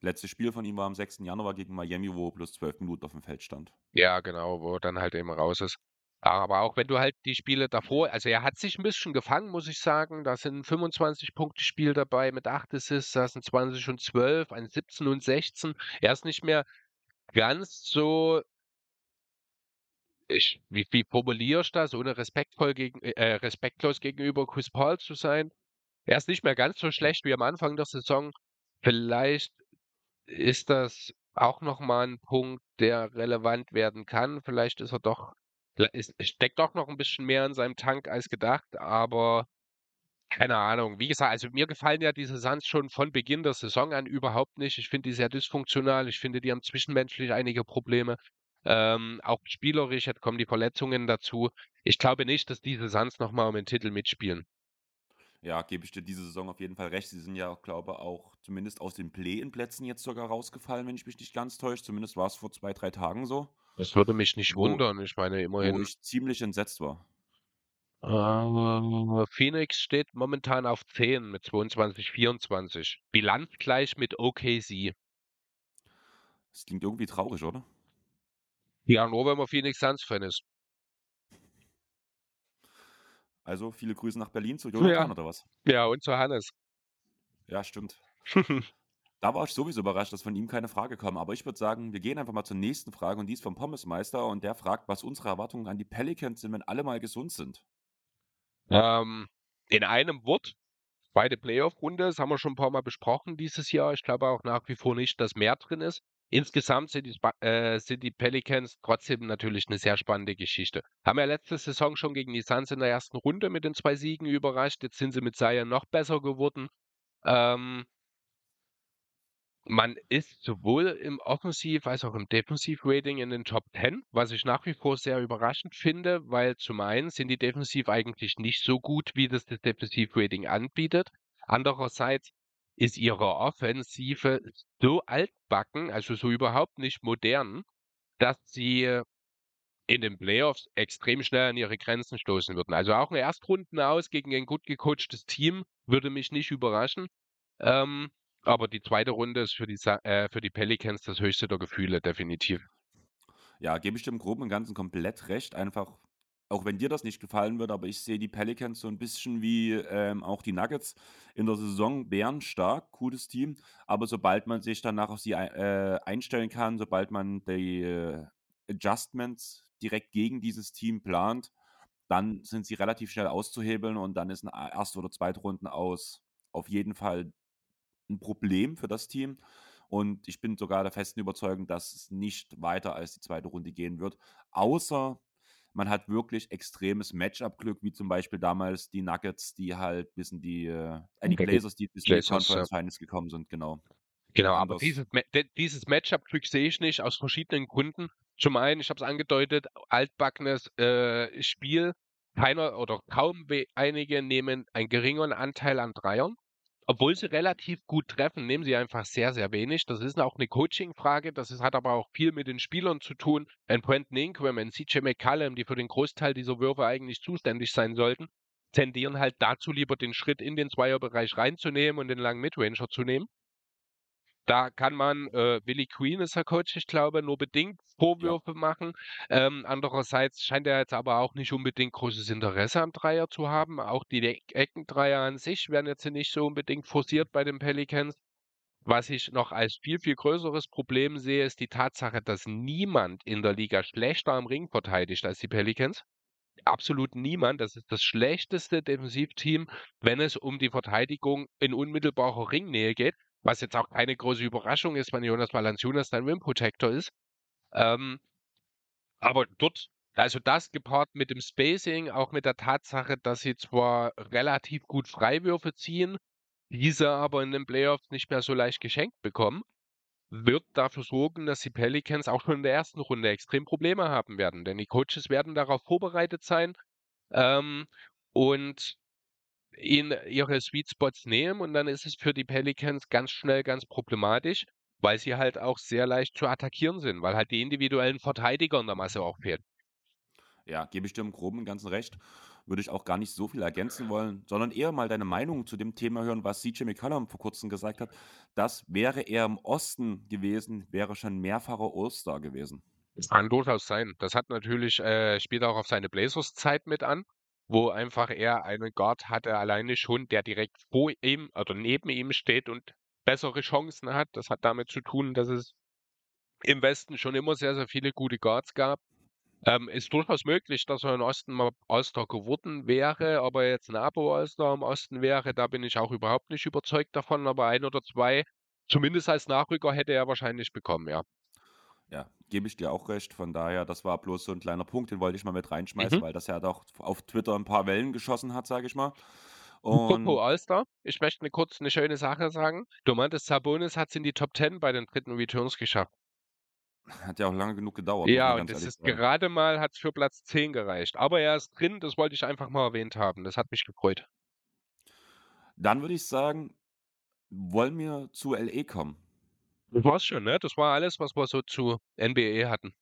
Speaker 1: Letztes Spiel von ihm war am 6. Januar gegen Miami, wo er plus 12 Minuten auf dem Feld stand.
Speaker 2: Ja, genau, wo er dann halt eben raus ist. Aber auch wenn du halt die Spiele davor, also er hat sich ein bisschen gefangen, muss ich sagen. Da sind 25 Punkte Spiel dabei mit 8 Assists, da sind 20 und 12, ein 17 und 16. Er ist nicht mehr ganz so, ich, wie, wie formuliere ich das, ohne respektvoll gegen, äh, respektlos gegenüber Chris Paul zu sein. Er ist nicht mehr ganz so schlecht wie am Anfang der Saison. Vielleicht ist das auch nochmal ein Punkt, der relevant werden kann. Vielleicht ist er doch, ist, steckt doch noch ein bisschen mehr in seinem Tank als gedacht, aber keine Ahnung. Wie gesagt, also mir gefallen ja diese Suns schon von Beginn der Saison an überhaupt nicht. Ich finde die sehr dysfunktional. Ich finde, die haben zwischenmenschlich einige Probleme. Ähm, auch spielerisch, jetzt kommen die Verletzungen dazu. Ich glaube nicht, dass diese Suns nochmal um den Titel mitspielen.
Speaker 1: Ja, gebe ich dir diese Saison auf jeden Fall recht. Sie sind ja, glaube ich, auch zumindest aus den Play-in-Plätzen jetzt sogar rausgefallen, wenn ich mich nicht ganz täusche. Zumindest war es vor zwei, drei Tagen so,
Speaker 2: Das würde mich nicht
Speaker 1: Wo-
Speaker 2: wundern. Ich meine,
Speaker 1: wo
Speaker 2: immerhin.
Speaker 1: ich ziemlich entsetzt war.
Speaker 2: Äh, Phoenix steht momentan auf 10 mit 22, 24. Bilanz gleich mit OKC.
Speaker 1: Das klingt irgendwie traurig, oder?
Speaker 2: Ja, nur wenn man Phoenix Suns-Fan ist.
Speaker 1: Also viele Grüße nach Berlin zu Jonathan
Speaker 2: Ja.
Speaker 1: oder was?
Speaker 2: Ja, und zu Hannes.
Speaker 1: Ja, stimmt. Da war ich sowieso überrascht, dass von ihm keine Frage kam. Aber ich würde sagen, wir gehen einfach mal zur nächsten Frage und die ist vom Pommesmeister und der fragt, was unsere Erwartungen an die Pelicans sind, wenn alle mal gesund sind.
Speaker 2: ähm, in einem Wort, zweite Playoff-Runde, das haben wir schon ein paar Mal besprochen dieses Jahr. Ich glaube auch nach wie vor nicht, dass mehr drin ist. Insgesamt sind die, äh, sind die Pelicans trotzdem natürlich eine sehr spannende Geschichte. Haben ja letzte Saison schon gegen die Suns in der ersten Runde mit den zwei Siegen überrascht. Jetzt sind sie mit Zion noch besser geworden. Ähm, man ist sowohl im Offensiv- als auch im Defensiv-Rating in den Top 10, was ich nach wie vor sehr überraschend finde, weil zum einen sind die defensiv eigentlich nicht so gut, wie das das Defensiv-Rating anbietet. Andererseits ist ihre Offensive so altbacken, also so überhaupt nicht modern, dass sie in den Playoffs extrem schnell an ihre Grenzen stoßen würden. Also auch ein Erstrunden aus gegen ein gut gecoachtes Team würde mich nicht überraschen. Ähm, aber die zweite Runde ist für die, äh, für die Pelicans das höchste der Gefühle, definitiv.
Speaker 1: Ja, gebe ich im Groben und Ganzen komplett recht. Einfach, auch wenn dir das nicht gefallen wird, aber ich sehe die Pelicans so ein bisschen wie ähm, auch die Nuggets in der Saison bärenstark, cooles Team. Aber sobald man sich danach auf sie äh, einstellen kann, sobald man die äh, Adjustments direkt gegen dieses Team plant, dann sind sie relativ schnell auszuhebeln und dann ist ein erste oder zweite Runden aus auf jeden Fall ein Problem für das Team. Und ich bin sogar der festen Überzeugung, dass es nicht weiter als die zweite Runde gehen wird. Außer man hat wirklich extremes Matchup-Glück, wie zum Beispiel damals die Nuggets, die halt bis in die, äh, die
Speaker 2: Okay,
Speaker 1: Blazers, die bis in die. Conference Finals gekommen sind, genau.
Speaker 2: Genau, aber dieses, dieses Matchup-Glück sehe ich nicht aus verschiedenen Gründen. Zum einen, ich habe es angedeutet, altbackenes äh, Spiel. Keiner oder kaum einige nehmen einen geringeren Anteil an Dreiern. Obwohl sie relativ gut treffen, nehmen sie einfach sehr, sehr wenig. Das ist auch eine Coaching-Frage. Das ist, hat aber auch viel mit den Spielern zu tun. Ein Brandon Ingram, ein CJ McCallum, die für den Großteil dieser Würfe eigentlich zuständig sein sollten, tendieren halt dazu, lieber den Schritt in den Zweierbereich reinzunehmen und den langen Midranger zu nehmen. Da kann man, äh, Willi Queen ist der Coach, ich glaube, nur bedingt
Speaker 1: Ja.
Speaker 2: Vorwürfe machen. Ähm, andererseits scheint er jetzt aber auch nicht unbedingt großes Interesse am Dreier zu haben. Auch die Eck Eckendreier an sich werden jetzt nicht so unbedingt forciert bei den Pelicans. Was ich noch als viel, viel größeres Problem sehe, ist die Tatsache, dass niemand in der Liga schlechter am Ring verteidigt als die Pelicans. Absolut niemand. Das ist das schlechteste Defensivteam, wenn es um die Verteidigung in unmittelbarer Ringnähe geht. Was jetzt auch keine große Überraschung ist, wenn Jonas Valanciunas dein Rim Protector ist. Ähm, aber dort, also das gepaart mit dem Spacing, auch mit der Tatsache, dass sie zwar relativ gut Freiwürfe ziehen, diese aber in den Playoffs nicht mehr so leicht geschenkt bekommen, wird dafür sorgen, dass die Pelicans auch schon in der ersten Runde extrem Probleme haben werden. Denn die Coaches werden darauf vorbereitet sein ähm, und in ihre Sweet Spots nehmen. Und dann ist es für die Pelicans ganz schnell ganz problematisch, weil sie halt auch sehr leicht zu attackieren sind, weil halt die individuellen Verteidiger in der Masse auch fehlen.
Speaker 1: Ja, gebe ich dir im Groben und Ganzen recht. Würde ich auch gar nicht so viel ergänzen wollen, sondern eher mal deine Meinung zu dem Thema hören, was CJ McCollum vor kurzem gesagt hat. Das wäre er im Osten gewesen, wäre schon mehrfacher All-Star gewesen.
Speaker 2: Das kann durchaus sein. Das hat natürlich, äh, spielt auch auf seine Blazers-Zeit mit an, wo einfach er einen Guard hatte, alleine schon, der direkt vor ihm oder neben ihm steht und bessere Chancen hat. Das hat damit zu tun, dass es im Westen schon immer sehr, sehr viele gute Guards gab. Ähm, ist durchaus möglich, dass er im Osten mal All-Star geworden wäre, aber jetzt ein Abo-All-Star im Osten wäre, da bin ich auch überhaupt nicht überzeugt davon, aber ein oder zwei, zumindest als Nachrücker, hätte er wahrscheinlich bekommen, ja.
Speaker 1: Ja, gebe ich dir auch recht. Von daher, das war bloß so ein kleiner Punkt, den wollte ich mal mit reinschmeißen,
Speaker 2: Mhm.
Speaker 1: weil das ja doch auf Twitter ein paar Wellen geschossen hat, sage ich mal. Und
Speaker 2: All-Star, ich möchte ne kurz eine schöne Sache sagen. Du meintest, Sabonis hat's in die Top 10 bei den dritten Returns geschafft.
Speaker 1: hat ja auch lange genug gedauert,
Speaker 2: Ja, und das ist
Speaker 1: sagen.
Speaker 2: gerade mal hat's für Platz 10 gereicht. Aber er ist drin, das wollte ich einfach mal erwähnt haben. Das hat mich gefreut.
Speaker 1: Dann würde ich sagen, wollen wir zu LA kommen.
Speaker 2: Das war's schon, ne? Das war alles, was wir so zu NBA hatten.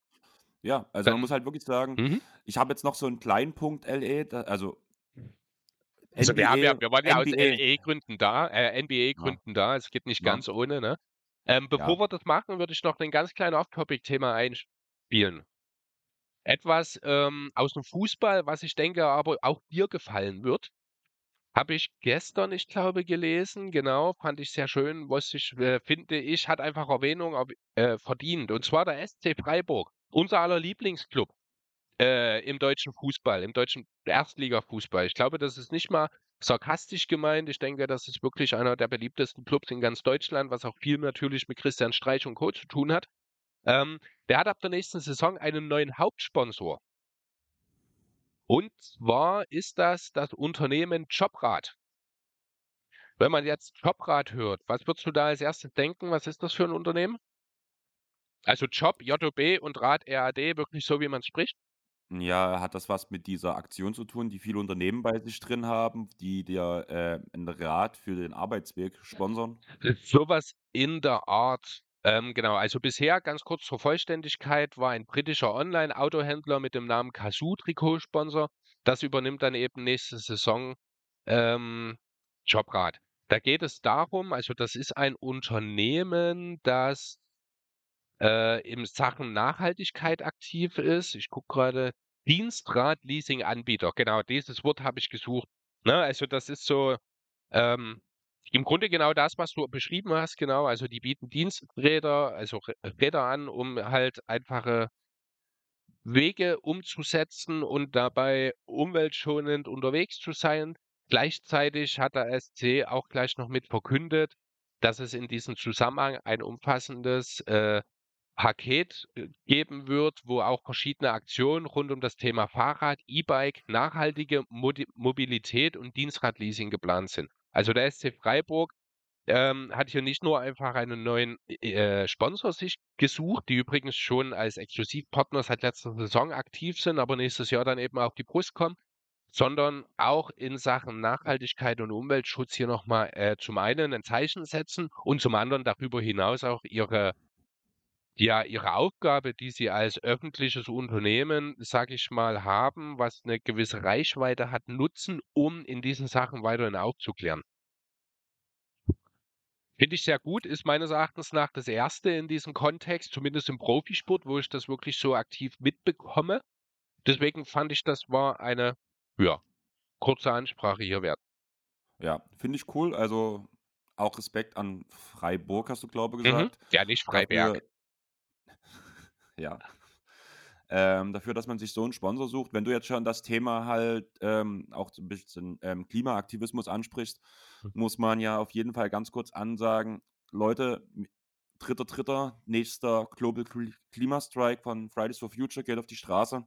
Speaker 1: Ja, also man muss halt wirklich sagen,
Speaker 2: mhm.
Speaker 1: ich habe jetzt noch so einen kleinen Punkt LA, da, also
Speaker 2: Also wir haben ja
Speaker 1: NBA,
Speaker 2: wir waren ja aus
Speaker 1: NBA,
Speaker 2: LA-Gründen da, äh,
Speaker 1: ja,
Speaker 2: NBA-Gründen da. Es geht nicht
Speaker 1: ja,
Speaker 2: ganz ohne, ne? Ähm, bevor
Speaker 1: ja,
Speaker 2: wir das machen, würde ich noch ein ganz kleines Off-Topic-Thema einspielen. Etwas ähm, aus dem Fußball, was ich denke aber auch dir gefallen wird. Habe ich gestern, ich glaube, gelesen, genau, fand ich sehr schön, was ich, äh, finde ich, hat einfach Erwähnung auf, äh, verdient. Und zwar der SC Freiburg, unser aller Lieblingsclub äh, im deutschen Fußball, im deutschen Erstligafußball. Ich glaube, das ist nicht mal sarkastisch gemeint. Ich denke, das ist wirklich einer der beliebtesten Clubs in ganz Deutschland, was auch viel natürlich mit Christian Streich und Co. zu tun hat. Ähm, der hat ab der nächsten Saison einen neuen Hauptsponsor. Und zwar ist das das Unternehmen Jobrad. Wenn man jetzt Jobrad hört, was würdest du da als erstes denken? Was ist das für ein Unternehmen? Also Job, JOB und Rad, RAD, wirklich so, wie man spricht?
Speaker 1: Ja, hat das was mit dieser Aktion zu tun, die viele Unternehmen bei sich drin haben, die dir äh, ein Rad für den Arbeitsweg sponsern?
Speaker 2: Sowas in der Art. Ähm, genau, also bisher, ganz kurz zur Vollständigkeit, war ein britischer Online-Autohändler mit dem Namen Kazoo Trikotsponsor. Das übernimmt dann eben nächste Saison ähm, Jobrad. Da geht es darum, also das ist ein Unternehmen, das äh, in Sachen Nachhaltigkeit aktiv ist. Ich gucke gerade, Dienstrad-Leasing-Anbieter. Genau, dieses Wort habe ich gesucht. Ne? Also das ist so ähm, im Grunde genau das, was du beschrieben hast, genau. Also die bieten Diensträder, also Räder an, um halt einfache Wege umzusetzen und dabei umweltschonend unterwegs zu sein. Gleichzeitig hat der SC auch gleich noch mit verkündet, dass es in diesem Zusammenhang ein umfassendes äh, Paket äh, geben wird, wo auch verschiedene Aktionen rund um das Thema Fahrrad, E-Bike, nachhaltige Modi Mobilität und Dienstradleasing geplant sind. Also der SC Freiburg ähm, hat hier nicht nur einfach einen neuen äh, Sponsor sich gesucht, die übrigens schon als Exklusivpartner seit letzter Saison aktiv sind, aber nächstes Jahr dann eben auf die Brust kommen, sondern auch in Sachen Nachhaltigkeit und Umweltschutz hier nochmal äh, zum einen ein Zeichen setzen und zum anderen darüber hinaus auch ihre ja, ihre Aufgabe, die sie als öffentliches Unternehmen, sage ich mal, haben, was eine gewisse Reichweite hat, nutzen, um in diesen Sachen weiterhin aufzuklären. Finde ich sehr gut, ist meines Erachtens nach das erste in diesem Kontext, zumindest im Profisport, wo ich das wirklich so aktiv mitbekomme. Deswegen fand ich, das war eine, ja, kurze Ansprache hier wert.
Speaker 1: Ja, finde ich cool. Also auch Respekt an Freiburg, hast du, glaube ich,
Speaker 2: Mhm.
Speaker 1: gesagt.
Speaker 2: Ja, nicht Freiberg.
Speaker 1: Ja. Ähm, dafür, dass man sich so einen Sponsor sucht. Wenn du jetzt schon das Thema halt ähm, auch ein bisschen ähm, Klimaaktivismus ansprichst,
Speaker 2: Hm.
Speaker 1: muss man ja auf jeden Fall ganz kurz ansagen, Leute, dritter, dritter, nächster Global Klimastrike von Fridays for Future geht auf die Straße.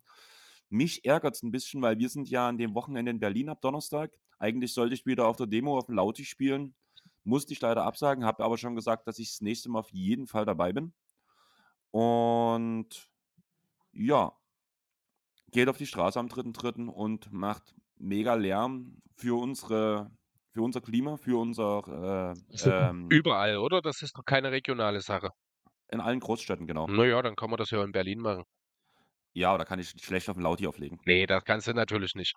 Speaker 1: Mich ärgert es ein bisschen, weil wir sind ja an dem Wochenende in Berlin ab Donnerstag. Eigentlich sollte ich wieder auf der Demo auf dem Lauti spielen. Musste ich leider absagen, habe aber schon gesagt, dass ich das nächste Mal auf jeden Fall dabei bin. Und ja, geht auf die Straße am 3.3. und macht mega Lärm für unsere, für unser Klima, für unser äh, ähm,
Speaker 2: Überall, oder? Das ist doch keine regionale Sache.
Speaker 1: in allen Großstädten, genau.
Speaker 2: Naja, dann kann man das ja in Berlin machen.
Speaker 1: Ja, da kann ich schlecht auf den Lauti auflegen.
Speaker 2: Nee, das kannst du natürlich nicht.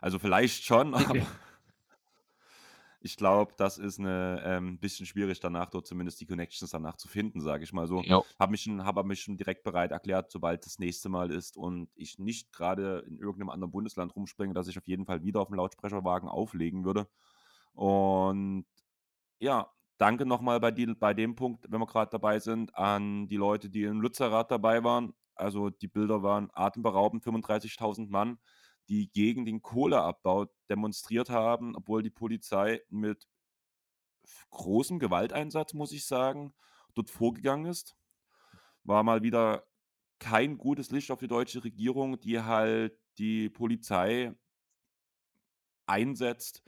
Speaker 1: Also vielleicht schon, aber ich glaube, das ist eine ähm, bisschen schwierig danach dort zumindest die Connections danach zu finden, sage ich mal so.
Speaker 2: Ja.
Speaker 1: Habe mich, schon- hab mich schon direkt bereit erklärt, sobald das nächste Mal ist und ich nicht gerade in irgendeinem anderen Bundesland rumspringe, dass ich auf jeden Fall wieder auf dem Lautsprecherwagen auflegen würde. Und ja, danke nochmal bei, die, bei dem Punkt, wenn wir gerade dabei sind, an die Leute, die in Lützerath dabei waren. Also die Bilder waren atemberaubend, 35.000 Mann, die gegen den Kohleabbau demonstriert haben, obwohl die Polizei mit großem Gewalteinsatz, muss ich sagen, dort vorgegangen ist. War mal wieder kein gutes Licht auf die deutsche Regierung, die halt die Polizei einsetzt,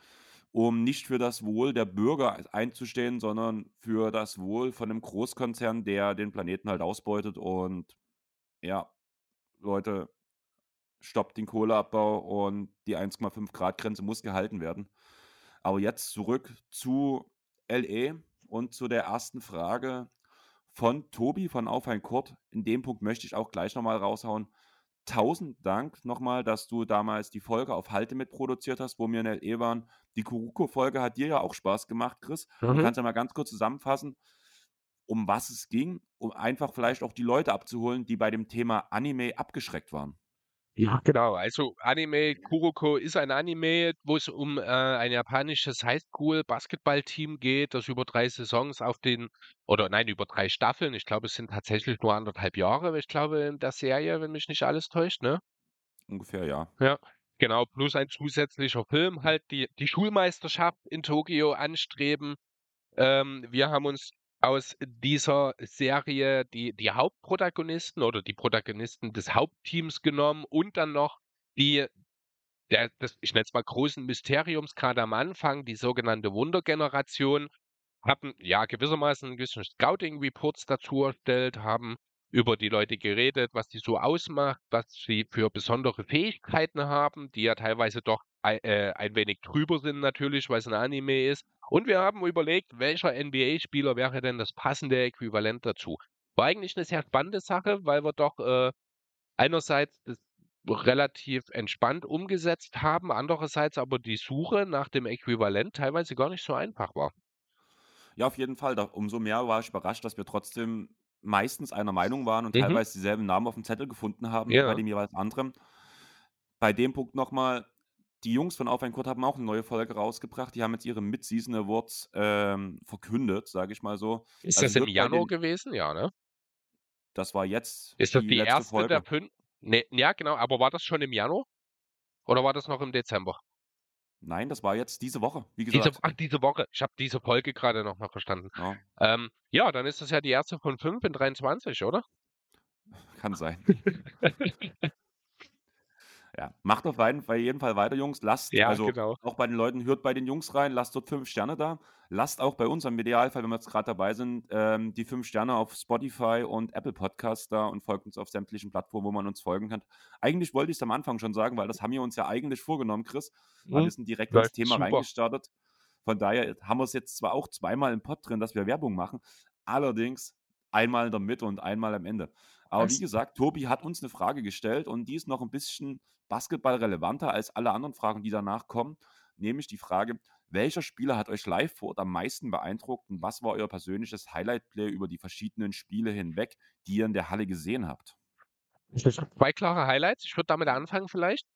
Speaker 1: um nicht für das Wohl der Bürger einzustehen, sondern für das Wohl von einem Großkonzern, der den Planeten halt ausbeutet. Und ja, Leute, stoppt den Kohleabbau und die 1,5 Grad Grenze muss gehalten werden. Aber jetzt zurück zu LE und zu der ersten Frage von Tobi von Auf ein Kurt. In dem Punkt möchte ich auch gleich nochmal raushauen. Tausend Dank nochmal, dass du damals die Folge auf Halte mitproduziert hast, wo wir in LE waren. Die Kuruko-Folge hat dir ja auch Spaß gemacht, Chris. Du
Speaker 2: Mhm.
Speaker 1: kannst ja mal ganz kurz zusammenfassen, um was es ging, um einfach vielleicht auch die Leute abzuholen, die bei dem Thema Anime abgeschreckt waren.
Speaker 2: Ja, genau. Also Anime Kuroko ist ein Anime, wo es um äh, ein japanisches Highschool-Basketballteam geht, das über drei Saisons auf den, oder nein, über drei Staffeln, ich glaube, es sind tatsächlich nur anderthalb Jahre, ich glaube, in der Serie, wenn mich nicht alles täuscht, ne?
Speaker 1: Ungefähr, ja.
Speaker 2: Ja, genau, plus ein zusätzlicher Film halt, die, die Schulmeisterschaft in Tokio anstreben. Ähm, wir haben uns aus dieser Serie die, die Hauptprotagonisten oder die Protagonisten des Hauptteams genommen und dann noch die, der, das, ich nenne es mal großen Mysteriums, gerade am Anfang, die sogenannte Wundergeneration, haben ja gewissermaßen ein bisschen Scouting-Reports dazu erstellt, haben über die Leute geredet, was die so ausmacht, was sie für besondere Fähigkeiten haben, die ja teilweise doch äh, ein wenig drüber sind natürlich, weil es ein Anime ist. Und wir haben überlegt, welcher NBA-Spieler wäre denn das passende Äquivalent dazu. War eigentlich eine sehr spannende Sache, weil wir doch äh, einerseits das relativ entspannt umgesetzt haben, andererseits aber die Suche nach dem Äquivalent teilweise gar nicht so einfach war.
Speaker 1: Ja, auf jeden Fall. Umso mehr war ich überrascht, dass wir trotzdem meistens einer Meinung waren und
Speaker 2: Mhm.
Speaker 1: teilweise dieselben Namen auf dem Zettel gefunden haben
Speaker 2: Ja.
Speaker 1: bei dem jeweils anderen. Bei dem Punkt nochmal, die Jungs von Auf ein Kurt haben auch eine neue Folge rausgebracht. Die haben jetzt ihre Mid-Season Awards ähm, verkündet, sage ich mal so.
Speaker 2: Ist
Speaker 1: Also
Speaker 2: das im Januar
Speaker 1: den-
Speaker 2: gewesen? Ja, ne?
Speaker 1: Das war jetzt
Speaker 2: Ist das die, erste
Speaker 1: Folge.
Speaker 2: der fünf? Ne, ja, genau, aber war das schon im Januar? Oder war das noch im Dezember?
Speaker 1: Nein, das war jetzt diese Woche, wie
Speaker 2: Diese,
Speaker 1: gesagt.
Speaker 2: ach, diese Woche. Ich habe diese Folge gerade noch mal verstanden.
Speaker 1: Ja,
Speaker 2: Ähm, ja, dann ist das ja die erste von fünf in 23, oder?
Speaker 1: kann sein. Ja, macht auf jeden Fall, weiter, Jungs. Lasst,
Speaker 2: Ja,
Speaker 1: also
Speaker 2: genau.
Speaker 1: auch bei den Leuten, hört bei den Jungs rein, lasst dort fünf Sterne da. Lasst auch bei uns im Idealfall, wenn wir jetzt gerade dabei sind, ähm, die fünf Sterne auf Spotify und Apple Podcasts da und folgt uns auf sämtlichen Plattformen, wo man uns folgen kann. Eigentlich wollte ich es am Anfang schon sagen, weil das haben wir uns ja eigentlich vorgenommen, Chris.
Speaker 2: Mhm.
Speaker 1: wir sind direkt ins Thema
Speaker 2: super.
Speaker 1: reingestartet. Von daher haben wir es jetzt zwar auch zweimal im Pod drin, dass wir Werbung machen, allerdings einmal in der Mitte und einmal am Ende. Aber wie
Speaker 2: Was?
Speaker 1: gesagt, Tobi hat uns eine Frage gestellt und die ist noch ein bisschen Basketball relevanter als alle anderen Fragen, die danach kommen. Nämlich die Frage, Welcher Spieler hat euch live vor Ort am meisten beeindruckt und was war euer persönliches Highlight-Play über die verschiedenen Spiele hinweg, die ihr in der Halle gesehen habt?
Speaker 2: Zwei klare Highlights. Ich würde damit anfangen vielleicht.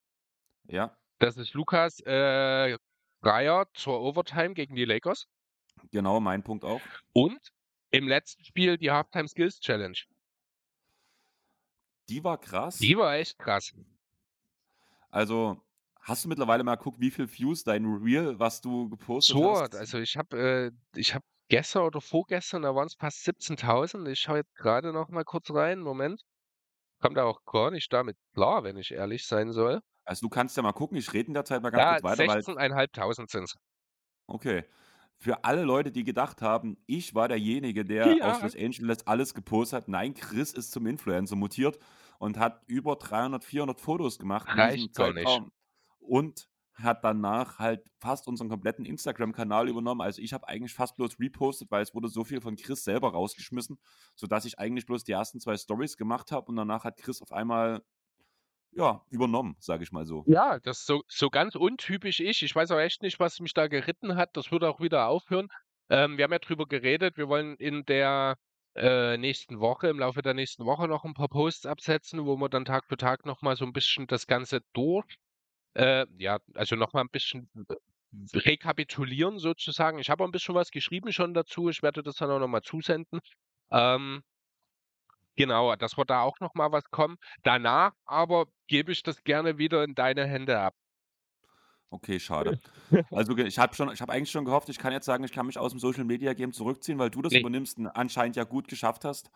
Speaker 1: Ja.
Speaker 2: Das ist Lukas äh, Breyer zur Overtime gegen die Lakers.
Speaker 1: Genau, mein Punkt auch.
Speaker 2: Und im letzten Spiel die Halftime Skills Challenge.
Speaker 1: Die war krass.
Speaker 2: Die war echt krass.
Speaker 1: Also, hast du mittlerweile mal geguckt, wie viel Views dein Reel, was du gepostet
Speaker 2: So,
Speaker 1: hast?
Speaker 2: also ich habe äh, ich habe gestern oder vorgestern, da waren es fast 17.000. Ich schaue jetzt gerade noch mal kurz rein. Moment. Kommt da auch gar nicht damit klar, wenn ich ehrlich sein soll.
Speaker 1: Also, du kannst ja mal gucken, ich rede in der Zeit mal ganz
Speaker 2: Ja,
Speaker 1: kurz weiter, weil
Speaker 2: 16.500 sind's.
Speaker 1: Okay. Für alle Leute, die gedacht haben, ich war derjenige, der aus
Speaker 2: Ja.
Speaker 1: Los Angeles alles gepostet hat. Nein, Chris ist zum Influencer mutiert und hat über 300, 400 Fotos gemacht in diesem
Speaker 2: Reicht gar nicht.
Speaker 1: Zeitraum und hat danach halt fast unseren kompletten Instagram-Kanal übernommen. Also, ich habe eigentlich fast bloß repostet, weil es wurde so viel von Chris selber rausgeschmissen, sodass ich eigentlich bloß die ersten 2 Stories gemacht habe und danach hat Chris auf einmal, ja, übernommen, sage ich mal so.
Speaker 2: Ja, das ist so so ganz untypisch ich. Ich weiß auch echt nicht, was mich da geritten hat. Das wird auch wieder aufhören. Ähm, wir haben ja drüber geredet. Wir wollen in der äh, nächsten Woche, im Laufe der nächsten Woche noch ein paar Posts absetzen, wo wir dann Tag für Tag noch mal so ein bisschen das Ganze durch äh, ja, also noch mal ein bisschen rekapitulieren sozusagen. Ich habe ein bisschen was geschrieben schon dazu. Ich werde das dann auch noch mal zusenden. Ähm Genau, dass wir da auch noch mal was kommen. Danach aber gebe ich das gerne wieder in deine Hände ab.
Speaker 1: Okay, schade. Also, ich habe schon ich habe eigentlich schon gehofft, ich kann jetzt sagen, ich kann mich aus dem Social Media Game zurückziehen, weil du das
Speaker 2: Ne.
Speaker 1: übernimmst und anscheinend ja gut geschafft hast.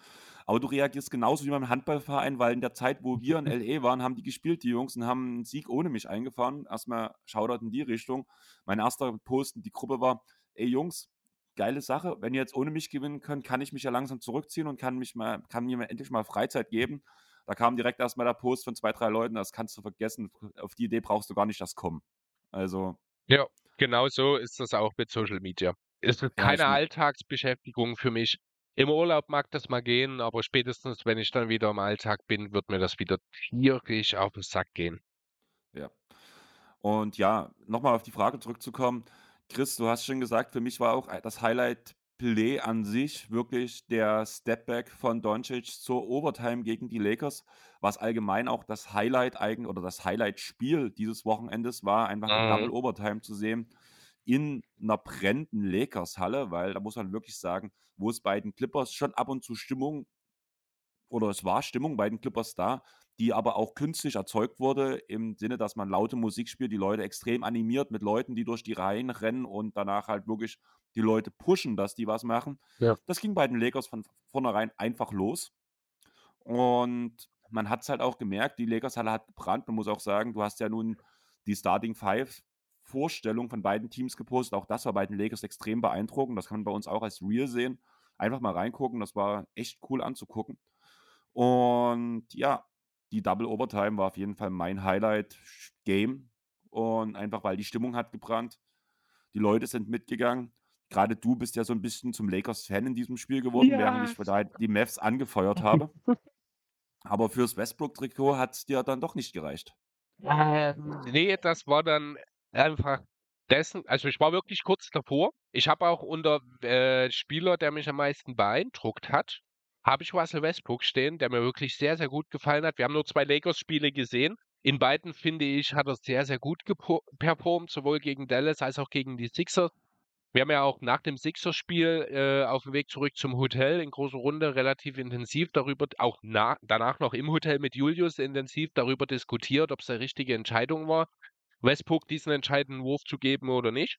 Speaker 1: Aber du reagierst genauso wie beim Handballverein, weil in der Zeit, wo wir in L.A. waren, haben die gespielt, die Jungs, und haben 'n Sieg ohne mich eingefahren. Erst mal Shoutout in die Richtung. Mein erster Post in die Gruppe war: „Ey Jungs, geile Sache. Wenn ihr jetzt ohne mich gewinnen könnt, kann ich mich ja langsam zurückziehen und kann mich mal kann mir endlich mal Freizeit geben.“ Da kam direkt erst mal der Post von 2, 3 Leuten: „Das kannst du vergessen. Auf die Idee brauchst du gar nicht erst kommen.“ Also
Speaker 2: Ja, genau so ist das auch mit Social Media. Es ist
Speaker 1: Ja,
Speaker 2: keine
Speaker 1: mein
Speaker 2: Alltagsbeschäftigung für mich. Im Urlaub mag das mal gehen, aber spätestens, wenn ich dann wieder im Alltag bin, wird mir das wieder tierisch auf 'n Sack gehen.
Speaker 1: Ja. Und ja, noch mal auf die Frage zurückzukommen. Chris, du hast schon gesagt, für mich war auch ei das Highlight-Play an sich wirklich der Stepback von Doncic zur Overtime gegen die Lakers, was allgemein auch das Highlight eigen oder das Highlight-Spiel dieses Wochenendes war, einfach 'ne Double
Speaker 2: Mhm.
Speaker 1: Overtime zu sehen in 'ner brennenden Lakers-Halle, weil da muss man wirklich sagen, wo es bei den Clippers schon ab und zu Stimmung oder es war Stimmung bei den Clippers da, die aber auch künstlich erzeugt wurde im Sinne, dass man laute Musik spielt, die Leute extrem animiert mit Leuten, die durch die Reihen rennen und danach halt wirklich die Leute pushen, dass die was machen.
Speaker 2: Ja.
Speaker 1: Das ging bei den Lakers von vornherein einfach los. Und man hat's halt auch gemerkt, die Lakers-Halle hat gebrannt. Man muss auch sagen, du hast ja nun die Starting Five Vorstellung von beiden Teams gepostet. Auch das war bei den Lakers extrem beeindruckend. Das kann man bei uns auch als Reel sehen. Einfach mal reingucken, das war echt cool anzugucken. Und ja, die Double Overtime war auf jeden Fall mein Highlight-Game und einfach, weil die Stimmung hat gebrannt. Die Leute sind mitgegangen. Grade du bist ja so 'n bisschen zum Lakers-Fan in diesem Spiel geworden, während
Speaker 2: Ja.
Speaker 1: ich da die Mavs angefeuert habe. Aber fürs Westbrook-Trikot hat's dir dann doch nicht gereicht.
Speaker 2: Ähm, ne, das war dann einfach dessen also, ich war wirklich kurz davor. Ich habe auch unter äh, Spieler, der mich am meisten beeindruckt hat, habe ich Russell Westbrook stehen, der mir wirklich sehr, sehr gut gefallen hat. Wir haben nur 2 Lakers-Spiele gesehen. In beiden, finde ich, hat er sehr, sehr gut performt, sowohl gegen Dallas als auch gegen die Sixers. Wir haben ja auch nach dem Sixers-Spiel, äh, auf dem Weg zurück zum Hotel in großer Runde relativ intensiv darüber auch na danach noch im Hotel mit Julius intensiv darüber diskutiert, ob's 'ne richtige Entscheidung war, Westbrook diesen entscheidenden Wurf zu geben oder nicht.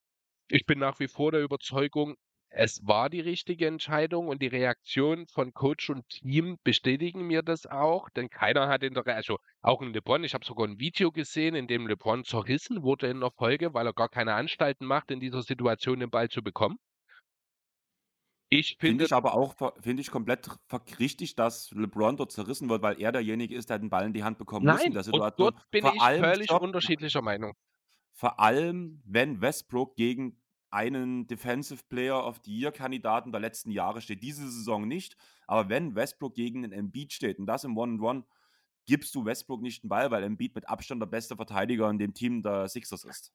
Speaker 2: Ich bin nach wie vor der Überzeugung, es war die richtige Entscheidung und die Reaktion von Coach und Team bestätigen mir das auch, denn keiner hat in der also, auch 'n LeBron ich habe sogar 'n Video gesehen, in dem LeBron zerrissen wurde in der Folge, weil er gar keine Anstalten macht, in dieser Situation den Ball zu bekommen. Ich
Speaker 1: Finde
Speaker 2: finde
Speaker 1: ich aber auch finde ich komplett richtig, dass LeBron dort zerrissen wird, weil er derjenige ist, der den Ball in die Hand bekommen muss in
Speaker 2: Nein,
Speaker 1: der
Speaker 2: und
Speaker 1: Situation.
Speaker 2: dort bin
Speaker 1: Vor
Speaker 2: ich völlig unterschiedlicher Meinung.
Speaker 1: vor allem, wenn Westbrook gegen einen Defensive Player of the Year Kandidaten der letzten Jahre steht. Diese Saison nicht, aber wenn Westbrook gegen 'nen Embiid steht und das im One-on-One, gibst du Westbrook nicht 'n Ball, weil Embiid mit Abstand der beste Verteidiger in dem Team der Sixers ist.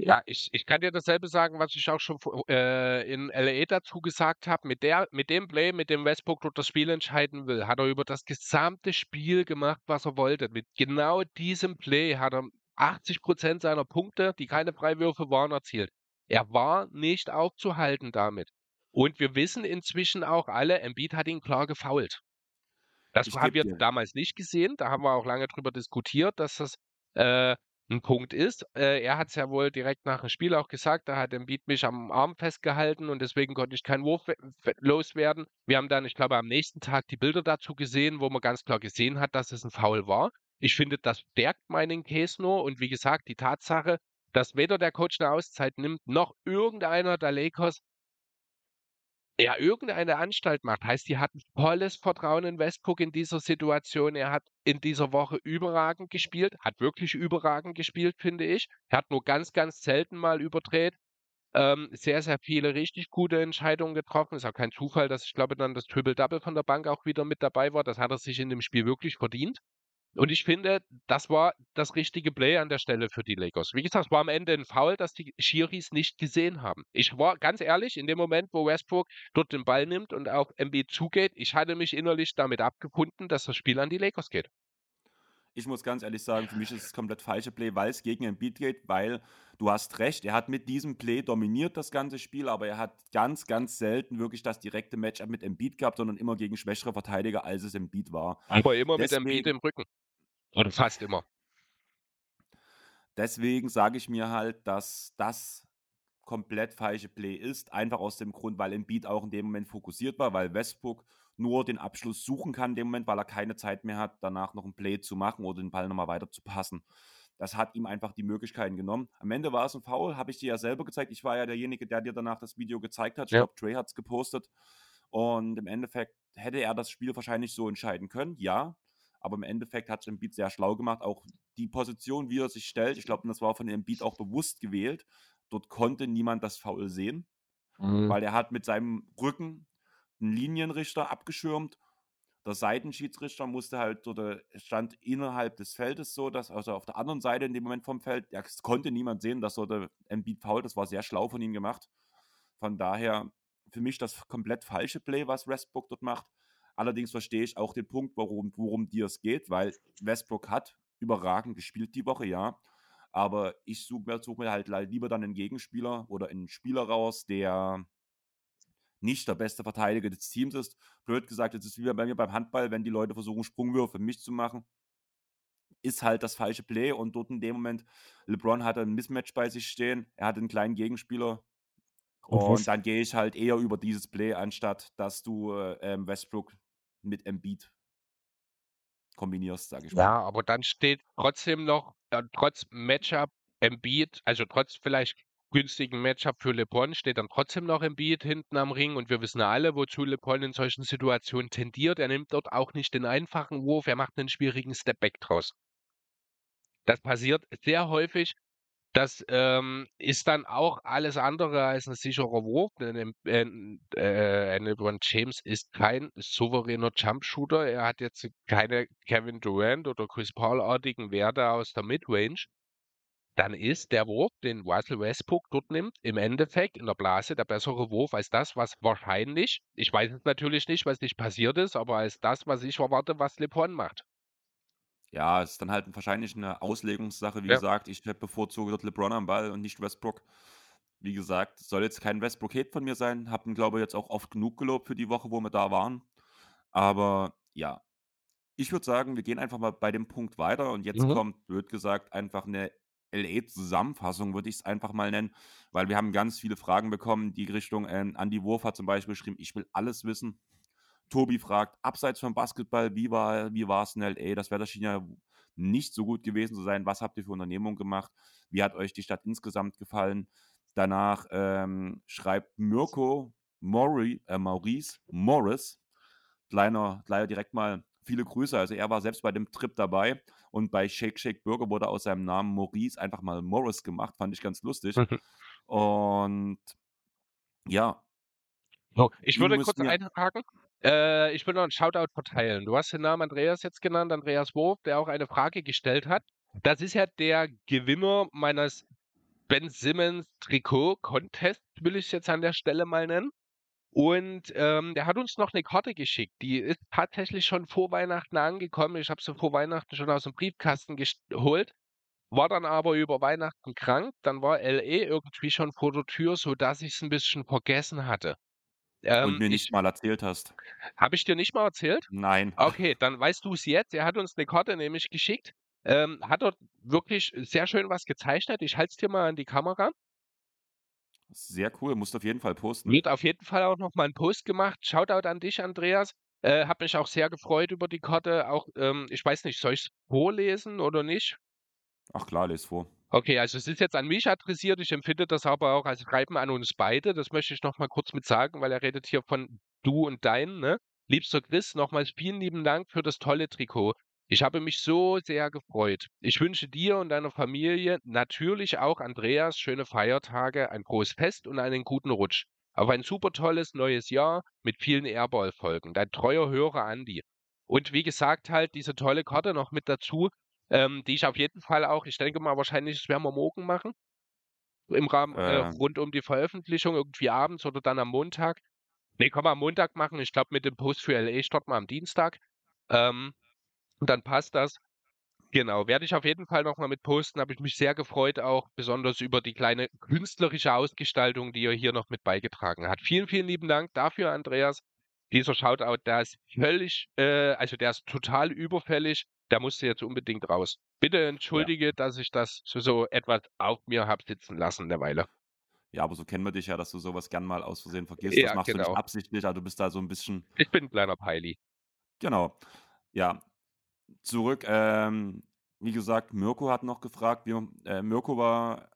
Speaker 2: Ja, ich ich kann dir dasselbe sagen, was ich auch schon äh, in L.A. dazu gesagt habe. Mit mit dem Play, mit dem Westbrook dort das Spiel entscheiden will, hat er über das gesamte Spiel gemacht, was er wollte. Mit genau diesem Play hat er 80% seiner Punkte, die keine Freiwürfe waren, erzielt. Er war nicht aufzuhalten damit. Und wir wissen inzwischen auch alle, Embiid hat ihn klar gefoult. Das
Speaker 1: Ich
Speaker 2: haben wir
Speaker 1: dir
Speaker 2: damals nicht gesehen. Da haben wir auch lange drüber diskutiert, dass das, äh, 'n Punkt ist. Äh, er hat's ja wohl direkt nach dem Spiel auch gesagt, da hat Embiid mich am Arm festgehalten und deswegen konnte ich keinen Wurf we loswerden. Wir haben dann, ich glaube, am nächsten Tag die Bilder dazu gesehen, wo man ganz klar gesehen hat, dass es 'n Foul war. Ich finde, das stärkt meinen Case nur und wie gesagt, die Tatsache, dass weder der Coach 'ne Auszeit nimmt, noch irgendeiner der Lakers ja, irgendeine Anstalt macht. Heißt, die hatten volles Vertrauen in Westbrook in dieser Situation. Er hat in dieser Woche überragend gespielt, hat wirklich überragend gespielt, finde ich. Er hat nur ganz, ganz selten mal überdreht. Ähm, sehr, sehr viele richtig gute Entscheidungen getroffen. Ist auch kein Zufall, dass ich glaube dann das Triple-Double von der Bank auch wieder mit dabei war. Das hat er sich in dem Spiel wirklich verdient. Und ich finde, das war das richtige Play an der Stelle für die Lakers. Wie gesagt, es war am Ende 'n Foul, das die Schiris nicht gesehen haben. Ich war ganz ehrlich, in dem Moment, wo Westbrook dort den Ball nimmt und auf Embiid zugeht, ich hatte mich innerlich damit abgefunden, dass das Spiel an die Lakers geht.
Speaker 1: Ich muss ganz ehrlich sagen, für mich ist es komplett falsche Play, weil's gegen Embiid geht, weil du hast recht, er hat mit diesem Play dominiert das ganze Spiel, aber er hat ganz, ganz selten wirklich das direkte Match-up mit Embiid gehabt, sondern immer gegen schwächere Verteidiger, als es Embiid war.
Speaker 2: Aber immer mit Embiid
Speaker 1: Deswegen
Speaker 2: im Rücken. Oder fast immer.
Speaker 1: deswegen sage ich mir halt, dass das komplett falsche Play ist, einfach aus dem Grund, weil Embiid auch in dem Moment fokussiert war, weil Westbrook nur den Abschluss suchen kann in dem Moment, weil er keine Zeit mehr hat, danach noch 'n Play zu machen oder den Ball noch mal weiter zu passen. Das hat ihm einfach die Möglichkeiten genommen. Am Ende war es 'n Foul, habe ich dir ja selber gezeigt. Ich war ja derjenige, der dir danach das Video gezeigt hat. Ich
Speaker 2: Ja.
Speaker 1: glaube, Trey hat's gepostet. Und im Endeffekt hätte er das Spiel wahrscheinlich so entscheiden können, ja. Aber im Endeffekt hat's Embiid sehr schlau gemacht. Auch die Position, wie er sich stellt, ich glaube, das war von Embiid auch bewusst gewählt. Dort konnte niemand das Foul sehen,
Speaker 2: Mhm.
Speaker 1: weil er hat mit seinem Rücken 'n Linienrichter abgeschirmt. Der Seitenschiedsrichter musste halt oder stand innerhalb des Feldes so, dass also auf der anderen Seite in dem Moment vom Feld, ja, es konnte niemand sehen, dass dort der Embiid foult. Das war sehr schlau von ihm gemacht. Von daher für mich das komplett falsche Play, was Westbrook dort macht. Allerdings verstehe ich auch den Punkt, warum worum dir es geht, weil Westbrook hat überragend gespielt die Woche, ja. Aber ich suche mir suche mir halt lieber dann 'nen Gegenspieler oder 'n Spieler raus, der nicht der beste Verteidiger des Teams ist. Blöd gesagt, das ist wie bei mir beim Handball, wenn die Leute versuchen, Sprungwürfe für mich zu machen ist halt das falsche Play und dort in dem Moment LeBron hatte 'n Mismatch bei sich stehen. Er hatte 'n kleinen Gegenspieler.
Speaker 3: Und
Speaker 1: Und dann gehe ich halt eher über dieses Play, anstatt dass du, äh, ähm, Westbrook mit Embiid kombinierst, sage ich mal.
Speaker 2: Ja, aber dann steht trotzdem noch, äh, trotz Matchup Embiid, also trotz vielleicht günstigen Matchup für LeBron, steht dann trotzdem noch Embiid hinten am Ring und wir wissen alle, wozu LeBron in solchen Situationen tendiert. Er nimmt dort auch nicht den einfachen Wurf, er macht 'nen schwierigen Stepback draus. Das passiert sehr häufig. Das, ähm, ist dann auch alles andere als 'n sicherer Wurf, denn en äh, ein LeBron James ist kein souveräner Jumpshooter. Er hat jetzt keine Kevin Durant oder Chris Paul-artigen Werte aus der Midrange. Dann ist der Wurf, den Russell Westbrook dort nimmt, im Endeffekt in der Blase der bessere Wurf als das, was wahrscheinlich ich weiß natürlich nicht, weil's nicht passiert ist, aber als das, was ich erwarte, was LeBron macht.
Speaker 1: Ja, ist dann halt wahrscheinlich 'ne Auslegungssache. Wie
Speaker 2: Ja.
Speaker 1: gesagt, ich, äh, bevorzuge dort LeBron am Ball und nicht Westbrook. Wie gesagt, soll jetzt kein Westbrook-Hate von mir sein. Habe ihn, glaube ich, jetzt auch oft genug gelobt für die Woche, wo wir da waren. Aber ja, ich würde sagen, wir gehen einfach mal bei dem Punkt weiter und jetzt
Speaker 2: Mhm.
Speaker 1: kommt, blöd gesagt, einfach 'ne LA-Zusammenfassung, würde ich's einfach mal nennen, weil wir haben ganz viele Fragen bekommen, die Richtung ähm, Andy Wurf hat zum Beispiel geschrieben: „Ich will alles wissen.“ Tobi fragt: „Abseits vom Basketball, wie war wie war's in LA? Das Wetter schien ja nicht so gut gewesen zu sein. Was habt ihr für Unternehmungen gemacht? Wie hat euch die Stadt insgesamt gefallen?“ Danach, ähm, schreibt Mirko Mori äh, Maurice Morris, kleiner kleiner direkt mal viele Grüße. Also, er war selbst bei dem Trip dabei und bei Shake Shack Burger wurde aus seinem Namen Maurice einfach mal Morris gemacht, fand ich ganz lustig.
Speaker 2: Mhm.
Speaker 1: Und ja.
Speaker 2: So, ich würde kurz einhaken. Äh, ich will noch 'n Shoutout verteilen. Du hast den Namen Andreas jetzt genannt, Andreas Wurf, der auch eine Frage gestellt hat. Das ist ja der Gewinner meines Ben Simmons Trikot-Contest, will ich es jetzt an der Stelle mal nennen. Und ähm, der hat uns noch eine Karte geschickt. Die ist tatsächlich schon vor Weihnachten angekommen. Ich habe sie vor Weihnachten schon aus dem Briefkasten geholt. War dann aber über Weihnachten krank. Dann war LE irgendwie schon vor der Tür, sodass ich es ein bisschen vergessen hatte.
Speaker 1: Und
Speaker 2: Ähm,
Speaker 1: mir nicht
Speaker 2: ich
Speaker 1: mal erzählt hast.
Speaker 2: habe ich dir nicht mal erzählt?
Speaker 1: Nein.
Speaker 2: Okay, dann weißt du es jetzt. Er hat uns eine Karte nämlich geschickt. Ähm, hat dort wirklich sehr schön was gezeichnet. Ich halte es dir mal an die Kamera.
Speaker 1: Sehr cool, musst du auf jeden Fall posten.
Speaker 2: Wird auf jeden Fall auch noch mal 'n Post gemacht. Shoutout an dich, Andreas. Äh, habe mich auch sehr gefreut über die Karte. Auch, ähm, ich weiß nicht, soll ich's vorlesen oder nicht?
Speaker 1: Ach klar, lese vor.
Speaker 2: Okay, also es ist jetzt an mich adressiert. Ich empfinde das aber auch als Schreiben an uns beide. Das möchte ich noch mal kurz mit sagen, weil er redet hier von du und dein, ne? Liebster Chris, nochmals vielen lieben Dank für das tolle Trikot. Ich habe mich so sehr gefreut. Ich wünsche dir und deiner Familie, natürlich auch Andreas, schöne Feiertage, ein frohes Fest und einen guten Rutsch. Auf ein super tolles neues Jahr mit vielen Airball-Folgen. Dein treuer Hörer Andi. Und wie gesagt, halt diese tolle Karte noch mit dazu, ähm, die ich auf jeden Fall auch, ich denke mal, wahrscheinlich, das werden wir morgen machen. Im Rahmen, äh,
Speaker 1: Ähm.
Speaker 2: rund um die Veröffentlichung, irgendwie abends oder dann am Montag. Ne, können wir am Montag machen. Ich glaube, mit dem Post für LA starten wir am Dienstag. Ähm, und dann passt das. Genau, werde ich auf jeden Fall noch mal mit posten. Habe ich mich sehr gefreut auch, besonders über die kleine künstlerische Ausgestaltung, die er hier noch mit beigetragen hat. Vielen, vielen lieben Dank dafür, Andreas. Dieser Shoutout, der ist völlig, äh, also der ist total überfällig. Der musste jetzt unbedingt raus. Bitte entschuldige, dass ich das so, so etwas auf mir habe sitzen lassen eine Weile.
Speaker 1: Ja, aber so kennen wir dich ja, dass du sowas gern mal aus Versehen vergisst.
Speaker 2: Ja,
Speaker 1: das machst du
Speaker 2: genau.
Speaker 1: nicht absichtlich, aber du bist da so 'n bisschen
Speaker 2: Ich bin 'n kleiner Peili.
Speaker 1: Genau. Ja, zurück, ähm, wie gesagt, Mirko hat noch gefragt. Wir äh, Mirko war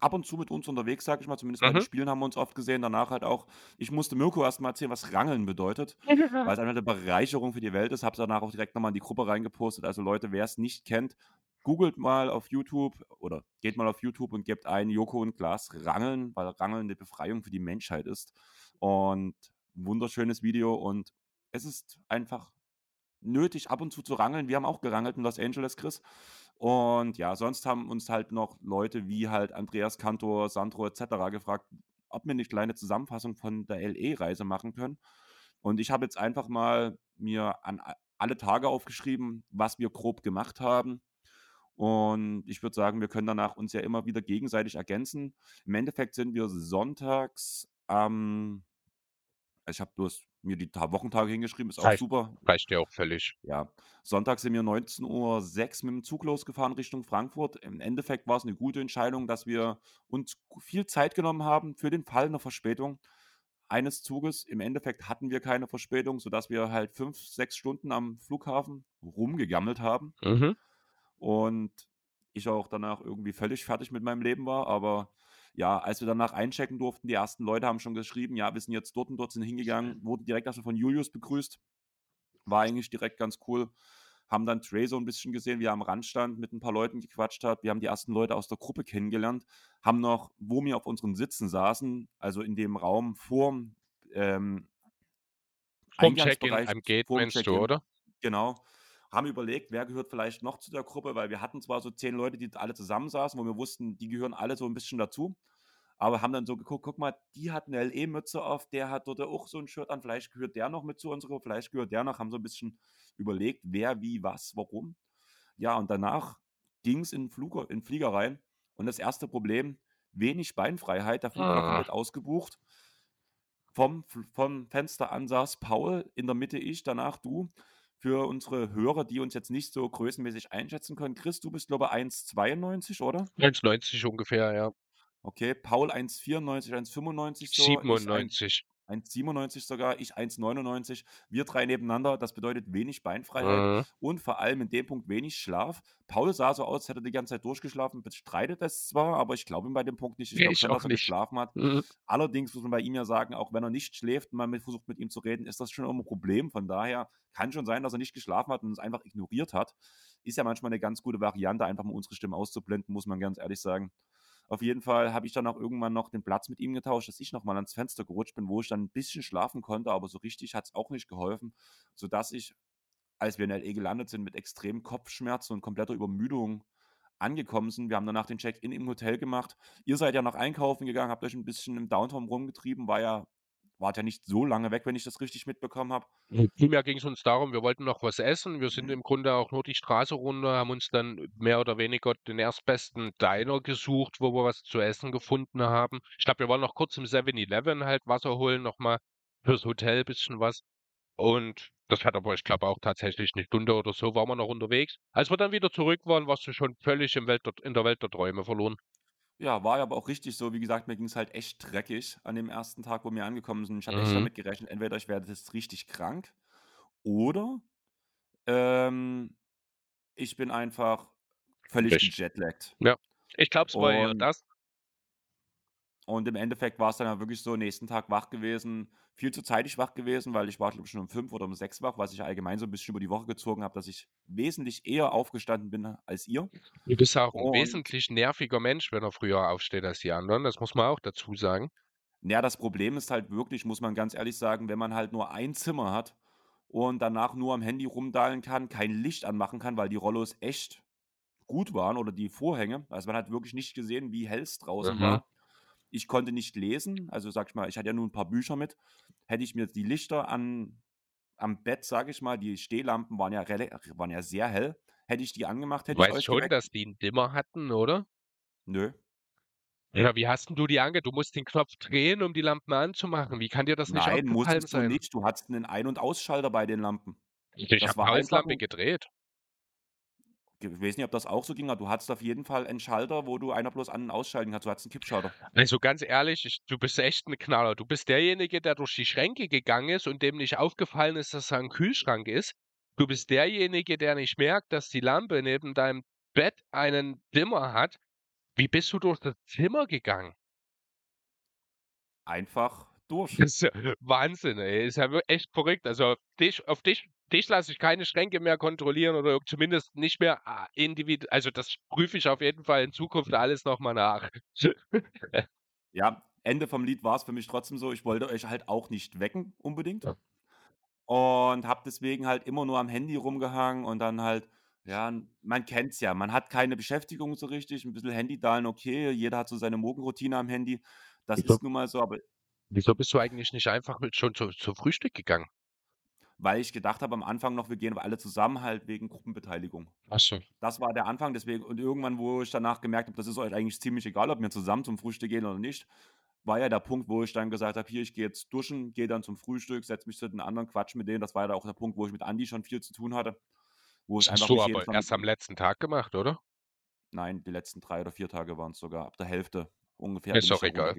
Speaker 1: ab und zu mit uns unterwegs, sage ich mal, zumindest bei den
Speaker 2: Mhm.
Speaker 1: Spielen haben wir uns oft gesehen, danach halt auch. Ich musste Mirko erst mal erzählen, was Rangeln bedeutet, weil's einfach 'ne Bereicherung für die Welt ist. Habe es danach auch direkt noch mal in die Gruppe reingepostet. Also Leute, wer's nicht kennt, googelt mal auf YouTube oder geht mal auf YouTube und gebt ein Joko und Klaas Rangeln, weil Rangeln 'ne Befreiung für die Menschheit ist. Und wunderschönes Video und es ist einfach nötig, ab und zu zu rangeln. Wir haben auch gerangelt in Los Angeles, Chris. Und ja, sonst haben uns halt noch Leute wie halt Andreas Kantor, Sandro et cetera gefragt, ob wir 'ne kleine Zusammenfassung von der LE-Reise machen können. Und ich habe jetzt einfach mal mir an alle Tage aufgeschrieben, was wir grob gemacht haben. Und ich würde sagen, wir können danach uns ja immer wieder gegenseitig ergänzen. Im Endeffekt sind wir sonntags am ich habe bloß mir die Ta Wochentage hingeschrieben, ist auch
Speaker 2: Reicht
Speaker 1: super.
Speaker 2: reicht ja auch völlig.
Speaker 1: Ja. Sonntag sind wir 19:06 mit'm Zug losgefahren Richtung Frankfurt. Im Endeffekt war's 'ne gute Entscheidung, dass wir uns viel Zeit genommen haben für den Fall 'ner Verspätung eines Zuges. Im Endeffekt hatten wir keine Verspätung, sodass wir halt 5, 6 Stunden am Flughafen rumgegammelt haben.
Speaker 2: Mhm.
Speaker 1: Und ich auch danach irgendwie völlig fertig mit meinem Leben war. Aber ja, als wir danach einchecken durften, die ersten Leute haben schon geschrieben: „Ja, wir sind jetzt dort und dort“, sind hingegangen, wurden direkt erst mal von Julius begrüßt. War eigentlich direkt ganz cool. Haben dann Trey so 'n bisschen gesehen, wie er am Rand stand, mit 'n paar Leuten gequatscht hat. Wir haben die ersten Leute aus der Gruppe kennengelernt, haben noch, wo wir auf unseren Sitzen saßen, also in dem Raum vorm, ähm
Speaker 2: Vorm Check-in,
Speaker 1: Eingangsbereich
Speaker 2: am Gate meinst du, oder?
Speaker 1: genau, haben überlegt, wer gehört vielleicht noch zu der Gruppe, weil wir hatten zwar so 10 Leute, die alle zusammensaßen, wo wir wussten, die gehören alle so 'n bisschen dazu, aber haben dann so geguckt: „Guck mal, die hat 'ne LE-Mütze auf, der hat dort auch so 'n Shirt an, vielleicht gehört der noch mit zu unserer vielleicht gehört der noch“, haben so 'n bisschen überlegt, wer, wie, was, warum. Ja, und danach ging's in 'n Fluger in Flieger rein und das erste Problem, wenig Beinfreiheit. Der Flug war komplett ausgebucht. Vom vom Fenster an saß Paul, in der Mitte ich, danach du. Für unsere Hörer, die uns jetzt nicht so größenmäßig einschätzen können. Chris, du bist, glaube 1,92, oder?
Speaker 2: 1,90 ungefähr, ja.
Speaker 1: Okay, Paul 1,94, 1,95 so, ich ein
Speaker 2: 97.
Speaker 1: 1,97 sogar, ich 1,99. Wir 3 nebeneinander, das bedeutet wenig Beinfreiheit
Speaker 2: Mhm.
Speaker 1: und vor allem in dem Punkt wenig Schlaf. Paul sah so aus, als hätte er die ganze Zeit durchgeschlafen, bestreitet es zwar, aber ich glaube ihm bei dem Punkt nicht. Ich glaube schon, dass er
Speaker 2: nicht.
Speaker 1: geschlafen hat.
Speaker 2: Mhm.
Speaker 1: Allerdings muss man bei ihm ja sagen, auch wenn er nicht schläft und man mit versucht, mit ihm zu reden, ist das schon immer 'n Problem. Von daher kann schon sein, dass er nicht geschlafen hat und uns einfach ignoriert hat. Ist ja manchmal 'ne ganz gute Variante, einfach mal unsere Stimme auszublenden, muss man ganz ehrlich sagen. Auf jeden Fall habe ich dann auch irgendwann noch den Platz mit ihm getauscht, dass ich noch mal ans Fenster gerutscht bin, wo ich dann 'n bisschen schlafen konnte, aber so richtig hat's auch nicht geholfen, sodass ich, als wir in LA gelandet sind, mit extremen Kopfschmerzen und kompletter Übermüdung angekommen sind. Wir haben danach den Check-in im Hotel gemacht. Ihr seid ja noch einkaufen gegangen, habt euch ein bisschen im Downtown rumgetrieben, war ja, wart ja nicht so lange weg, wenn ich das richtig mitbekommen habe.
Speaker 2: Primär ging es uns darum, wir wollten noch was essen. Wir sind
Speaker 1: Mhm.
Speaker 2: im Grunde auch nur die Straße runter, haben uns dann mehr oder weniger den erstbesten Diner gesucht, wo wir was zu essen gefunden haben. Ich glaube, wir waren noch kurz im 7-Eleven halt Wasser holen, nochmal fürs Hotel bisschen was. Und das hat aber, ich glaube, auch tatsächlich eine Stunde oder so waren wir noch unterwegs. Als wir dann wieder zurück waren, warst du schon völlig im Welt der, in der Welt der Träume verloren.
Speaker 1: Ja, war ja aber auch richtig so. Wie gesagt, mir ging es halt echt dreckig an dem ersten Tag, wo wir angekommen sind. Ich echt
Speaker 2: Mhm.
Speaker 1: damit gerechnet, entweder ich werde jetzt richtig krank oder ähm, ich bin einfach völlig
Speaker 2: Richtig.
Speaker 1: gejetlaggt.
Speaker 2: Ja. Ich glaube, es war eher
Speaker 1: Und,
Speaker 2: das.
Speaker 1: Und im Endeffekt war es dann ja wirklich so, nächsten Tag wach gewesen, viel zu zeitig wach gewesen, weil ich war, glaube ich, schon um fünf oder um sechs wach, was ich allgemein so ein bisschen über die Woche gezogen habe, dass ich wesentlich eher aufgestanden bin als ihr.
Speaker 2: Du bist auch ein
Speaker 1: Und
Speaker 2: wesentlich nerviger Mensch, wenn er früher aufsteht als die anderen. Das muss man auch dazu sagen.
Speaker 1: Ja, das Problem ist halt wirklich, muss man ganz ehrlich sagen, wenn man halt nur ein Zimmer hat und danach nur am Handy rumdallen kann, kein Licht anmachen kann, weil die Rollos echt gut waren oder die Vorhänge. Also man hat wirklich nicht gesehen, wie hell es draußen
Speaker 2: Mhm.
Speaker 1: war. Ich konnte nicht lesen, also sag ich mal, ich hatte ja nur ein paar Bücher mit. Hätte ich mir die Lichter an, am Bett, sag ich mal, die Stehlampen waren ja, waren ja sehr hell. Hätte ich die angemacht,
Speaker 2: Du
Speaker 1: hätte ich
Speaker 2: weißt
Speaker 1: euch
Speaker 2: schon,
Speaker 1: geweckt?
Speaker 2: dass die einen Dimmer hatten, oder?
Speaker 1: Nö.
Speaker 2: Ja, wie hast denn du die ange? Du musst den Knopf drehen, um die Lampen anzumachen. Wie kann dir das nicht
Speaker 1: Nein, musstest du
Speaker 2: sein?
Speaker 1: nicht. Du hattest einen Ein- und Ausschalter bei den Lampen.
Speaker 2: Ich habe
Speaker 1: war
Speaker 2: Pauls
Speaker 1: einfach
Speaker 2: Lampe
Speaker 1: nur.
Speaker 2: gedreht.
Speaker 1: Ich weiß nicht, ob das auch so ging, aber du hattest auf jeden Fall einen Schalter, wo du einer bloß an- und ausschalten kannst. Du hattest einen Kippschalter.
Speaker 2: Also ganz ehrlich, ich, du bist echt ein Knaller. Du bist derjenige, der durch die Schränke gegangen ist und dem nicht aufgefallen ist, dass da ein Kühlschrank ist. Du bist derjenige, der nicht merkt, dass die Lampe neben deinem Bett einen Dimmer hat. Wie bist du durch das Zimmer gegangen?
Speaker 1: Einfach durch.
Speaker 2: Das ist ja Wahnsinn, ey. Ist ja echt verrückt. Also auf dich, auf dich, dich lasse ich keine Schränke mehr kontrollieren oder zumindest nicht mehr ah, individuell. Also das prüfe ich auf jeden Fall in Zukunft alles nochmal nach.
Speaker 1: Ja, Ende vom Lied war es für mich trotzdem so. Ich wollte euch halt auch nicht wecken, unbedingt.
Speaker 2: Ja.
Speaker 1: Und habe deswegen halt immer nur am Handy rumgehangen und dann halt, ja, man kennt's ja. Man hat keine Beschäftigung so richtig. Ein bisschen Handy dahlen, okay. Jeder hat so seine Morgenroutine am Handy. Das
Speaker 2: Wieso,
Speaker 1: ist nun mal so, aber
Speaker 2: wieso bist du eigentlich nicht einfach mit schon zu, zu Frühstück gegangen?
Speaker 1: Weil ich gedacht habe am Anfang noch, wir gehen aber alle zusammen halt wegen Gruppenbeteiligung.
Speaker 2: Ach so.
Speaker 1: Das war der Anfang, deswegen, und irgendwann, wo ich danach gemerkt habe, das ist euch eigentlich ziemlich egal, ob wir zusammen zum Frühstück gehen oder nicht, war ja der Punkt, wo ich dann gesagt habe, hier, ich gehe jetzt duschen, gehe dann zum Frühstück, setze mich zu den anderen, quatsch mit denen. Das war ja auch der Punkt, wo ich mit Andi schon viel zu tun hatte. Wo
Speaker 2: Das
Speaker 1: ich
Speaker 2: hast du aber erst am letzten Tag gemacht, oder?
Speaker 1: Nein, die letzten drei oder vier Tage waren es sogar. Ab der Hälfte ungefähr
Speaker 2: Ist doch egal.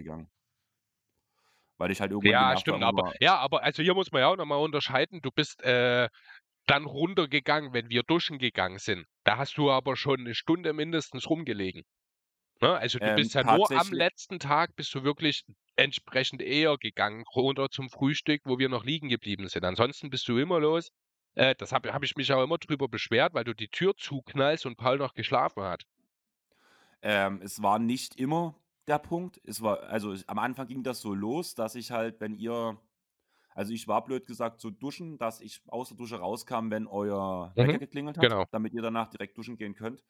Speaker 1: Weil ich halt irgendwann
Speaker 2: Ja, stimmt, aber ja, aber also hier muss man ja auch nochmal unterscheiden. Du bist äh, dann runtergegangen, wenn wir duschen gegangen sind. Da hast du aber schon eine Stunde mindestens rumgelegen. Ne? Also du
Speaker 1: ähm,
Speaker 2: bist ja nur am letzten Tag bist du wirklich entsprechend eher gegangen, runter zum Frühstück, wo wir noch liegen geblieben sind. Ansonsten bist du immer los. Äh, das habe hab ich mich auch immer drüber beschwert, weil du die Tür zuknallst und Paul noch geschlafen hat.
Speaker 1: Ähm, es war nicht immer der Punkt. Es war, also ich, am Anfang ging das so los, dass ich halt, wenn ihr, also ich war blöd gesagt so duschen, dass ich aus der Dusche rauskam, wenn euer Wecker
Speaker 2: Mhm,
Speaker 1: geklingelt hat,
Speaker 2: genau.
Speaker 1: damit ihr danach direkt duschen gehen könnt.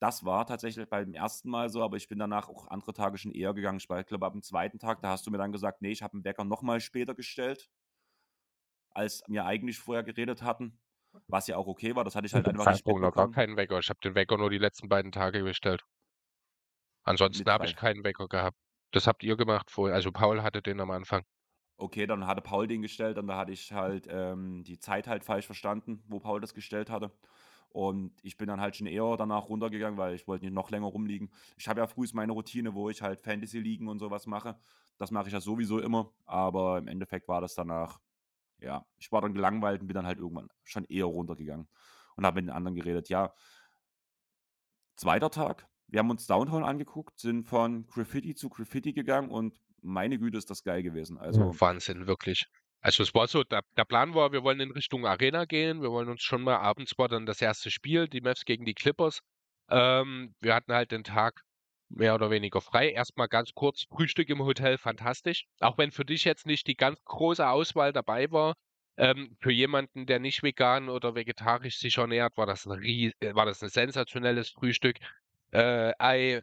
Speaker 1: Das war tatsächlich beim ersten Mal so, aber ich bin danach auch andere Tage schon eher gegangen. Ich glaube, ab dem zweiten Tag, da hast du mir dann gesagt, nee, ich habe den Wecker nochmal später gestellt, als wir eigentlich vorher geredet hatten. Was ja auch okay war, das hatte ich halt einfach nicht
Speaker 2: Zeitpunkt noch gar keinen Wecker. Ich habe den Wecker nur die letzten beiden Tage gestellt. Ansonsten habe ich keinen Wecker gehabt. Das habt ihr gemacht vorher. Also Paul hatte den am Anfang.
Speaker 1: Okay, dann hatte Paul den gestellt und da hatte ich halt ähm, die Zeit halt falsch verstanden, wo Paul das gestellt hatte. Und ich bin dann halt schon eher danach runtergegangen, weil ich wollte nicht noch länger rumliegen. Ich habe ja frühst meine Routine, wo ich halt Fantasy liegen und sowas mache. Das mache ich ja sowieso immer, aber im Endeffekt war das danach, ja, ich war dann gelangweilt und bin dann halt irgendwann schon eher runtergegangen und habe mit den anderen geredet. Ja, zweiter Tag, wir haben uns Downtown angeguckt, sind von Graffiti zu Graffiti gegangen und meine Güte ist das geil gewesen. Also
Speaker 2: Wahnsinn, wirklich. Also es war so, der, der Plan war, wir wollen in Richtung Arena gehen. Wir wollen uns schon mal abends war dann das erste Spiel, die Mavs gegen die Clippers. Ähm, wir hatten halt den Tag mehr oder weniger frei. Erstmal ganz kurz Frühstück im Hotel, fantastisch. Auch wenn für dich jetzt nicht die ganz große Auswahl dabei war. Ähm, für jemanden, der nicht vegan oder vegetarisch sich ernährt, war das ein äh, war das ein sensationelles Frühstück. Äh, Ei,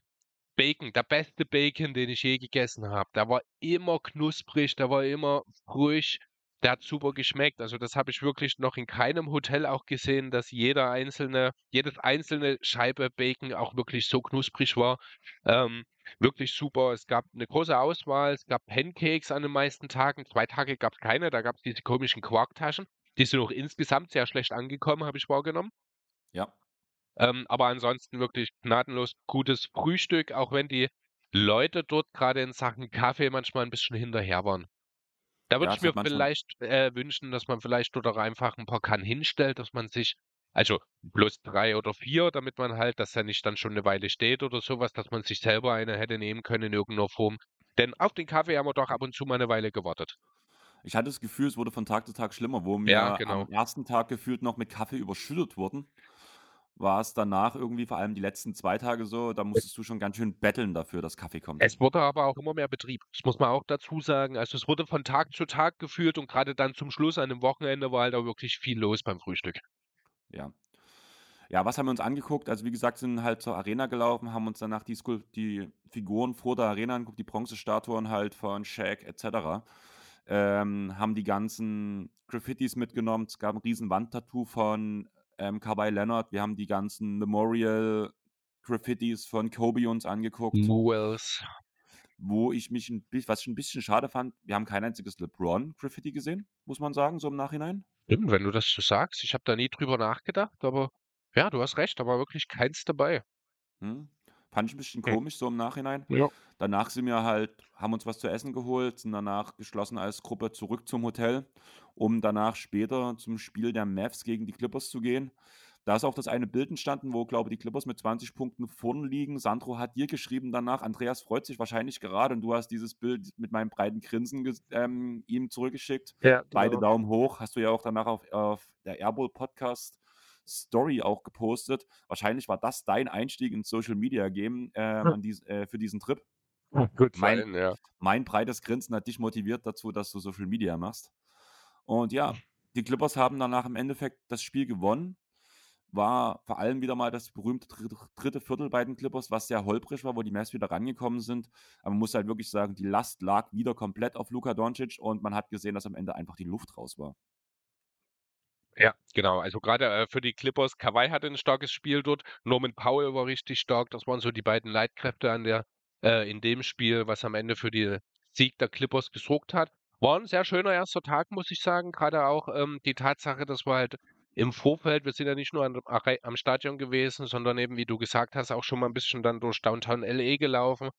Speaker 2: Bacon, der beste Bacon, den ich je gegessen habe. Der war immer knusprig, der war immer frisch, der hat super geschmeckt. Also das habe ich wirklich noch in keinem Hotel auch gesehen, dass jeder einzelne, jedes einzelne Scheibe Bacon auch wirklich so knusprig war. Ähm, wirklich super. Es gab eine große Auswahl, es gab Pancakes an den meisten Tagen. Zwei Tage gab es keine, da gab es diese komischen Quarktaschen. Die sind auch insgesamt sehr schlecht angekommen, habe ich wahrgenommen.
Speaker 1: Ja.
Speaker 2: Ähm, aber ansonsten wirklich gnadenlos gutes Frühstück, auch wenn die Leute dort gerade in Sachen Kaffee manchmal ein bisschen hinterher waren. Da würde
Speaker 1: Ja,
Speaker 2: ich mir vielleicht äh, wünschen, dass man vielleicht dort auch einfach ein paar Kannen hinstellt, dass man sich, also plus drei oder vier, damit man halt, dass er nicht dann schon eine Weile steht oder sowas, dass man sich selber eine hätte nehmen können in irgendeiner Form. Denn auf den Kaffee haben wir doch ab und zu mal eine Weile gewartet.
Speaker 1: Ich hatte das Gefühl, es wurde von Tag zu Tag schlimmer, wo
Speaker 2: Ja,
Speaker 1: wir
Speaker 2: genau.
Speaker 1: am ersten Tag gefühlt noch mit Kaffee überschüttet wurden, war es danach irgendwie vor allem die letzten 2 Tage so, da musstest du schon ganz schön betteln dafür, dass Kaffee kommt.
Speaker 2: Es wurde aber auch immer mehr Betrieb. Das muss man auch dazu sagen. Also es wurde von Tag zu Tag geführt und gerade dann zum Schluss an dem Wochenende war halt auch wirklich viel los beim Frühstück.
Speaker 1: Ja. Ja, was haben wir uns angeguckt? Also, wie gesagt, sind halt zur Arena gelaufen, haben uns danach die Skul die Figuren vor der Arena angeguckt, die Bronzestatuen halt von Shaq et cetera. Ähm, haben die ganzen Graffitis mitgenommen. Es gab 'n riesen Wandtattoo von, ähm, Kawhi Leonard. Wir haben die ganzen Memorial-Graffitis von Kobe uns angeguckt.
Speaker 2: Muels.
Speaker 1: Wo ich mich 'n bi was ich 'n bisschen schade fand, wir haben kein einziges LeBron-Graffiti gesehen, muss man sagen, so im Nachhinein.
Speaker 2: Stimmt, wenn du das so sagst. Ich habe da nie drüber nachgedacht, aber ja, du hast recht, da war wirklich keins dabei.
Speaker 1: Mhm. Fand ich 'n bisschen komisch so im Nachhinein.
Speaker 2: Ja.
Speaker 1: Danach sind wir halt haben uns was zu essen geholt, sind danach geschlossen als Gruppe zurück zum Hotel, um danach später zum Spiel der Mavs gegen die Clippers zu gehen. Da ist auch das eine Bild entstanden, wo, glaube die Clippers mit 20 Punkten vorne liegen. Sandro hat dir geschrieben danach: „Andreas freut sich wahrscheinlich gerade“ und du hast dieses Bild mit meinem breiten Grinsen ähm, ihm zurückgeschickt.
Speaker 2: Ja,
Speaker 1: Beide
Speaker 2: genau.
Speaker 1: Daumen hoch. Hast du ja auch danach auf auf der Airball Podcast Story auch gepostet. Wahrscheinlich war das dein Einstieg ins Social Media Game, ähm,
Speaker 2: Hm.
Speaker 1: an dies äh, für diesen Trip.
Speaker 2: Gut
Speaker 1: Mein
Speaker 2: sein, ja.
Speaker 1: mein breites Grinsen hat dich motiviert dazu, dass du Social Media machst. Und ja, die Clippers haben danach im Endeffekt das Spiel gewonnen. War vor allem wieder mal das berühmte dritte dritte Viertel bei den Clippers, was sehr holprig war, wo die Mavs wieder rangekommen sind. Aber man muss halt wirklich sagen, die Last lag wieder komplett auf Luka Doncic und man hat gesehen, dass am Ende einfach die Luft raus war.
Speaker 2: Ja, genau. Also gerade äh, für die Clippers, Kawhi hatte 'n starkes Spiel dort. Norman Powell war richtig stark. Das waren so die beiden Leitkräfte an der äh, in dem Spiel, was am Ende für die Sieg der Clippers gesorgt hat. War 'n sehr schöner erster Tag, muss ich sagen. Gerade auch, ähm, die Tatsache, dass wir halt im Vorfeld wir sind ja nicht nur an am Stadion gewesen, sondern eben, wie du gesagt hast, auch schon mal 'n bisschen dann durch Downtown LA gelaufen.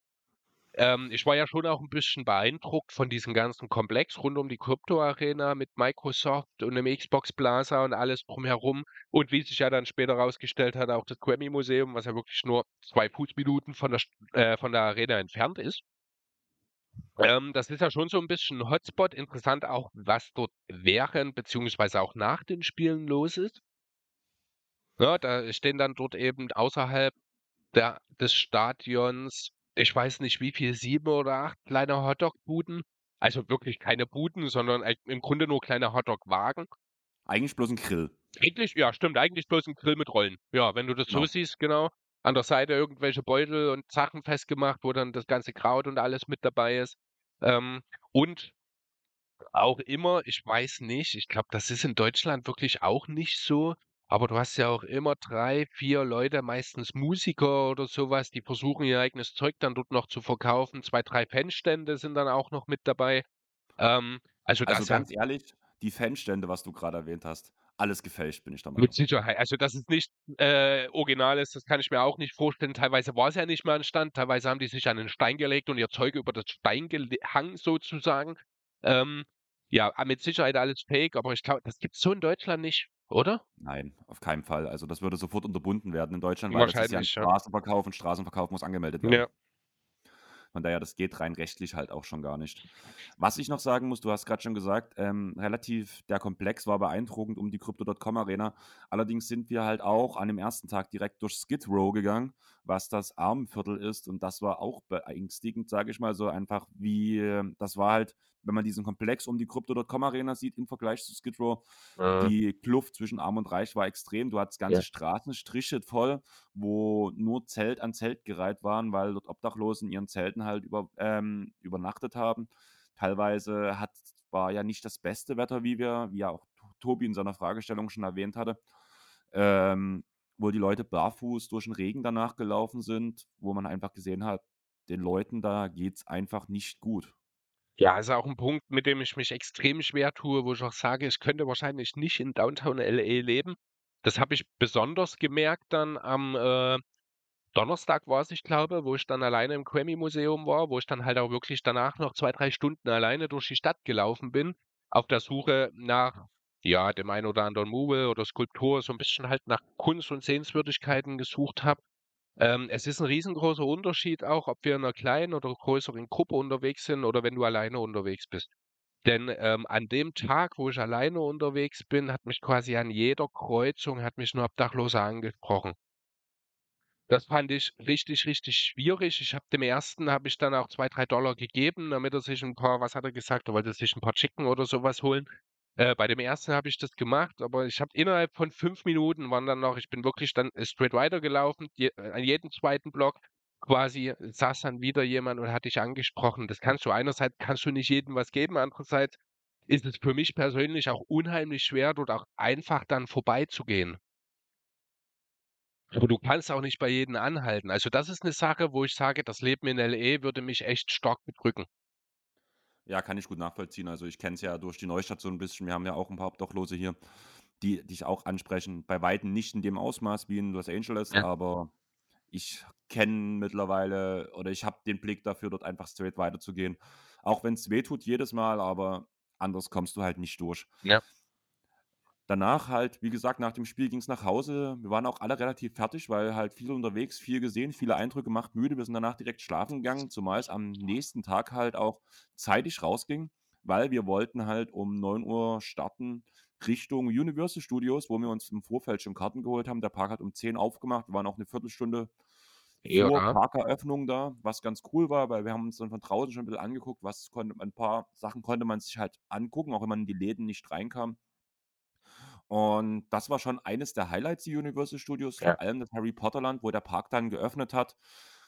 Speaker 2: Ähm, ich war ja schon auch 'n bisschen beeindruckt von diesem ganzen Komplex rund um die Krypto Arena mit Microsoft und dem Xbox Plaza und alles drumherum. Und wie sich ja dann später rausgestellt hat, auch das Grammy Museum, was ja wirklich nur 2 Fußminuten von der äh, von der Arena entfernt ist. Ähm, das ist ja schon so 'n bisschen 'n Hotspot. Interessant auch, was dort während beziehungsweise auch nach den Spielen los ist. Ja, da stehen dann dort eben außerhalb der des Stadions, ich weiß nicht wie viel, 7 oder 8 kleine Hotdog-Buden. Also wirklich keine Buden, sondern im Grunde nur kleine Hotdog-Wagen.
Speaker 1: Eigentlich bloß 'n Grill.
Speaker 2: Eigentlich ja, stimmt, eigentlich bloß 'n Grill mit Rollen. Ja, wenn du das so
Speaker 1: Genau.
Speaker 2: siehst, genau. An der Seite irgendwelche Beutel und Sachen festgemacht, wo dann das ganze Kraut und alles mit dabei ist. Ähm, und auch immer ich weiß nicht, ich glaube, das ist in Deutschland wirklich auch nicht so, aber du hast ja auch immer 3, 4 Leute, meistens Musiker oder so was, die versuchen, ihr eigenes Zeug dann dort noch zu verkaufen. 2, 3 Fanstände sind dann auch noch mit dabei. Ähm, also
Speaker 1: Also,
Speaker 2: das
Speaker 1: ganz ehrlich, die Fanstände, was du grade erwähnt hast, alles gefälscht, bin ich der
Speaker 2: Mit
Speaker 1: Meinung.
Speaker 2: Sicherheit. Also, dass es nicht, äh, original ist, das kann ich mir auch nicht vorstellen. Teilweise war's ja nicht mal 'n Stand, teilweise haben die sich an 'nen Stein gelegt und ihr Zeug über das Stein gele hangen sozusagen. Ähm, ja, ah, mit Sicherheit alles Fake, aber ich glaube, das gibt's so in Deutschland nicht, oder?
Speaker 1: Nein, auf keinen Fall. Also, das würde sofort unterbunden werden in Deutschland, weil das ist ja 'n
Speaker 2: Wahrscheinlich, ja.
Speaker 1: Straßenverkauf und Straßenverkauf muss angemeldet werden.
Speaker 2: Ja.
Speaker 1: Von daher, das geht rein rechtlich halt auch schon gar nicht. Was ich noch sagen muss, du hast grad schon gesagt, ähm, relativ der Komplex war beeindruckend um die Crypto.com Arena. Allerdings sind wir halt auch an dem ersten Tag direkt durch Skid Row gegangen, was das Armenviertel ist. Und das war auch beängstigend, sage ich mal so einfach, wie das war halt, wenn man diesen Komplex um die Crypto.com Arena sieht im Vergleich zu Skid Row,
Speaker 2: Mhm.
Speaker 1: die Kluft zwischen Arm und Reich war extrem. Du hattest ganze
Speaker 2: Ja.
Speaker 1: Straßenstriche voll, wo nur Zelt an Zelt gereiht waren, weil dort Obdachlosen in ihren Zelten halt über, ähm, übernachtet haben. Teilweise hat, war ja nicht das beste Wetter, wie wir, wie ja auch Tobi in seiner Fragestellung schon erwähnt hatte, ähm, wo die Leute barfuß durch den Regen danach gelaufen sind, wo man einfach gesehen hat, den Leuten da geht's einfach nicht gut.
Speaker 2: Ja, ist auch 'n Punkt, mit dem ich mich extrem schwer tue, wo ich auch sage, ich könnte wahrscheinlich nicht in Downtown LA leben. Das habe ich besonders gemerkt dann am, äh, Donnerstag war's, ich glaube, wo ich dann alleine im Grammy-Museum war, wo ich dann halt auch wirklich danach noch 2, 3 Stunden alleine durch die Stadt gelaufen bin, auf der Suche nach, ja, dem einen oder anderen Mural oder Skulptur, so 'n bisschen halt nach Kunst und Sehenswürdigkeiten gesucht habe. Ähm, es ist 'n riesengroßer Unterschied auch, ob wir in 'ner kleinen oder größeren Gruppe unterwegs sind oder wenn du alleine unterwegs bist. Denn, ähm, an dem Tag, wo ich alleine unterwegs bin, hat mich quasi an jeder Kreuzung hat mich 'n Obdachloser angesprochen. Das fand ich richtig, richtig schwierig. Ich habe dem ersten habe ich dann auch 2, 3 gegeben, damit er sich 'n paar was hat er gesagt? Er wollte sich 'n paar Chicken oder so was holen. Äh, bei dem ersten habe ich das gemacht, aber ich habe innerhalb von 5 Minuten waren dann noch ich bin wirklich dann, äh, straight weitergelaufen, je äh, an jedem zweiten Block quasi saß dann wieder jemand und hat dich angesprochen. Das kannst du einerseits kannst du nicht jedem was geben, andererseits ist es für mich persönlich auch unheimlich schwer, dort auch einfach dann vorbeizugehen. Aber du kannst auch nicht bei jedem anhalten. Also, das ist 'ne Sache, wo ich sage, das Leben in LA würde mich echt stark bedrücken.
Speaker 1: Ja, kann ich gut nachvollziehen. Also, ich kenne es ja durch die Neustadt so 'n bisschen. Wir haben ja auch 'n paar Obdachlose hier, die dich auch ansprechen. Bei Weitem nicht in dem Ausmaß wie in Los Angeles,
Speaker 2: Ja.
Speaker 1: aber ich kenne mittlerweile oder ich habe den Blick dafür, dort einfach straight weiterzugehen. Auch wenn's wehtut jedes Mal, aber anders kommst du halt nicht durch.
Speaker 2: Ja.
Speaker 1: Danach halt, wie gesagt, nach dem Spiel ging's nach Hause. Wir waren auch alle relativ fertig, weil halt viel unterwegs, viel gesehen, viele Eindrücke gemacht, müde. Wir sind danach direkt schlafen gegangen, zumal es am nächsten Tag halt auch zeitig rausging, weil wir wollten halt um 9:00 starten Richtung Universal Studios, wo wir uns im Vorfeld schon Karten geholt haben. Der Park hat um 10 aufgemacht. Wir waren auch 'ne Viertelstunde vor
Speaker 2: Ja.
Speaker 1: Parkeröffnung da, was ganz cool war, weil wir haben uns dann von draußen schon 'n bisschen angeguckt, was konnte ein paar Sachen konnte man sich halt angucken, auch wenn man in die Läden nicht reinkam. Und das war schon eines der Highlights, die Universal Studios,
Speaker 2: Ja.
Speaker 1: vor allem das Harry-Potter-Land, wo der Park dann geöffnet hat,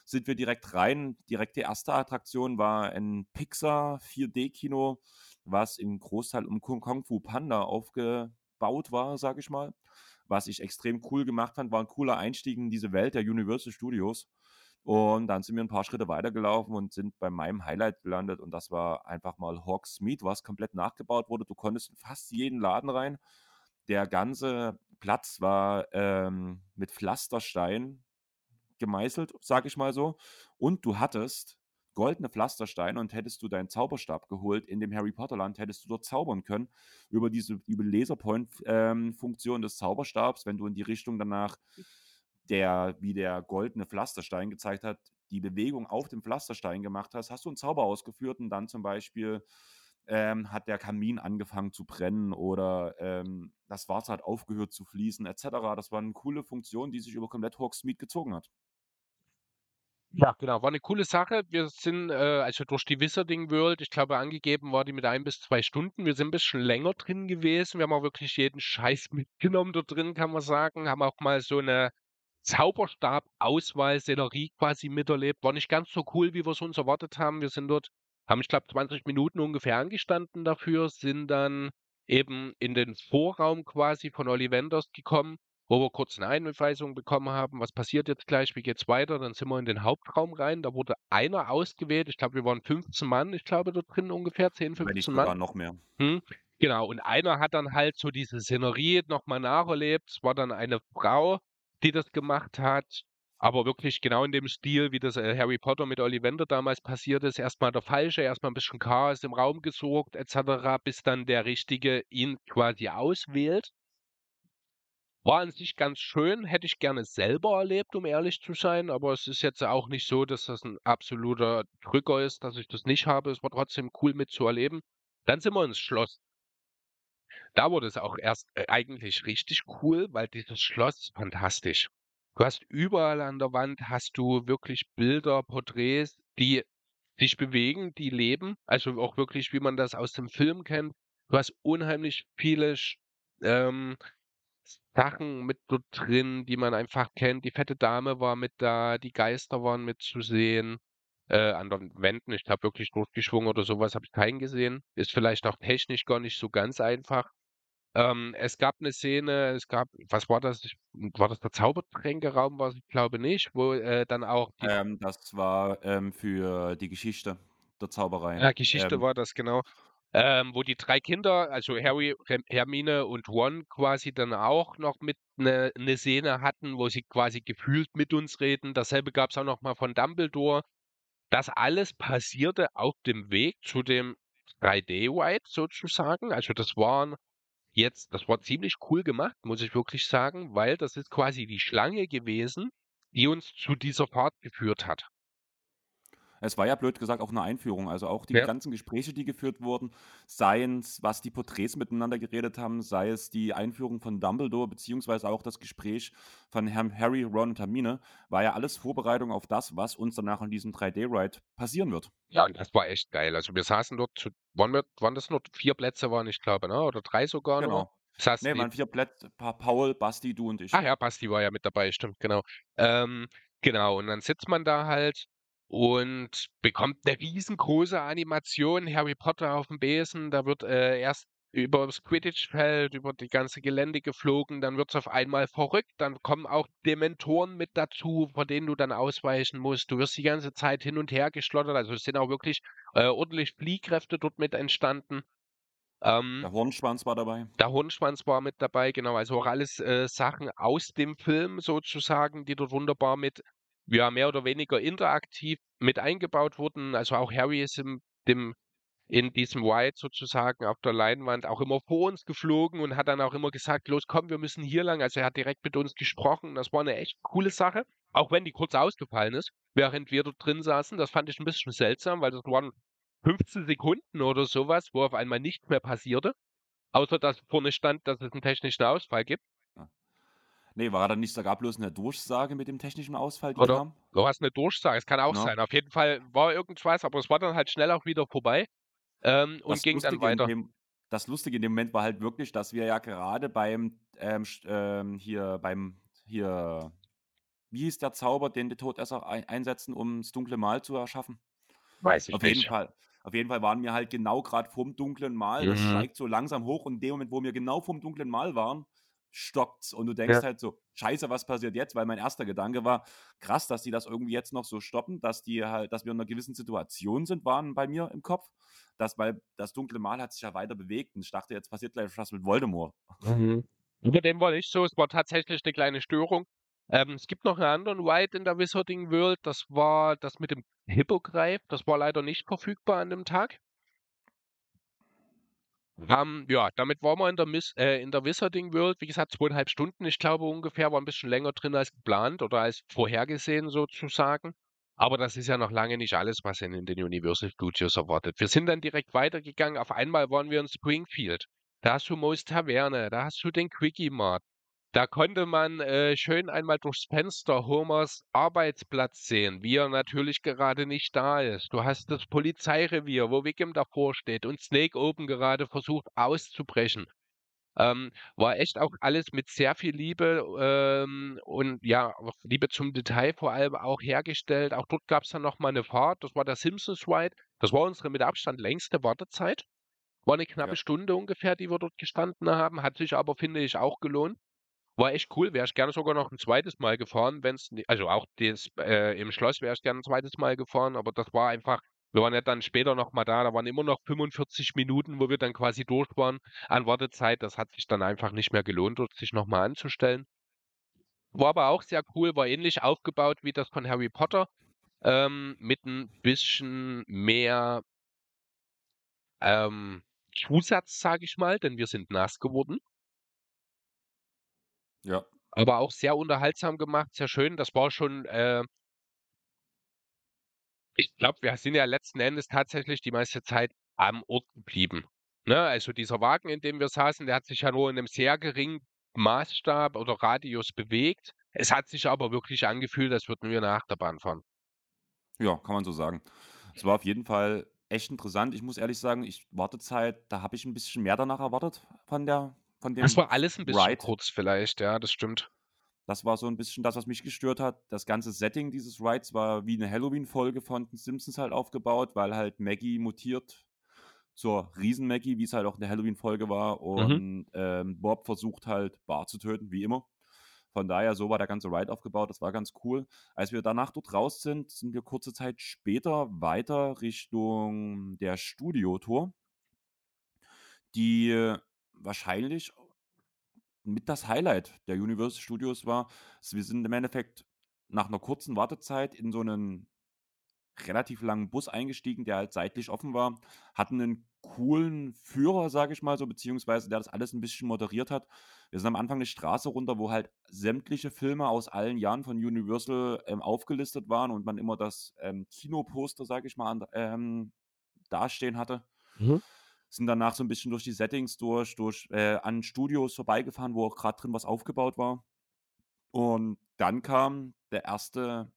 Speaker 1: sind wir direkt rein. Direkt die erste Attraktion war ein Pixar-4D-Kino, was im Großteil um Kung Kung Fu Panda aufgebaut war, sage ich mal. Was ich extrem cool gemacht fand, war 'n cooler Einstieg in diese Welt der Universal Studios. Und dann sind wir 'n paar Schritte weitergelaufen und sind bei meinem Highlight gelandet und das war einfach mal Hogsmeade, was komplett nachgebaut wurde. Du konntest in fast jeden Laden rein. Der ganze Platz war, ähm, mit Pflasterstein gemeißelt, sage ich mal so. Und du hattest goldene Pflastersteine und hättest du deinen Zauberstab geholt in dem Harry-Potter-Land, hättest du dort zaubern können über diese über Laserpoint f ähm, des Zauberstabs, wenn du in die Richtung danach der wie der goldene Pflasterstein gezeigt hat, die Bewegung auf dem Pflasterstein gemacht hast, hast du 'n Zauber ausgeführt und dann zum Beispiel, ähm, hat der Kamin angefangen zu brennen oder, ähm, das Wasser hat aufgehört zu fließen et cetera. Das war 'ne coole Funktion, die sich über komplett Hogsmeade gezogen hat.
Speaker 2: Ja, genau, war 'ne coole Sache. Wir sind, äh, also durch die Wizarding World ich glaube, angegeben war die mit 1 bis 2 Stunden. Wir sind 'n bisschen länger drin gewesen. Wir haben auch wirklich jeden Scheiß mitgenommen dort drin, kann man sagen. Haben auch mal so 'ne Zauberstab-Auswahl-Szenerie quasi miterlebt. War nicht ganz so cool, wie wir's uns erwartet haben. Wir sind dort haben, ich glaube, 20 Minuten ungefähr angestanden dafür, sind dann eben in den Vorraum quasi von Ollivanders gekommen, wo wir kurz 'ne Einweisung bekommen haben: „Was passiert jetzt gleich? Wie geht's weiter?“ Dann sind wir in den Hauptraum rein. Da wurde einer ausgewählt. Ich glaube, wir waren 15 Mann, ich glaube, dort drin ungefähr 10,
Speaker 1: Wenn nicht
Speaker 2: 15 Mann.
Speaker 1: noch mehr.
Speaker 2: Mhm, genau. Und einer hat dann halt so diese Szenerie noch mal nacherlebt. Es war dann eine Frau, die das gemacht hat, aber wirklich genau in dem Stil, wie das, äh, Harry Potter mit Ollivander damals passiert ist. Erst mal der Falsche, erst mal 'n bisschen Chaos im Raum gesorgt et cetera, bis dann der Richtige ihn quasi auswählt. War an sich ganz schön, hätte ich gerne selber erlebt, um ehrlich zu sein, aber es ist jetzt auch nicht so, dass das 'n absoluter Drücker ist, dass ich das nicht habe. Es war trotzdem cool mitzuerleben. Dann sind wir ins Schloss. Da wurde es auch erst, äh, eigentlich richtig cool, weil dieses Schloss fantastisch. Du hast überall an der Wand hast du wirklich Bilder, Porträts, die sich bewegen, die leben, also auch wirklich, wie man das aus dem Film kennt. Du hast unheimlich viele ähm, Sachen mit dort drin, die man einfach kennt. Die fette Dame war mit da, die Geister waren mit zu sehen, äh, an den Wänden. Ich glaube wirklich durchgeschwungen oder so was habe ich keinen gesehen. Ist vielleicht auch technisch gar nicht so ganz einfach. Ähm, es gab 'ne Szene, es gab was war das? War das der Zaubertränkeraum? War's? Ich glaube nicht, wo, äh, dann auch die
Speaker 1: Ähm, das war, ähm, für die Geschichte der Zauberei.
Speaker 2: Ja, Geschichte
Speaker 1: Ähm
Speaker 2: war das, genau. Ähm, wo die 3 Kinder, also Harry, Hermine und Ron quasi dann auch noch mit 'ne 'ne Szene hatten, wo sie quasi gefühlt mit uns reden. Dasselbe gab's auch noch mal von Dumbledore. Das alles passierte auf dem Weg zu dem 3D-Ride sozusagen. Also, das waren jetzt das war ziemlich cool gemacht, muss ich wirklich sagen, weil das ist quasi die Schlange gewesen, die uns zu dieser Fahrt geführt hat.
Speaker 1: Es war ja blöd gesagt auch 'ne Einführung. Also, auch die
Speaker 2: Ja.
Speaker 1: ganzen Gespräche, die geführt wurden, seien's, was die Porträts miteinander geredet haben, sei es die Einführung von Dumbledore, beziehungsweise auch das Gespräch von Herrn Harry, Ron und Hermine, war ja alles Vorbereitung auf das, was uns danach an diesem 3D-Ride passieren wird.
Speaker 2: Ja, das war echt geil. Also, wir saßen dort zu waren wir waren das nur 4 Plätze waren, ich glaube, ne, oder 3 sogar?
Speaker 1: Genau.
Speaker 2: Saßen
Speaker 1: Ne,
Speaker 2: die
Speaker 1: waren 4 Plätze, Pa Paul, Basti, du und ich.
Speaker 2: Ach ja, Basti war ja mit dabei, stimmt, genau. Ähm, genau, und dann sitzt man da halt und bekommt 'ne riesengroße Animation, Harry Potter auf'm Besen. Da wird, äh, erst übers Quidditch-Feld, über die ganze Gelände geflogen, dann wird's auf einmal verrückt, dann kommen auch Dementoren mit dazu, vor denen du dann ausweichen musst. Du wirst die ganze Zeit hin und her geschleudert, also, es sind auch wirklich, äh, ordentlich Fliehkräfte dort mit entstanden. Ähm
Speaker 1: Der Hornschwanz war dabei.
Speaker 2: Der Hornschwanz war mit dabei, genau. Also, auch alles, äh, Sachen aus dem Film sozusagen, die dort wunderbar mit ja, mehr oder weniger interaktiv mit eingebaut wurden. Also, auch Harry ist in dem in diesem Ride sozusagen auf der Leinwand auch immer vor uns geflogen und hat dann auch immer gesagt: „Los, komm, wir müssen hier lang.“ Also, er hat direkt mit uns gesprochen. Das war 'ne echt coole Sache, auch wenn die kurz ausgefallen ist, während wir dort drin saßen. Das fand ich 'n bisschen seltsam, weil das waren 15 Sekunden oder so was, wo auf einmal nichts mehr passierte, außer dass vorne stand, dass es 'n technischen Ausfall gibt.
Speaker 1: Ja. Ne, war da nicht sogar bloß 'ne Durchsage mit dem technischen Ausfall, die
Speaker 2: Oder
Speaker 1: kam?
Speaker 2: war's 'ne Durchsage? Es kann auch
Speaker 1: Ne?
Speaker 2: sein. Auf jeden Fall war irgendwas, aber es war dann halt schnell auch wieder vorbei, ähm, und
Speaker 1: Das
Speaker 2: ging dann
Speaker 1: Lustige
Speaker 2: weiter.
Speaker 1: dem das Lustige in dem Moment war halt wirklich, dass wir ja gerade beim, ähm, ähm, hier beim hier wie hieß der Zauber, den die Todesser ei einsetzen, um's dunkle Mal zu erschaffen?
Speaker 2: Weiß ich
Speaker 1: Auf jeden
Speaker 2: nicht.
Speaker 1: Fall auf jeden Fall waren wir halt genau grad vorm dunklen Mal. Das
Speaker 2: Mhm.
Speaker 1: steigt so langsam hoch und in dem Moment, wo wir genau vorm dunklen Mal waren, stoppt's und du denkst
Speaker 2: Ja.
Speaker 1: halt so: „Scheiße, was passiert jetzt?“ Weil mein erster Gedanke war: „Krass, dass die das irgendwie jetzt noch so stoppen, dass die halt dass wir in 'ner gewissen Situation sind“, waren bei mir im Kopf. Das weil das dunkle Mal hat sich ja weiter bewegt und ich dachte, jetzt passiert gleich was mit Voldemort.
Speaker 2: Mhm. Bei dem war nicht so, es war tatsächlich 'ne kleine Störung. Ähm, es gibt noch 'n anderen Ride in der Wizarding World, das war das mit dem Hippogreif. Das war leider nicht verfügbar an dem Tag. Ähm, ja, damit waren wir in der Miss äh, in der Wizarding World, wie gesagt, 2 1/2 Stunden, ich glaube ungefähr, war 'n bisschen länger drin als geplant oder als vorhergesehen sozusagen. Aber das ist ja noch lange nicht alles, was in den Universal Studios erwartet. Wir sind dann direkt weitergegangen. Auf einmal waren wir in Springfield. Da hast du Moe's Taverne, da hast du den Quickie-Mart. Da konnte man, äh, schön einmal durchs Fenster Homers Arbeitsplatz sehen, wie er natürlich gerade nicht da ist. Du hast das Polizeirevier, wo Wiggum davor steht und Snake oben gerade versucht auszubrechen. Ähm, war echt auch alles mit sehr viel Liebe, ähm, und ja, Liebe zum Detail vor allem auch hergestellt. Auch dort gab's dann noch mal 'ne Fahrt, das war der Simpsons Ride. Das war unsere mit Abstand längste Wartezeit. War 'ne knappe
Speaker 1: Ja.
Speaker 2: Stunde ungefähr, die wir dort gestanden haben, hat sich aber, finde ich, auch gelohnt. War echt cool, wäre ich gerne sogar noch 'n 2. Mal gefahren, wenn's ni also, auch das, äh, im Schloss wäre ich gern 'n 2. Mal gefahren, aber das war einfach wir waren ja dann später noch mal da, da waren immer noch 45 Minuten, wo wir dann quasi durch waren an Wartezeit. Das hat sich dann einfach nicht mehr gelohnt, dort sich noch mal anzustellen. War aber auch sehr cool, war ähnlich aufgebaut wie das von Harry Potter, ähm, mit 'n bisschen mehr ähm, Zusatz, sage ich mal, denn wir sind nass geworden.
Speaker 1: Ja.
Speaker 2: Aber auch sehr unterhaltsam gemacht, sehr schön. Das war schon, äh ich glaube, wir sind ja letzten Endes tatsächlich die meiste Zeit am Ort geblieben, ne? Also, dieser Wagen, in dem wir saßen, der hat sich ja nur in 'nem sehr geringen Maßstab oder Radius bewegt. Es hat sich aber wirklich angefühlt, als würden wir eine Achterbahn fahren.
Speaker 1: Ja, kann man so sagen. Es war auf jeden Fall echt interessant. Ich muss ehrlich sagen, ich Wartezeit, da habe ich ein bisschen mehr danach erwartet von der von
Speaker 2: Das
Speaker 1: dem
Speaker 2: war alles ein bisschen
Speaker 1: Ride.
Speaker 2: kurz vielleicht, ja, das stimmt.
Speaker 1: Das war so ein bisschen das, was mich gestört hat. Das ganze Setting dieses Rides war wie eine Halloween-Folge von den Simpsons halt aufgebaut, weil halt Maggie mutiert zur Riesen-Maggie, wie es halt auch in der Halloween-Folge war.
Speaker 2: Mhm.
Speaker 1: Und ähm, Bob versucht halt Bart zu töten, wie immer. Von daher, so war der ganze Ride aufgebaut. Das war ganz cool. Als wir danach dort raus sind, sind wir kurze Zeit später weiter Richtung der Studiotour, die wahrscheinlich mit das Highlight der Universal Studios war. Wir sind im Endeffekt nach einer kurzen Wartezeit in so einen relativ langen Bus eingestiegen, der halt seitlich offen war, hatten einen coolen Führer, sage ich mal so, beziehungsweise der das alles ein bisschen moderiert hat. Wir sind am Anfang eine Straße runter, wo halt sämtliche Filme aus allen Jahren von Universal ähm, aufgelistet waren und man immer das ähm, Kinoposter, sage ich mal, ähm, dastehen hatte.
Speaker 2: Mhm.
Speaker 1: Sind danach so ein bisschen durch die Settings durch, durch äh, an Studios vorbeigefahren, wo auch gerade drin was aufgebaut war. Und dann kam der erste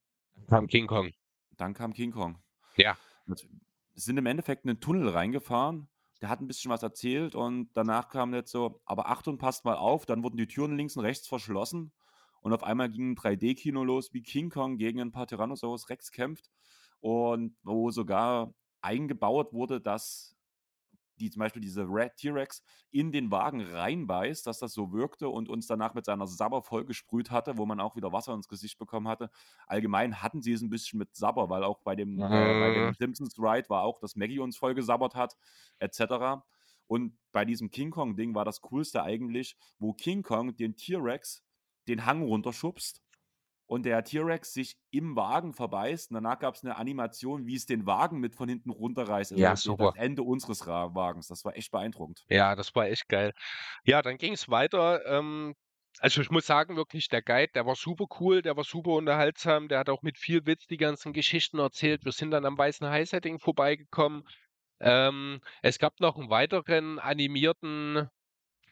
Speaker 2: Kam King Kong.
Speaker 1: dann kam King Kong.
Speaker 2: Ja.
Speaker 1: Und sind im Endeffekt in einen Tunnel reingefahren. Der hat ein bisschen was erzählt und danach kam jetzt so, aber Achtung, passt mal auf. Dann wurden die Türen links und rechts verschlossen und auf einmal ging ein 3D-Kino los, wie King Kong gegen ein paar Tyrannosaurus Rex kämpft und wo sogar eingebaut wurde, dass die zum Beispiel diese Red T-Rex in den Wagen reinbeißt, dass das so wirkte und uns danach mit seiner Sabber vollgesprüht hatte, wo man auch wieder Wasser ins Gesicht bekommen hatte. Allgemein hatten sie es ein bisschen mit Sabber, weil auch bei dem, äh, bei dem
Speaker 2: Mhm.
Speaker 1: Simpsons Ride war auch, dass Maggie uns voll gesabbert hat, etc. Und bei diesem King Kong-Ding war das Coolste eigentlich, wo King Kong den T-Rex den Hang runterschubst und der T-Rex sich im Wagen verbeißt. Und danach gab es eine Animation, wie es den Wagen mit von hinten runterreißt.
Speaker 2: Ja,
Speaker 1: Also die-
Speaker 2: super.
Speaker 1: das Ende unseres Wagens. Das war echt beeindruckend.
Speaker 2: Ja, das war echt geil. Ja, dann ging es weiter. Ähm, also ich muss sagen, wirklich, der Guide, der war super cool, der war super unterhaltsam, der hat auch mit viel Witz die ganzen Geschichten erzählt. Wir sind dann am Weißen Hai-Setting vorbeigekommen. Ähm, es gab noch einen weiteren animierten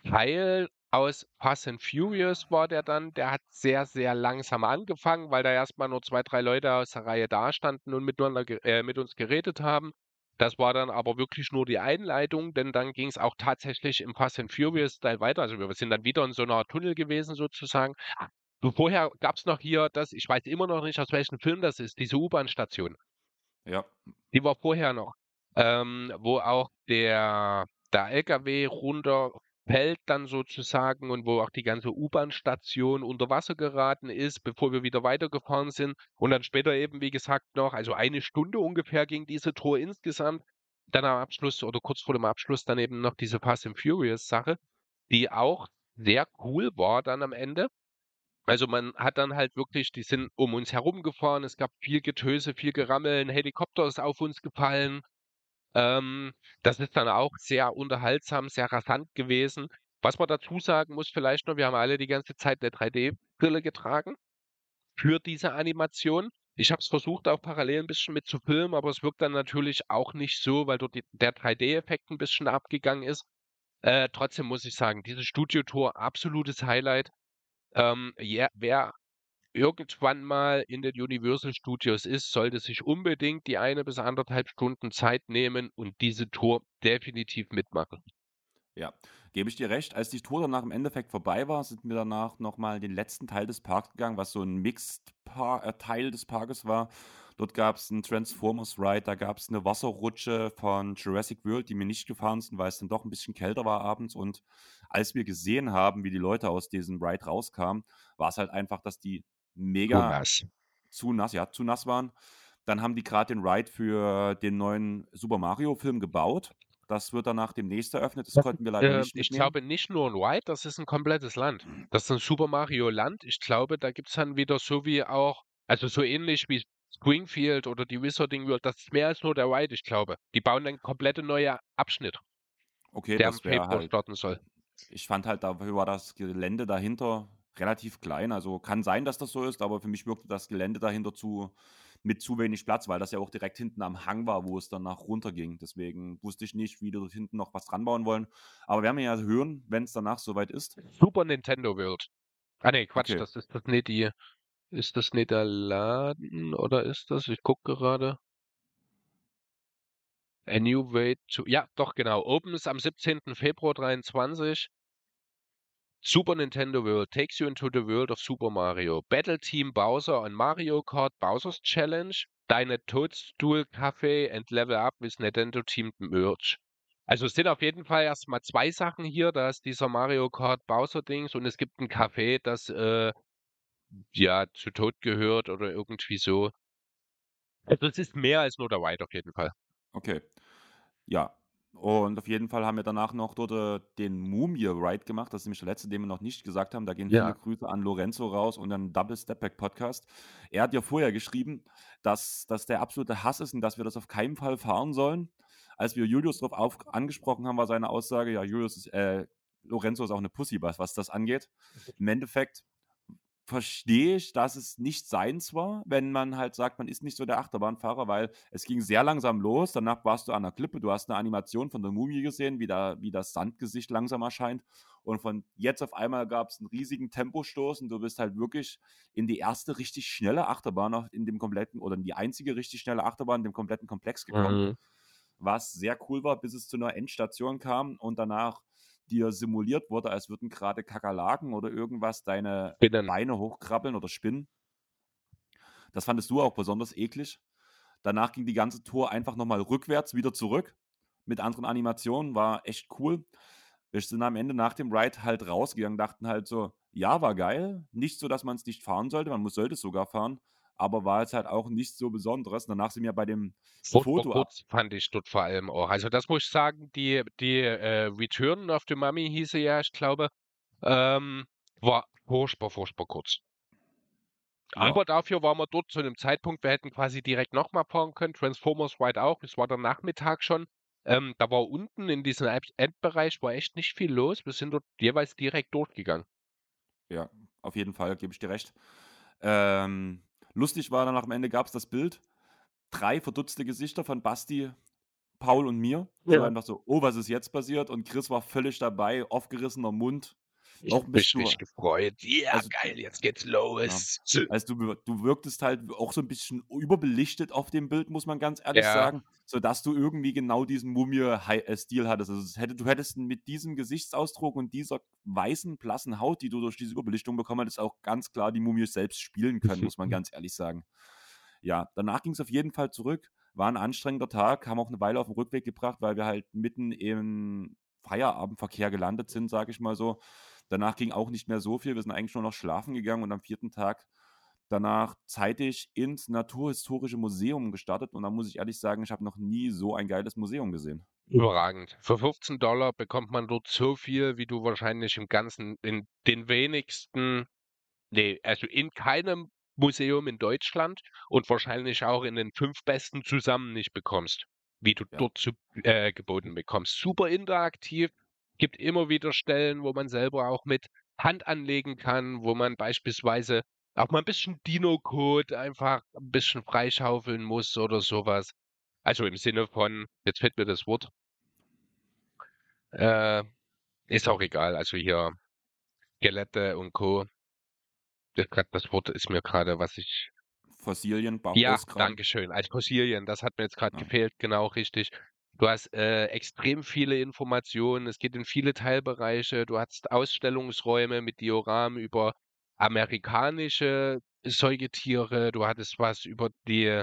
Speaker 2: Teil aus Fast and Furious war der dann. Der hat sehr, sehr langsam angefangen, weil da erstmal nur zwei, drei Leute aus der Reihe dastanden und miteinander, äh, mit uns geredet haben. Das war dann aber wirklich nur die Einleitung, denn dann ging es auch tatsächlich im Fast and Furious Style weiter. Also wir sind dann wieder in so einer Tunnel gewesen sozusagen. So, vorher gab es noch hier das, ich weiß immer noch nicht, aus welchem Film das ist, diese U-Bahn-Station.
Speaker 1: Ja,
Speaker 2: Die war vorher noch, ähm, wo auch der, der LKW runterfällt dann sozusagen und wo auch die ganze U-Bahn-Station unter Wasser geraten ist, bevor wir wieder weitergefahren sind. Und dann später eben, wie gesagt, noch, also eine Stunde ungefähr ging diese Tour insgesamt. Dann am Abschluss oder kurz vor dem Abschluss dann eben noch diese Fast and Furious Sache, die auch sehr cool war dann am Ende. Also man hat dann halt wirklich, die sind um uns herum gefahren, es gab viel Getöse, viel Gerammel, ein Helikopter ist auf uns gefallen. Ähm, das ist dann auch sehr unterhaltsam, sehr rasant gewesen. Was man dazu sagen muss, vielleicht noch, wir haben alle die ganze Zeit eine 3D-Brille getragen für diese Animation. Ich habe es versucht, auch parallel ein bisschen mit zu filmen, aber es wirkt dann natürlich auch nicht so, weil dort die, der 3D-Effekt ein bisschen abgegangen ist. Äh, trotzdem muss ich sagen, diese Studiotour, absolutes Highlight. Ähm, ja, wer irgendwann mal in den Universal Studios ist, sollte sich unbedingt die eine bis anderthalb Stunden Zeit nehmen und diese Tour definitiv mitmachen.
Speaker 1: Ja, gebe ich dir recht. Als die Tour danach im Endeffekt vorbei war, sind wir danach nochmal den letzten Teil des Parks gegangen, was so ein Mixed-Teil des Parkes war. Dort gab es einen Transformers Ride, da gab es eine Wasserrutsche von Jurassic World, die mir nicht gefahren sind, weil es dann doch ein bisschen kälter war abends. Und als wir gesehen haben, wie die Leute aus diesem Ride rauskamen, war es halt einfach, dass die mega
Speaker 2: Jonas.
Speaker 1: zu nass, ja, zu nass waren. Dann haben die gerade den Ride für den neuen Super Mario-Film gebaut. Das wird danach demnächst eröffnet. Das
Speaker 2: Das
Speaker 1: konnten wir leider
Speaker 2: Äh,
Speaker 1: nicht
Speaker 2: ich
Speaker 1: mitnehmen.
Speaker 2: glaube nicht nur ein Ride, das ist ein komplettes Land. Das ist ein Super Mario Land. Ich glaube, da gibt es dann wieder so wie auch, also so ähnlich wie Springfield oder die Wizarding World, das ist mehr als nur der Ride, ich glaube. Die bauen dann komplette neue Abschnitt,
Speaker 1: Okay,
Speaker 2: der
Speaker 1: das
Speaker 2: Februar
Speaker 1: halt.
Speaker 2: starten soll.
Speaker 1: Ich fand halt, dafür war das Gelände dahinter relativ klein. Also kann sein, dass das so ist, aber für mich wirkte das Gelände dahinter zu, mit zu wenig Platz, weil das ja auch direkt hinten am Hang war, wo es danach runterging. Deswegen wusste ich nicht, wie die dort hinten noch was dran bauen wollen. Aber werden wir ja hören, wenn es danach soweit ist.
Speaker 2: Super Nintendo World. Ah ne, Quatsch,
Speaker 1: Okay.
Speaker 2: das ist das nicht die ist das nicht der Laden oder ist das? Ich gucke gerade. A New Way to ja, doch genau. Opens am 17. Februar 23. Super Nintendo World takes you into the world of Super Mario. Battle Team Bowser on Mario Kart Bowser's Challenge. Deine Toadstool Café and Level Up with Nintendo Team Merch. Also es sind auf jeden Fall erstmal zwei Sachen hier. Da ist dieser Mario Kart Bowser Dings und es gibt ein Café, das äh, ja zu Tod gehört oder irgendwie so. Also es ist mehr als nur der Ride auf jeden Fall.
Speaker 1: Okay. Ja. Und auf jeden Fall haben wir danach noch dort äh, den Mumie-Ride gemacht. Das ist nämlich der letzte, den wir noch nicht gesagt haben. Da gehen
Speaker 2: Ja.
Speaker 1: viele Grüße an Lorenzo raus und an Double Stepback Podcast. Er hat ja vorher geschrieben, dass das der absolute Hass ist und dass wir das auf keinen Fall fahren sollen. Als wir Julius darauf auf, angesprochen haben, war seine Aussage, ja, Julius ist, äh, Lorenzo ist auch eine Pussy, was, was das angeht. Im Endeffekt verstehe ich, dass es nicht seins war, wenn man halt sagt, man ist nicht so der Achterbahnfahrer, weil es ging sehr langsam los. Danach warst du an der Klippe, du hast eine Animation von der Mumie gesehen, wie, da, wie das Sandgesicht langsam erscheint. Und von jetzt auf einmal gab es einen riesigen Tempostoß und du bist halt wirklich in die erste richtig schnelle Achterbahn in dem kompletten, oder in die einzige richtig schnelle Achterbahn in dem kompletten Komplex gekommen.
Speaker 2: Mhm.
Speaker 1: Was sehr cool war, bis es zu einer Endstation kam und danach dir simuliert wurde, als würden gerade Kakerlaken oder irgendwas deine
Speaker 2: Spinnen.
Speaker 1: Beine hochkrabbeln oder spinnen. Das fandest du auch besonders eklig. Danach ging die ganze Tour einfach nochmal rückwärts wieder zurück mit anderen Animationen. War echt cool. Wir sind am Ende nach dem Ride halt rausgegangen, dachten halt so, ja, war geil. Nicht so, dass man es nicht fahren sollte, man muss, sollte es sogar fahren, aber war jetzt halt auch nicht so Besonderes. Danach sind wir bei dem
Speaker 2: Furchtbar
Speaker 1: Foto
Speaker 2: kurz fand ich dort vor allem auch. Also das muss ich sagen, die, die äh, Return of the Mummy hieße ja, ich glaube, ähm, war furchtbar, furchtbar kurz.
Speaker 1: Ja.
Speaker 2: Aber dafür waren wir dort zu einem Zeitpunkt, wir hätten quasi direkt nochmal fahren können. Transformers Ride auch, es war der Nachmittag schon. Ähm, da war unten in diesem End- Endbereich war echt nicht viel los. Wir sind dort jeweils direkt durchgegangen.
Speaker 1: Ja, auf jeden Fall, gebe ich dir recht. Ähm, lustig war dann am Ende gab es das Bild. Drei verdutzte Gesichter von Basti, Paul und mir. So
Speaker 2: Ja.
Speaker 1: einfach so, oh, was ist jetzt passiert? Und Chris war völlig dabei, aufgerissener Mund.
Speaker 2: Ich
Speaker 1: Auch
Speaker 2: hab
Speaker 1: ein
Speaker 2: mich
Speaker 1: bisschen
Speaker 2: richtig gefreut. Ja,
Speaker 1: also-
Speaker 2: geil, jetzt geht's los.
Speaker 1: Also du, du wirktest halt auch so ein bisschen überbelichtet auf dem Bild, muss man ganz ehrlich
Speaker 2: Ja.
Speaker 1: sagen, sodass du irgendwie genau diesen Mumie-Stil hattest. Also hätte, du hättest mit diesem Gesichtsausdruck und dieser weißen, blassen Haut, die du durch diese Überbelichtung bekommen hattest, auch ganz klar die Mumie selbst spielen können, muss man ganz ehrlich sagen. Ja, danach ging es auf jeden Fall zurück. War ein anstrengender Tag, haben auch eine Weile auf den Rückweg gebracht, weil wir halt mitten im Feierabendverkehr gelandet sind, sage ich mal so. Danach ging auch nicht mehr so viel. Wir sind eigentlich nur noch schlafen gegangen und am vierten Tag danach zeitig ins Naturhistorische Museum gestartet. Und da muss ich ehrlich sagen, ich habe noch nie so ein geiles Museum gesehen.
Speaker 2: Überragend. Für 15 Dollar bekommt man dort so viel, wie du wahrscheinlich im Ganzen, in den wenigsten, nee, also in keinem Museum in Deutschland und wahrscheinlich auch in den fünf besten zusammen nicht bekommst, wie du
Speaker 1: Ja.
Speaker 2: dort zu, äh, geboten bekommst. Super interaktiv, gibt immer wieder Stellen, wo man selber auch mit Hand anlegen kann, wo man beispielsweise auch mal ein bisschen Dino-Code einfach ein bisschen freischaufeln muss oder sowas. Also im Sinne von, jetzt fällt mir das Wort. Äh, ist auch egal. Also hier Skelette und Co. Das, Wort ist mir gerade, was ich.
Speaker 1: Fossilien,
Speaker 2: Ja,
Speaker 1: Bauchauskram.
Speaker 2: danke schön. Als Fossilien, das hat mir jetzt gerade
Speaker 1: Ja.
Speaker 2: gefehlt, genau richtig. Du hast äh, extrem viele Informationen. Es geht in viele Teilbereiche. Du hast Ausstellungsräume mit Dioramen über amerikanische Säugetiere. Du hattest was über die,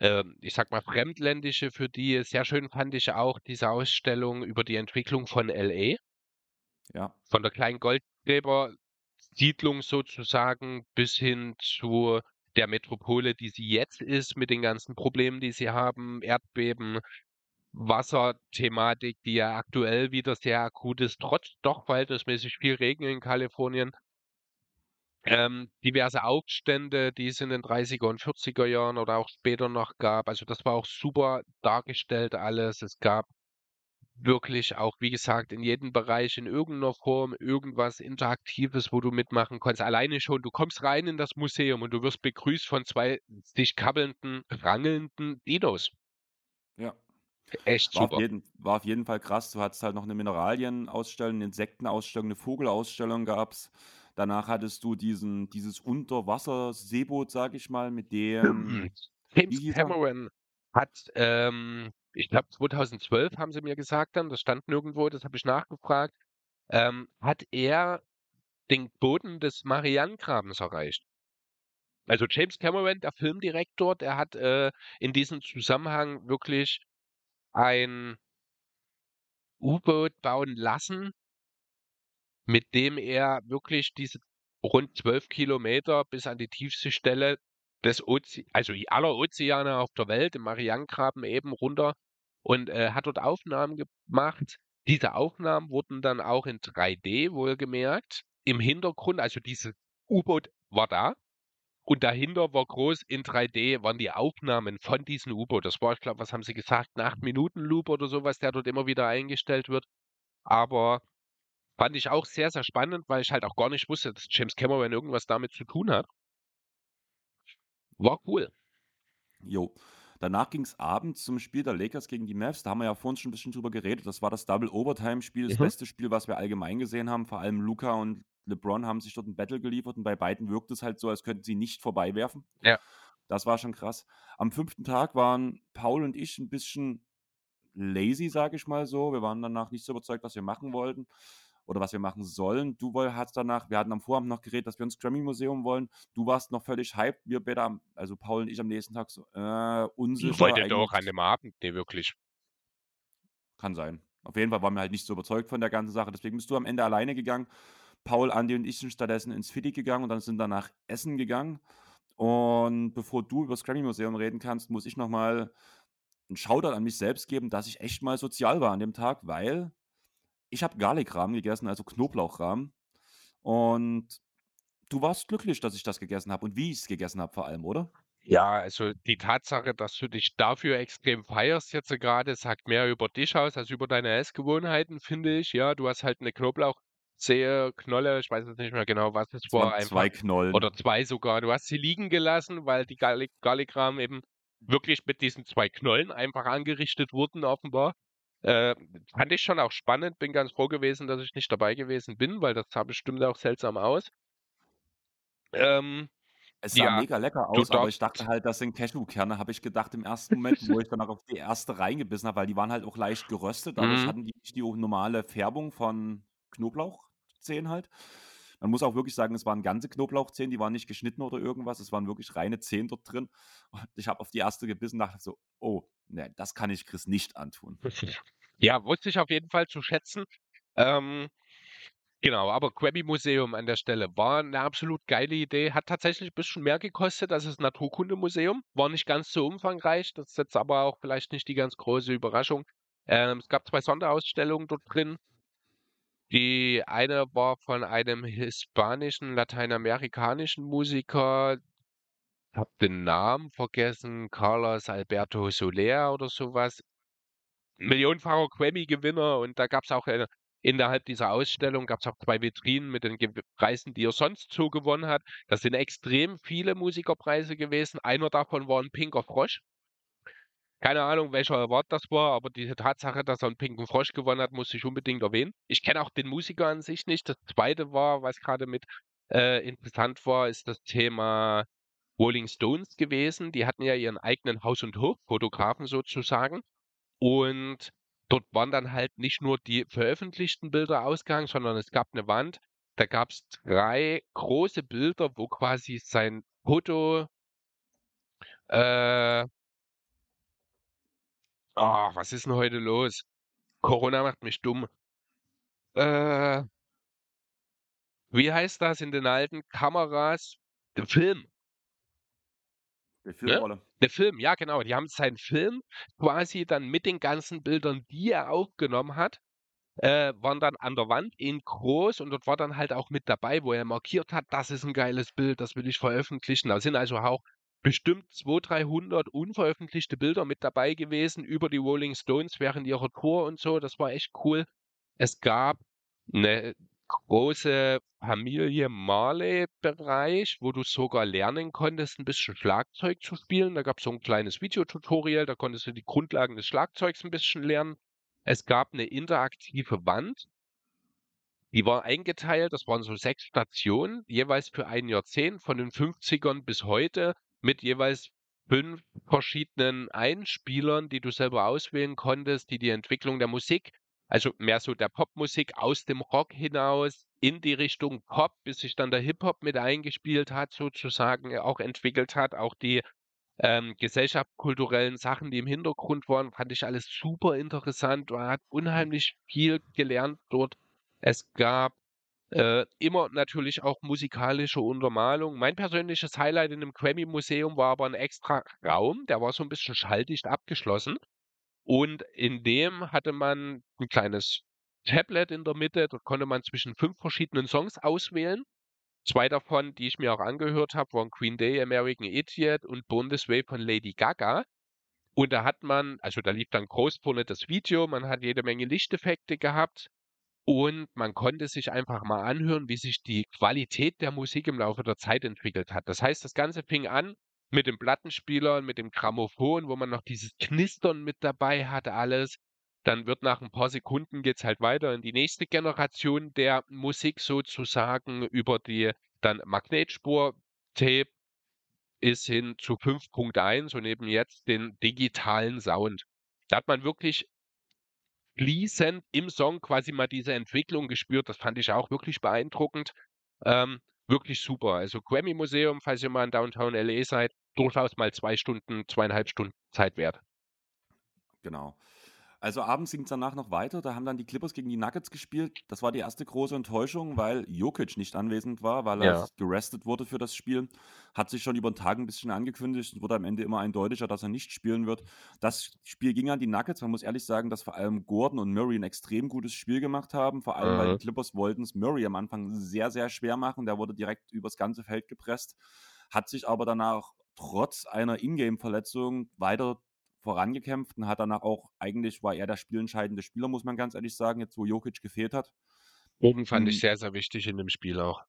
Speaker 2: äh, ich sag mal, fremdländische für die. Sehr schön fand ich auch diese Ausstellung über die Entwicklung von LA.
Speaker 1: Ja,
Speaker 2: von der kleinen Goldgräber-Siedlung sozusagen bis hin zu der Metropole, die sie jetzt ist, mit den ganzen Problemen, die sie haben, Erdbeben, Wasserthematik, die ja aktuell wieder sehr akut ist, trotz doch verhältnismäßig viel Regen in Kalifornien. Ähm, diverse Aufstände, die es in den 30er und 40er Jahren oder auch später noch gab. Also das war auch super dargestellt alles. Es gab wirklich auch, wie gesagt, in jedem Bereich in irgendeiner Form irgendwas Interaktives, wo du mitmachen kannst. Alleine schon, du kommst rein in das Museum und du wirst begrüßt von zwei sich kabbelnden, rangelnden Dinos. Echt
Speaker 1: War auf, jeden, war auf jeden Fall krass. Du hattest halt noch eine Mineralienausstellung, eine Insektenausstellung, eine Vogelausstellung gab es. Danach hattest du diesen dieses Unterwasser-Seeboot, sage ich mal, mit dem
Speaker 2: James
Speaker 1: er?
Speaker 2: Cameron hat, ähm, ich glaube 2012 haben sie mir gesagt dann, das stand nirgendwo, das habe ich nachgefragt, ähm, hat er den Boden des Marianengrabens erreicht. Also James Cameron, der Filmdirektor, der hat äh, in diesem Zusammenhang wirklich ein U-Boot bauen lassen, mit dem er wirklich diese rund 12 Kilometer bis an die tiefste Stelle des Oze also aller Ozeane auf der Welt, im Marianengraben eben runter und äh, hat dort Aufnahmen gemacht. Diese Aufnahmen wurden dann auch in 3D wohlgemerkt im Hintergrund, also dieses U-Boot war da und dahinter war groß in 3D waren die Aufnahmen von diesem U-Boot. Das war, ich glaube, was haben sie gesagt, ein 8-Minuten-Loop oder sowas, der dort immer wieder eingestellt wird. Aber fand ich auch sehr, sehr spannend, weil ich halt auch gar nicht wusste, dass James Cameron irgendwas damit zu tun hat. War cool.
Speaker 1: Jo. Danach ging es abends zum Spiel der Lakers gegen die Mavs. Da haben wir ja vorhin schon ein bisschen drüber geredet. Das war das Double Overtime-Spiel, das
Speaker 2: Mhm.
Speaker 1: beste Spiel, was wir allgemein gesehen haben. Vor allem Luca und LeBron haben sich dort ein Battle geliefert und bei beiden wirkt es halt so, als könnten sie nicht vorbeiwerfen.
Speaker 2: Ja.
Speaker 1: Das war schon krass. Am fünften Tag waren Paul und ich ein bisschen lazy, sage ich mal so. Wir waren danach nicht so überzeugt, was wir machen wollten oder was wir machen sollen. Du hast danach, wir hatten am Vorabend noch geredet, dass wir ins Grammy-Museum wollen. Du warst noch völlig hyped. Wir beide, also Paul und ich am nächsten Tag so, äh, unsicher.
Speaker 2: Ich wollte doch an dem Abend, nee, wirklich.
Speaker 1: kann sein. Auf jeden Fall waren wir halt nicht so überzeugt von der ganzen Sache. Deswegen bist du am Ende alleine gegangen. Paul, Andi und ich sind stattdessen ins Philly gegangen und dann sind danach Essen gegangen. Und bevor du über das Grammy-Museum reden kannst, muss ich nochmal einen Shoutout an mich selbst geben, dass ich echt mal sozial war an dem Tag, weil ich habe Garlic-Rahmen gegessen, also Knoblauchrahmen. Und du warst glücklich, dass ich das gegessen habe und wie ich es gegessen habe vor allem, oder?
Speaker 2: Ja, also die Tatsache, dass du dich dafür extrem feierst jetzt gerade, sagt mehr über dich aus als über deine Essgewohnheiten, finde ich. Ja, du hast halt eine Knoblauchzehe, Knolle, ich weiß jetzt nicht mehr genau, was es war, einfach
Speaker 1: zwei Knollen.
Speaker 2: oder zwei sogar. Du hast sie liegen gelassen, weil die Garlic, Garlic-Rahmen eben wirklich mit diesen zwei Knollen einfach angerichtet wurden, offenbar. Äh, fand ich schon auch spannend, bin ganz froh gewesen, dass ich nicht dabei gewesen bin, weil das sah bestimmt auch seltsam aus. Ähm,
Speaker 1: Es sah
Speaker 2: ja,
Speaker 1: mega lecker aus, aber ich dachte halt, das sind Cashewkerne, habe ich gedacht im ersten Moment, wo ich dann auch auf die erste reingebissen habe, weil die waren halt auch leicht geröstet, dadurch
Speaker 2: Mhm.
Speaker 1: hatten die nicht die normale Färbung von Knoblauchzehen halt. Man muss auch wirklich sagen, es waren ganze Knoblauchzehen, die waren nicht geschnitten oder irgendwas, es waren wirklich reine Zehen dort drin. Und ich habe auf die erste gebissen und dachte so, oh, ne, das kann ich Chris nicht antun.
Speaker 2: Ja, wusste ich auf jeden Fall zu schätzen. Ähm, genau, aber Krabby Museum an der Stelle war eine absolut geile Idee. Hat tatsächlich ein bisschen mehr gekostet als das Naturkundemuseum. War nicht ganz so umfangreich. Das ist jetzt aber auch vielleicht nicht die ganz große Überraschung. Ähm, es gab zwei Sonderausstellungen dort drin. Die eine war von einem hispanischen, lateinamerikanischen Musiker. Ich habe den Namen vergessen. Carlos Alberto Soler oder sowas. Millionenfacher Grammy-Gewinner und da gab es auch eine, innerhalb dieser Ausstellung gab es auch zwei Vitrinen mit den Preisen, die er sonst so gewonnen hat. Das sind extrem viele Musikerpreise gewesen. Einer davon war ein pinker Frosch. Keine Ahnung, welcher Award das war, aber diese Tatsache, dass er einen pinken Frosch gewonnen hat, muss ich unbedingt erwähnen. Ich kenne auch den Musiker an sich nicht. Das zweite war, was gerade mit äh, interessant war, ist das Thema Rolling Stones gewesen. Die hatten ja ihren eigenen Haus- und Hof-Fotografen sozusagen. Und dort waren dann halt nicht nur die veröffentlichten Bilder ausgehangen, sondern es gab eine Wand. Da gab es drei große Bilder, wo quasi sein Foto. Äh, ah, was ist denn heute los? Corona macht mich dumm. Äh, wie heißt das in den alten Kameras? Der Film.
Speaker 1: Die Filmrolle.
Speaker 2: Der Film, ja genau. Die haben seinen Film quasi dann mit den ganzen Bildern, die er aufgenommen hat, äh, waren dann an der Wand in groß und dort war dann halt auch mit dabei, wo er markiert hat, das ist ein geiles Bild, das will ich veröffentlichen. Da sind also auch bestimmt 200, 300 unveröffentlichte Bilder mit dabei gewesen über die Rolling Stones während ihrer Tour und so. Das war echt cool. Es gab eine große Familie Marley-Bereich, wo du sogar lernen konntest, ein bisschen Schlagzeug zu spielen. Da gab es so ein kleines Videotutorial, da konntest du die Grundlagen des Schlagzeugs ein bisschen lernen. Es gab eine interaktive Wand, Die war eingeteilt, das waren so 6 Stationen, jeweils für ein Jahrzehnt von den 50ern bis heute mit jeweils 5 verschiedenen Einspielern, die du selber auswählen konntest, die die Entwicklung der Musik also mehr so der Popmusik aus dem Rock hinaus in die Richtung Pop, bis sich dann der Hip-Hop mit eingespielt hat sozusagen, äh, auch entwickelt hat. Auch die, ähm, gesellschaftskulturellen Sachen, die im Hintergrund waren, fand ich alles super interessant. Man hat unheimlich viel gelernt dort. Es gab, äh, immer natürlich auch musikalische Untermalung. Mein persönliches Highlight in dem Grammy-Museum war aber 'n extra Raum, der war so 'n bisschen schalldicht abgeschlossen. Und in dem hatte man 'n kleines Tablet in der Mitte, dort konnte man zwischen 5 verschiedenen Songs auswählen. 2 davon, die ich mir auch angehört habe, waren Green Day, American Idiot und Born von Lady Gaga. Und da hat man also, da lief dann groß vorne das Video, man hat jede Menge Lichteffekte gehabt und man konnte sich einfach mal anhören, wie sich die Qualität der Musik im Laufe der Zeit entwickelt hat. Das heißt, das Ganze fing an mit dem Plattenspieler und mit dem Grammophon, wo man noch dieses Knistern mit dabei hat alles. Dann wird nach 'n paar Sekunden geht's halt weiter in die nächste Generation der Musik sozusagen über die dann Magnetspur-Tape bis hin zu 5.1 und eben jetzt den digitalen Sound. Da hat man wirklich fließend im Song quasi mal diese Entwicklung gespürt. Das fand ich auch wirklich beeindruckend. Ähm, wirklich super. Also Grammy-Museum, falls ihr mal in Downtown L.A. seid, durchaus mal 2 Stunden, 2,5 Stunden Zeit wert.
Speaker 1: Genau. Also abends ging's danach noch weiter. Da haben dann die Clippers gegen die Nuggets gespielt. Das war die erste große Enttäuschung, weil Jokic nicht anwesend war, weil er
Speaker 2: Ja.
Speaker 1: gerestet wurde für das Spiel. Hat sich schon über 'n Tag 'n bisschen angekündigt und wurde am Ende immer eindeutiger, dass er nicht spielen wird. Das Spiel ging an die Nuggets. Man muss ehrlich sagen, dass vor allem Gordon und Murray 'n extrem gutes Spiel gemacht haben. Vor allem, weil
Speaker 2: Mhm.
Speaker 1: die Clippers wollten's Murray am Anfang sehr, sehr schwer machen. Der wurde direkt übers ganze Feld gepresst, hat sich aber danach trotz einer Ingame-Verletzung weiter vorangekämpft und hat danach auch eigentlich war er der spielentscheidende Spieler, muss man ganz ehrlich sagen, jetzt wo Jokic gefehlt hat.
Speaker 2: Gordon fand ich
Speaker 1: Hm.
Speaker 2: sehr, sehr wichtig in dem Spiel auch.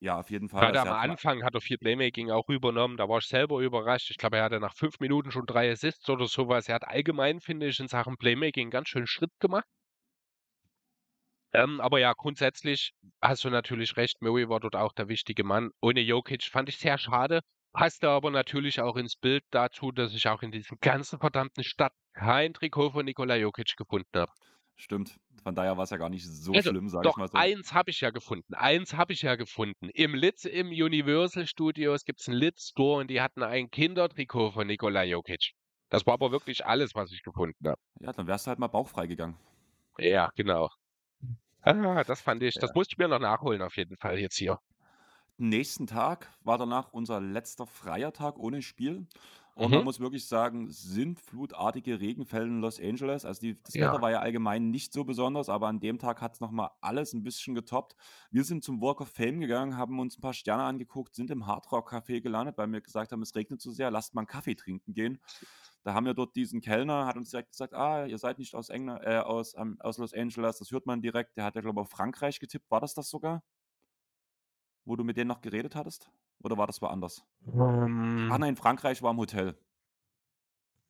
Speaker 1: Ja, auf jeden Fall. Also,
Speaker 2: am Anfang hat er viel Playmaking auch übernommen. Da war ich selber überrascht. Ich glaube, er hatte nach 5 Minuten schon 3 Assists oder so was. Er hat allgemein, finde ich, in Sachen Playmaking ganz schön Schritt gemacht. Ähm, aber ja, grundsätzlich hast du natürlich recht. Murray war dort auch der wichtige Mann. Ohne Jokic fand ich sehr schade. Passte aber natürlich auch ins Bild dazu, dass ich auch in diesem ganzen verdammten Stadt kein Trikot von Nikola Jokic gefunden habe.
Speaker 1: Stimmt. Von daher war's ja gar nicht so
Speaker 2: Also,
Speaker 1: schlimm, sage ich
Speaker 2: doch,
Speaker 1: mal so.
Speaker 2: eins habe ich ja gefunden. Eins habe ich ja gefunden. Im Litz im Universal Studios gibt's 'n Litz Store und die hatten ein Kindertrikot von Nikola Jokic. Das war aber wirklich alles, was ich gefunden habe.
Speaker 1: Ja, dann wärst du halt mal bauchfrei gegangen.
Speaker 2: Ja, genau. Ah, das fand ich das
Speaker 1: Ja.
Speaker 2: musste ich mir noch nachholen auf jeden Fall jetzt hier.
Speaker 1: Nächsten Tag war danach unser letzter freier Tag ohne Spiel. Und man
Speaker 2: Mhm.
Speaker 1: muss wirklich sagen, sintflutartige Regenfälle in Los Angeles. Also, die das
Speaker 2: Ja.
Speaker 1: Wetter war ja allgemein nicht so besonders, aber an dem Tag hat's noch mal alles 'n bisschen getoppt. Wir sind zum Walk of Fame gegangen, haben uns 'n paar Sterne angeguckt, sind im Hard Rock Café gelandet, weil wir gesagt haben: „Es regnet zu sehr, lasst mal 'n Kaffee trinken gehen.“ Da haben wir dort diesen Kellner hat uns direkt gesagt: „Ah, ihr seid nicht aus Engla äh, aus, ähm aus Los Angeles.“ Das hört man direkt. Der hat ja, glaube ich, auf Frankreich getippt. War das das sogar? Wo du mit denen noch geredet hattest? Oder war das woanders? Ach
Speaker 2: Ähm.
Speaker 1: nein, Frankreich war im Hotel.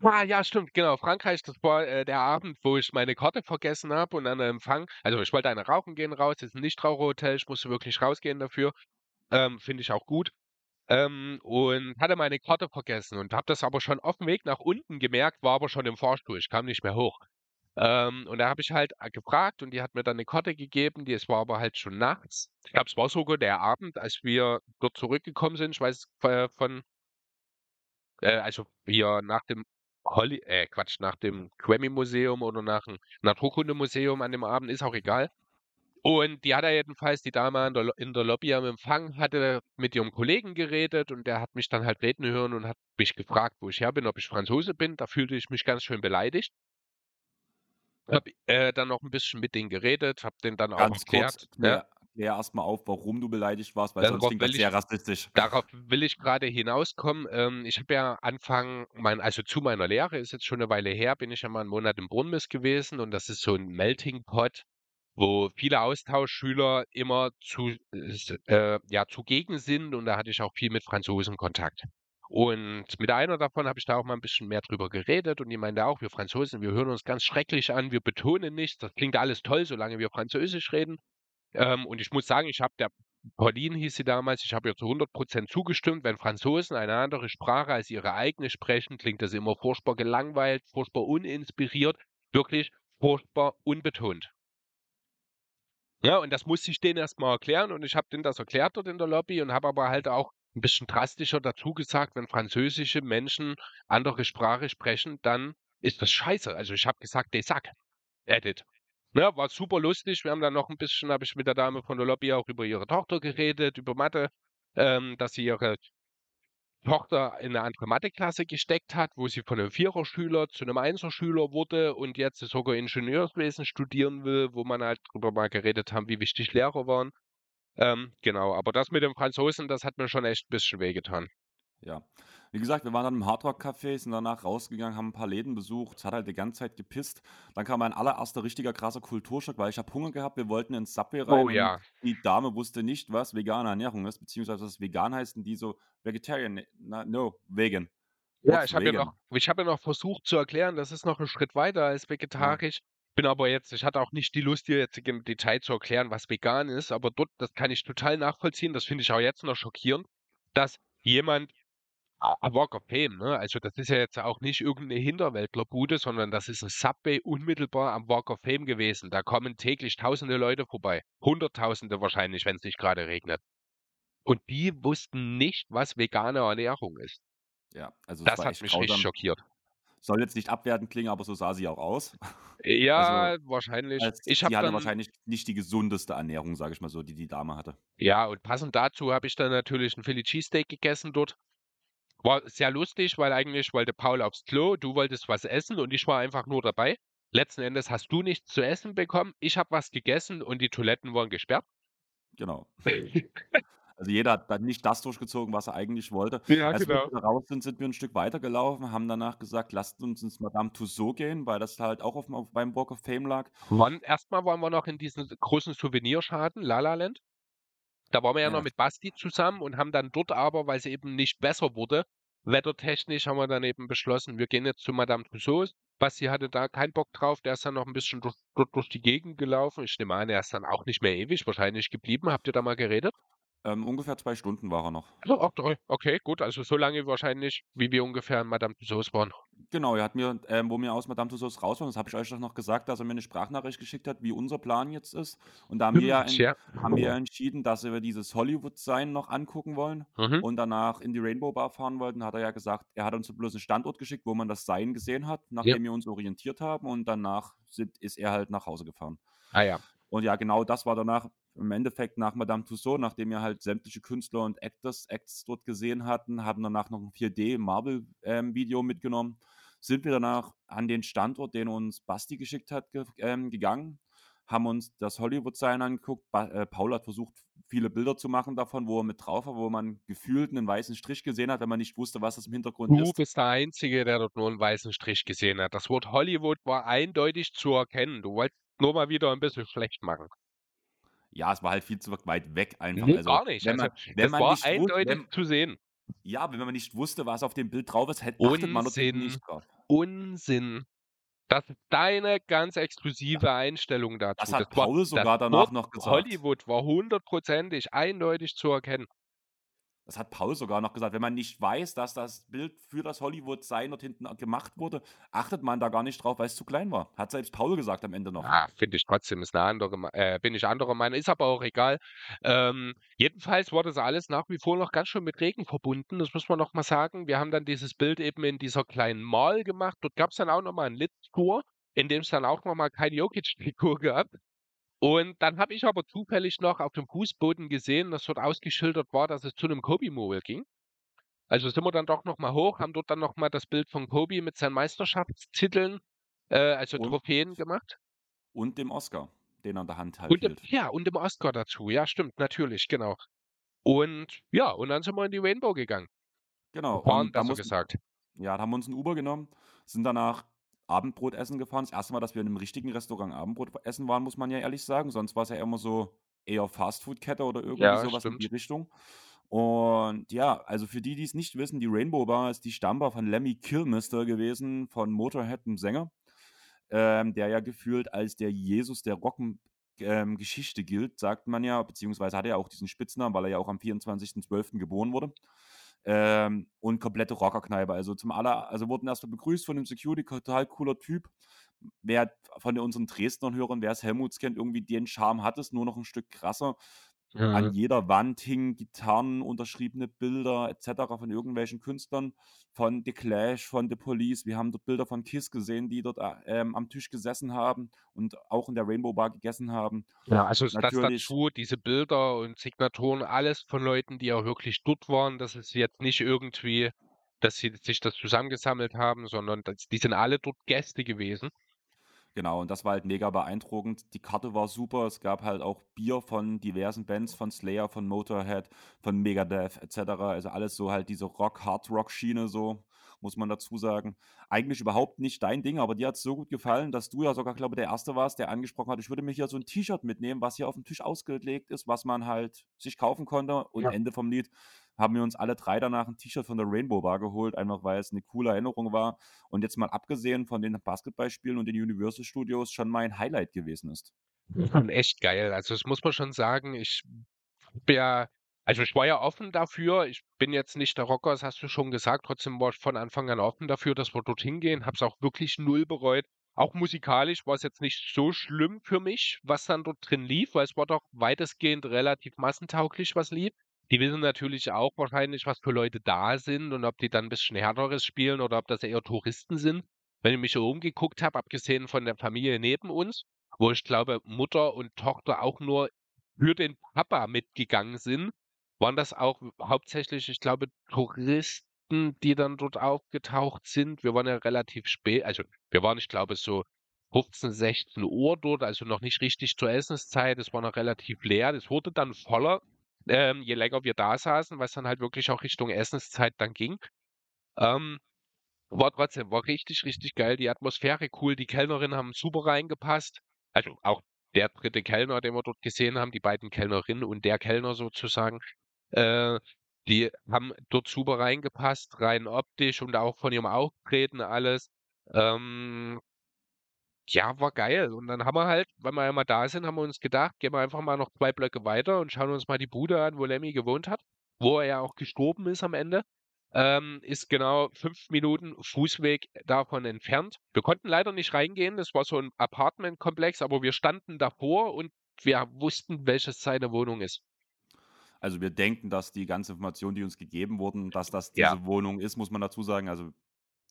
Speaker 2: Ah, ja, stimmt, genau. Frankreich, das war, äh, der Abend, wo ich meine Karte vergessen habe und an der Empfang also, ich wollte eine rauchen gehen raus, ist 'n Nichtraucherhotel, ich musste wirklich rausgehen dafür. Ähm, finde ich auch gut. Ähm, und hatte meine Karte vergessen und habe das aber schon auf'm Weg nach unten gemerkt, war aber schon im Fahrstuhl. Ich kam nicht mehr hoch. Ähm, und da habe ich halt, äh, gefragt und die hat mir dann 'ne Karte gegeben, die es war aber halt schon nachts. Ich glaube, es war sogar der Abend, als wir dort zurückgekommen sind. Ich weiß, äh, von äh, also, wir nach dem Holly äh, Quatsch, nach dem Grammy-Museum oder nach 'm Naturkundemuseum an dem Abend, ist auch egal. Und die hat da jedenfalls die Dame an der in der Lobby am Empfang hatte mit ihrem Kollegen geredet und der hat mich dann halt reden hören und hat mich gefragt, wo ich her bin, ob ich Franzose bin. Da fühlte ich mich ganz schön beleidigt. Habe, äh, dann noch 'n bisschen mit denen geredet, habe denen dann auch
Speaker 1: Ganz
Speaker 2: erklärt
Speaker 1: kurz,
Speaker 2: ja?
Speaker 1: klär klär erst mal auf, warum du beleidigt warst, weil sonst
Speaker 2: Darauf
Speaker 1: klingt das
Speaker 2: will ich
Speaker 1: sehr rassistisch.
Speaker 2: darauf will ich grade hinauskommen. Ähm, ich habe ja Anfang mein also, zu meiner Lehre, ist jetzt schon 'ne Weile her, bin ich ja mal 'n Monat in Bournemouth gewesen und das ist so 'n Melting Pot, wo viele Austauschschüler immer zu s äh, ja, zugegen sind und da hatte ich auch viel mit Franzosen Kontakt. Und mit einer davon habe ich da auch mal 'n bisschen mehr drüber geredet und die meinte auch: „Wir Franzosen, wir hören uns ganz schrecklich an, wir betonen nichts. Das klingt alles toll, solange wir Französisch reden.“ Ähm, und ich muss sagen, ich habe der Pauline hieß sie damals, ich habe ihr zu 100% zugestimmt. Wenn Franzosen eine andere Sprache als ihre eigene sprechen, klingt das immer furchtbar gelangweilt, furchtbar uninspiriert, wirklich furchtbar unbetont. Ja, und das musste ich denen erstmal erklären und ich habe denen das erklärt dort in der Lobby und habe aber halt auch ein bisschen drastischer dazu gesagt, wenn französische Menschen andere Sprache sprechen, dann ist das scheiße. Also ich habe gesagt, they suck. Edit. Ja, war super lustig. Wir haben dann noch ein bisschen, habe ich mit der Dame von der Lobby auch über ihre Tochter geredet, über Mathe, ähm, dass sie ihre Tochter in eine andere Matheklasse gesteckt hat, wo sie von einem Viererschüler zu einem Einserschüler wurde und jetzt sogar Ingenieurswesen studieren will, wo man halt drüber mal geredet haben, wie wichtig Lehrer waren. Ähm, genau, aber das mit dem Franzosen, das hat mir schon echt ein bisschen wehgetan.
Speaker 1: Ja. Wie gesagt, wir waren dann im Hardrock-Café, sind danach rausgegangen, haben ein paar Läden besucht, es hat halt die ganze Zeit gepisst. Dann kam mein allererster richtiger krasser Kulturschock, weil ich habe Hunger gehabt, wir wollten ins Subway rein
Speaker 2: Oh ja.
Speaker 1: die Dame wusste nicht, was vegane Ernährung ist, beziehungsweise was vegan heißt und die so, Vegetarian, na, no, vegan.
Speaker 2: Ja,
Speaker 1: What's
Speaker 2: ich habe ja noch, ich habe ja noch versucht zu erklären, das ist noch ein Schritt weiter als vegetarisch. Bin aber jetzt, ich hatte auch nicht die Lust, dir jetzt im Detail zu erklären, was vegan ist, aber dort, das kann ich total nachvollziehen, das finde ich auch jetzt noch schockierend, dass jemand a Walk of Fame, ne? Also das ist ja jetzt auch nicht irgendeine Hinterwäldlerbude, sondern das ist ein Subway unmittelbar am Walk of Fame gewesen. Da kommen täglich tausende Leute vorbei. Hunderttausende wahrscheinlich, wenn es nicht gerade regnet. Und die wussten nicht, was vegane Ernährung ist.
Speaker 1: Ja, also
Speaker 2: Das hat mich richtig
Speaker 1: grausam.
Speaker 2: schockiert.
Speaker 1: Soll jetzt nicht abwertend klingen, aber so sah sie auch aus.
Speaker 2: Ja,
Speaker 1: Also,
Speaker 2: wahrscheinlich.
Speaker 1: als
Speaker 2: Ich
Speaker 1: sie
Speaker 2: habe
Speaker 1: hatte
Speaker 2: dann
Speaker 1: wahrscheinlich nicht die gesundeste Ernährung, sage ich mal so, die die Dame hatte.
Speaker 2: ja, und passend dazu habe ich dann natürlich 'n Philly Cheesesteak gegessen dort. War sehr lustig, weil eigentlich wollte Paul aufs Klo, du wolltest was essen und ich war einfach nur dabei. Letzten Endes hast du nichts zu essen bekommen, ich habe was gegessen und die Toiletten waren gesperrt.
Speaker 1: Genau. Also jeder hat dann nicht das durchgezogen, was er eigentlich wollte.
Speaker 2: Ja,
Speaker 1: Als wir
Speaker 2: genau.
Speaker 1: wieder raus sind, sind wir ein Stück weitergelaufen, haben danach gesagt: „Lasst uns ins Madame Tussauds gehen“, weil das halt auch auf'm auf beim Walk of Fame lag.
Speaker 2: Wann erst mal waren wir noch in diesem großen Souvenirschaden, La La Land. Da waren wir ja noch
Speaker 1: Ja.
Speaker 2: mit Basti zusammen und haben dann dort aber, weil's eben nicht besser wurde, wettertechnisch haben wir dann eben beschlossen, wir gehen jetzt zu Madame Tussauds. Basti hatte da keinen Bock drauf, der ist dann noch 'n bisschen durch dort durch die Gegend gelaufen. Ich nehme an, er ist dann auch nicht mehr ewig wahrscheinlich geblieben. Habt ihr da mal geredet?
Speaker 1: Ähm, ungefähr 2 Stunden war er noch.
Speaker 2: Also, toll, okay, gut, also so lange wahrscheinlich, wie wir ungefähr in Madame Tussauds waren.
Speaker 1: Genau, er hat mir ähm, wo wir aus Madame Tussauds raus waren, das habe ich euch doch noch gesagt, dass er mir 'ne Sprachnachricht geschickt hat, wie unser Plan jetzt ist. Und da haben wir ja en
Speaker 2: ja.
Speaker 1: haben wir ja entschieden, dass wir dieses Hollywood-Sign noch angucken wollen
Speaker 2: Mhm.
Speaker 1: und danach in die Rainbow Bar fahren wollten. Hat er ja gesagt, er hat uns bloß 'n Standort geschickt, wo man das Sign gesehen hat,
Speaker 2: Ja.
Speaker 1: nachdem wir uns orientiert haben und danach sind ist er halt nach Hause gefahren.
Speaker 2: Ah ja.
Speaker 1: Und ja, genau das war danach im Endeffekt nach Madame Tussauds, nachdem wir halt sämtliche Künstler und Actors Acts dort gesehen hatten, haben danach noch 'n 4D Marvel, ähm, Video mitgenommen, sind wir danach an den Standort, den uns Basti geschickt hat, ge ähm, gegangen, haben uns das Hollywood-Sign angeguckt. Ba äh, Paul hat versucht, viele Bilder zu machen davon, wo er mit drauf war, wo man gefühlt 'nen weißen Strich gesehen hat, wenn man nicht wusste, was das im Hintergrund
Speaker 2: Du
Speaker 1: ist.
Speaker 2: bist der Einzige, der dort nur 'n weißen Strich gesehen hat. Das Wort Hollywood war eindeutig zu erkennen. Du wolltest nur mal wieder 'n bisschen schlecht machen.
Speaker 1: Ja, es war halt viel zu weit weg einfach.
Speaker 2: Ne,
Speaker 1: Also,
Speaker 2: gar nicht.
Speaker 1: wenn
Speaker 2: Also,
Speaker 1: man wenn
Speaker 2: das
Speaker 1: man
Speaker 2: war
Speaker 1: nicht
Speaker 2: eindeutig
Speaker 1: wenn
Speaker 2: zu sehen.
Speaker 1: Ja, wenn man nicht wusste, was auf dem Bild drauf ist, hätt achtet man
Speaker 2: Unsinn.
Speaker 1: nicht drauf.
Speaker 2: Unsinn. Das ist deine ganz exklusive Einstellung
Speaker 1: Das
Speaker 2: dazu.
Speaker 1: hat
Speaker 2: Das war
Speaker 1: Paul
Speaker 2: das
Speaker 1: sogar danach noch gesagt.
Speaker 2: Hollywood war hundertprozentig eindeutig zu erkennen.
Speaker 1: Das hat Paul sogar noch gesagt. Wenn man nicht weiß, dass das Bild für das Hollywood-Sign dort hinten gemacht wurde, achtet man da gar nicht drauf, weil's zu klein war. Hat selbst Paul gesagt am Ende noch.
Speaker 2: Ah, finde ich trotzdem, ist 'ne andere äh, bin ich anderer Meinung, ist aber auch egal. Ähm, jedenfalls war das alles nach wie vor noch ganz schön mit Regen verbunden, das muss man noch mal sagen. Wir haben dann dieses Bild eben in dieser kleinen Mall gemacht. Dort gab's dann auch noch mal 'n Lit-Tour, in dem's dann auch noch mal kein Jokic-Trikot gab. Und dann habe ich aber zufällig noch auf dem Fußboden gesehen, dass dort ausgeschildert war, dass es zu 'nem Kobe-Mobile ging. Also sind wir dann doch noch mal hoch, haben dort dann noch mal das Bild von Kobe mit seinen Meisterschaftstiteln, äh, also
Speaker 1: Und
Speaker 2: Trophäen gemacht.
Speaker 1: und dem Oscar, den er in der Hand halt
Speaker 2: Und dem ja, und dem Oscar dazu. Ja, stimmt, natürlich, genau. Und ja, und dann sind wir in die Rainbow gegangen.
Speaker 1: Genau, und da mussten
Speaker 2: gesagt.
Speaker 1: ja, da haben wir uns 'n Uber genommen, sind danach Abendbrot essen gefahren. Das 1. Mal, dass wir in 'nem richtigen Restaurant Abendbrot essen waren, muss man ja ehrlich sagen. Sonst war's ja immer so eher Fastfood-Kette oder irgendwie
Speaker 2: Ja,
Speaker 1: so was in die
Speaker 2: stimmt.
Speaker 1: Richtung. Und ja, also für die, die's nicht wissen, die Rainbow Bar ist die Stammbar von Lemmy Kilmister gewesen, von Motorhead, 'm Sänger, ähm, der ja gefühlt als der Jesus der Rock'n'Roll ähm, Geschichte gilt, sagt man ja, beziehungsweise hat er ja auch diesen Spitznamen, weil er ja auch am 24.12. geboren wurde. Ähm, und komplette Rockerkneipe. Also zum aller, also wurden erstmal begrüßt von dem Security, total cooler Typ. Wer von unseren Dresdner Hörern, wer es Helmuts kennt, irgendwie den Charme hat es, nur noch ein Stück krasser. An
Speaker 2: Mhm.
Speaker 1: jeder Wand hingen Gitarren, unterschriebene Bilder etc. von irgendwelchen Künstlern, von The Clash, von The Police. Wir haben dort Bilder von Kiss gesehen, die dort äh, ähm, am Tisch gesessen haben und auch in der Rainbow Bar gegessen haben.
Speaker 2: Ja, also ist das
Speaker 1: Natürlich
Speaker 2: dazu, diese Bilder und Signaturen, alles von Leuten, die auch wirklich dort waren. Das ist jetzt nicht irgendwie, dass sie sich das zusammengesammelt haben, sondern das, die sind alle dort Gäste gewesen.
Speaker 1: Genau, und das war halt mega beeindruckend. Die Karte war super. Es gab halt auch Bier von diversen Bands, von Slayer, von Motorhead, von Megadeth etc. Also alles so halt diese Rock, Hard Rock Schiene so, muss man dazu sagen. Eigentlich überhaupt nicht dein Ding, aber dir hat es so gut gefallen, dass du ja sogar, glaube ich, der Erste warst, der angesprochen hat, ich würde mir hier so ein T-Shirt mitnehmen, was hier auf dem Tisch ausgelegt ist, was man halt sich kaufen konnte. Und
Speaker 2: Ja.
Speaker 1: Ende vom Lied haben wir uns alle drei danach ein T-Shirt von der Rainbow Bar geholt, einfach weil es eine coole Erinnerung war und jetzt mal abgesehen von den Basketballspielen und den Universal Studios schon mein Highlight gewesen ist.
Speaker 2: Schon echt geil. Also das muss man schon sagen. Ich bin ja, also ich war ja offen dafür. Ich bin jetzt nicht der Rocker, das hast du schon gesagt. Trotzdem war ich von Anfang an offen dafür, dass wir dorthin gehen. Hab's auch wirklich null bereut. Auch musikalisch war es jetzt nicht so schlimm für mich, was dann dort drin lief, weil es war doch weitestgehend relativ massentauglich, was lief. Die wissen natürlich auch wahrscheinlich, was für Leute da sind und ob die dann ein bisschen härteres spielen oder ob das eher Touristen sind. Wenn ich mich so umgeguckt habe, abgesehen von der Familie neben uns, wo ich glaube, Mutter und Tochter auch nur für den Papa mitgegangen sind, waren das auch hauptsächlich, ich glaube, Touristen, die dann dort aufgetaucht sind. Wir waren ja relativ spät, also wir waren, ich glaube, so 15, 16 Uhr dort, also noch nicht richtig zur Essenszeit. Es war noch relativ leer. Es wurde dann voller, ähm, je länger wir da saßen, was dann halt wirklich auch Richtung Essenszeit dann ging. Ähm, war trotzdem, war richtig, richtig geil. Die Atmosphäre cool. Die Kellnerinnen haben super reingepasst. Also auch der dritte Kellner, den wir dort gesehen haben, die beiden Kellnerinnen und der Kellner sozusagen, äh, die haben dort super reingepasst, rein optisch und auch von ihrem Auftreten alles. Ähm, ja, war geil. Und dann haben wir halt, weil wir ja mal da sind, haben wir uns gedacht, gehen wir einfach mal noch zwei Blöcke weiter und schauen uns mal die Bude an, wo Lemmy gewohnt hat, wo er ja auch gestorben ist am Ende. Ähm, ist genau fünf Minuten Fußweg davon entfernt. Wir konnten leider nicht reingehen. Das war so ein Apartmentkomplex, aber wir standen davor und wir wussten, welches seine Wohnung ist.
Speaker 1: Also wir denken, dass die ganzen Informationen, die uns gegeben wurden, dass das
Speaker 2: Ja.
Speaker 1: diese Wohnung ist, muss man dazu sagen. Also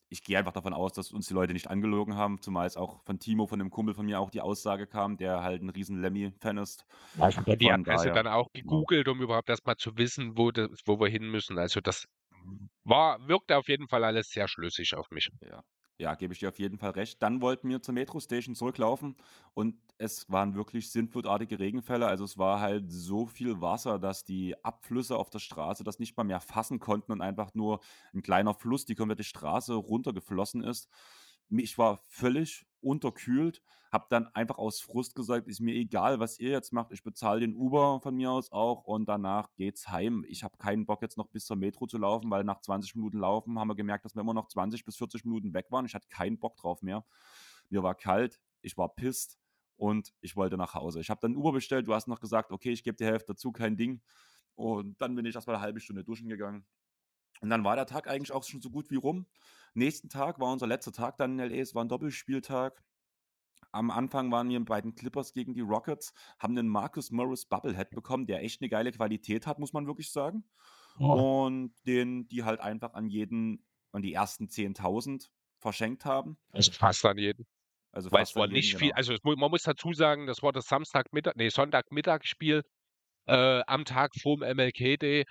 Speaker 1: ich gehe einfach davon aus, dass uns die Leute nicht angelogen haben, zumal es auch von Timo, von dem Kumpel von mir, auch die Aussage kam, der halt ein riesen Lemmy-Fan ist.
Speaker 2: Ich habe die Adresse dann auch
Speaker 1: genau.
Speaker 2: gegoogelt, um überhaupt erst mal zu wissen, wo, das, wo wir hin müssen. Also das war, wirkte auf jeden Fall alles sehr schlüssig auf mich.
Speaker 1: Ja. Ja, gebe ich dir auf jeden Fall recht. Dann wollten wir zur Metro-Station zurücklaufen und es waren wirklich sintflutartige Regenfälle. Also es war halt so viel Wasser, dass die Abflüsse auf der Straße das nicht mal mehr fassen konnten und einfach nur ein kleiner Fluss die komplette Straße runtergeflossen ist. Ich war völlig unterkühlt, habe dann einfach aus Frust gesagt, ist mir egal, was ihr jetzt macht, ich bezahle den Uber von mir aus auch und danach geht's heim. Ich habe keinen Bock jetzt noch bis zur Metro zu laufen, weil nach 20 Minuten Laufen haben wir gemerkt, dass wir immer noch 20 bis 40 Minuten weg waren. Ich hatte keinen Bock drauf mehr. Mir war kalt, ich war pisst und ich wollte nach Hause. Ich habe dann Uber bestellt, du hast noch gesagt, okay, ich gebe dir Hälfte dazu, kein Ding. Und dann bin ich erstmal eine halbe Stunde duschen gegangen. Und dann war der Tag eigentlich auch schon so gut wie rum. Nächsten Tag war unser letzter Tag dann in LA. Es war ein Doppelspieltag. Am Anfang waren wir bei den Clippers gegen die Rockets, haben einen Marcus Morris Bubblehead bekommen, der echt eine geile Qualität hat, muss man wirklich sagen.
Speaker 2: Oh.
Speaker 1: Und den die halt einfach an jeden, an die ersten 10.000 verschenkt haben.
Speaker 2: Also fast an jeden.
Speaker 1: Also
Speaker 2: Weil es war nicht
Speaker 1: jeden,
Speaker 2: viel,
Speaker 1: genau.
Speaker 2: also es, man muss dazu sagen, das war das Samstagmittag, nee, Sonntagmittagsspiel äh, am Tag vorm MLK Day.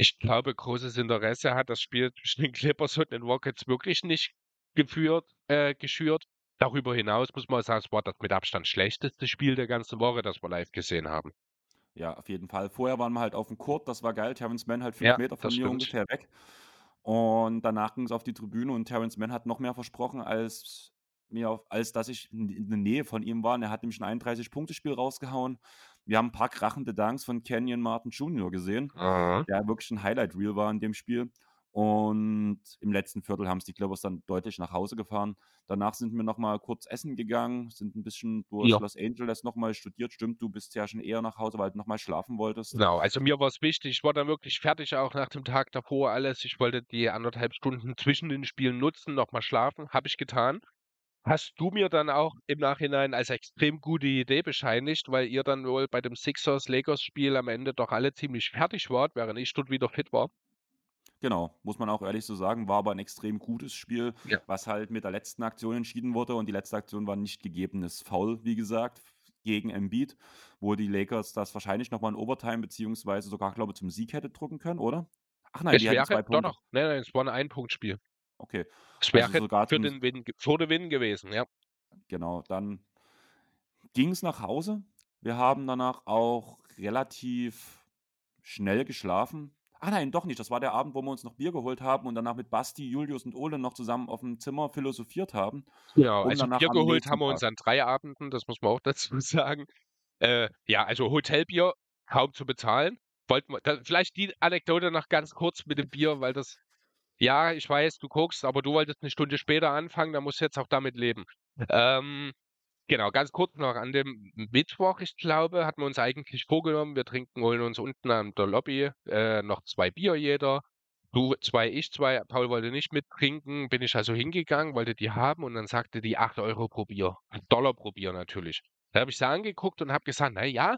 Speaker 2: Ich glaube, großes Interesse hat das Spiel zwischen den Clippers und den Rockets wirklich nicht geführt, äh, geschürt. Darüber hinaus muss man sagen, es war das mit Abstand schlechteste Spiel der ganzen Woche, das wir live gesehen haben.
Speaker 1: Ja, auf jeden Fall. Vorher waren wir halt auf dem Court, das war geil. Terrence Mann halt fünf
Speaker 2: Ja,
Speaker 1: Meter von mir
Speaker 2: stimmt.
Speaker 1: ungefähr weg. Und danach ging es auf die Tribüne und Terrence Mann hat noch mehr versprochen, als mir auf, als dass ich in in der Nähe von ihm war. Und er hat nämlich ein 31-Punkte-Spiel rausgehauen. Wir haben ein paar krachende Dunks von Kenyon Martin Jr. gesehen,
Speaker 2: Aha.
Speaker 1: der wirklich ein Highlight-Reel war in dem Spiel. Und im letzten Viertel haben es die Clippers dann deutlich nach Hause gefahren. Danach sind wir nochmal kurz essen gegangen, sind ein bisschen durch
Speaker 2: Ja.
Speaker 1: Los Angeles nochmal studiert. Stimmt, du bist ja schon eher nach Hause, weil du nochmal schlafen wolltest.
Speaker 2: Genau, also mir war es wichtig, ich war dann wirklich fertig auch nach dem Tag davor alles. Ich wollte die anderthalb Stunden zwischen den Spielen nutzen, nochmal schlafen, habe ich getan. Hast du mir dann auch im Nachhinein als extrem gute Idee bescheinigt, weil ihr dann wohl bei dem Sixers-Lakers-Spiel am Ende doch alle ziemlich fertig wart, während ich dort wieder fit war.
Speaker 1: Genau, muss man auch ehrlich so sagen, war aber ein extrem gutes Spiel,
Speaker 2: Ja.
Speaker 1: was halt mit der letzten Aktion entschieden wurde. Und die letzte Aktion war ein nicht gegebenes Foul, wie gesagt, gegen Embiid, wo die Lakers das wahrscheinlich nochmal in Overtime beziehungsweise sogar, glaube ich, zum Sieg hätte drücken können, oder? Ach nein,
Speaker 2: Es
Speaker 1: die hatten
Speaker 2: wäre,
Speaker 1: zwei
Speaker 2: doch,
Speaker 1: Punkte.
Speaker 2: doch, nein, nein, es war ein Ein-Punkt-Spiel.
Speaker 1: Okay,
Speaker 2: Es
Speaker 1: also sogar
Speaker 2: für den Win, für den Win gewesen, ja.
Speaker 1: genau, dann ging es nach Hause. Wir haben danach auch relativ schnell geschlafen. Ah nein, doch nicht. Das war der Abend, wo wir uns noch Bier geholt haben und danach mit Basti, Julius und Ole noch zusammen auf dem Zimmer philosophiert haben, um
Speaker 2: also Bier geholt haben wir uns an drei Abenden, das muss man auch dazu sagen. Äh, ja, also Hotelbier kaum zu bezahlen. Wollten wir, da, vielleicht die Anekdote noch ganz kurz mit dem Bier, weil das, ja, ich weiß, du guckst, aber du wolltest eine Stunde später anfangen, da musst du jetzt auch damit leben. Ähm, genau, ganz kurz noch an dem Mittwoch, ich glaube, hatten wir uns eigentlich vorgenommen, wir trinken, holen uns unten an der Lobby äh, noch zwei Bier jeder. Du zwei, ich zwei, Paul wollte nicht mittrinken, bin ich also hingegangen, wollte die haben und dann sagte die 8 Euro pro Bier. Dollar pro Bier natürlich. Da habe ich sie angeguckt und habe gesagt, na ja,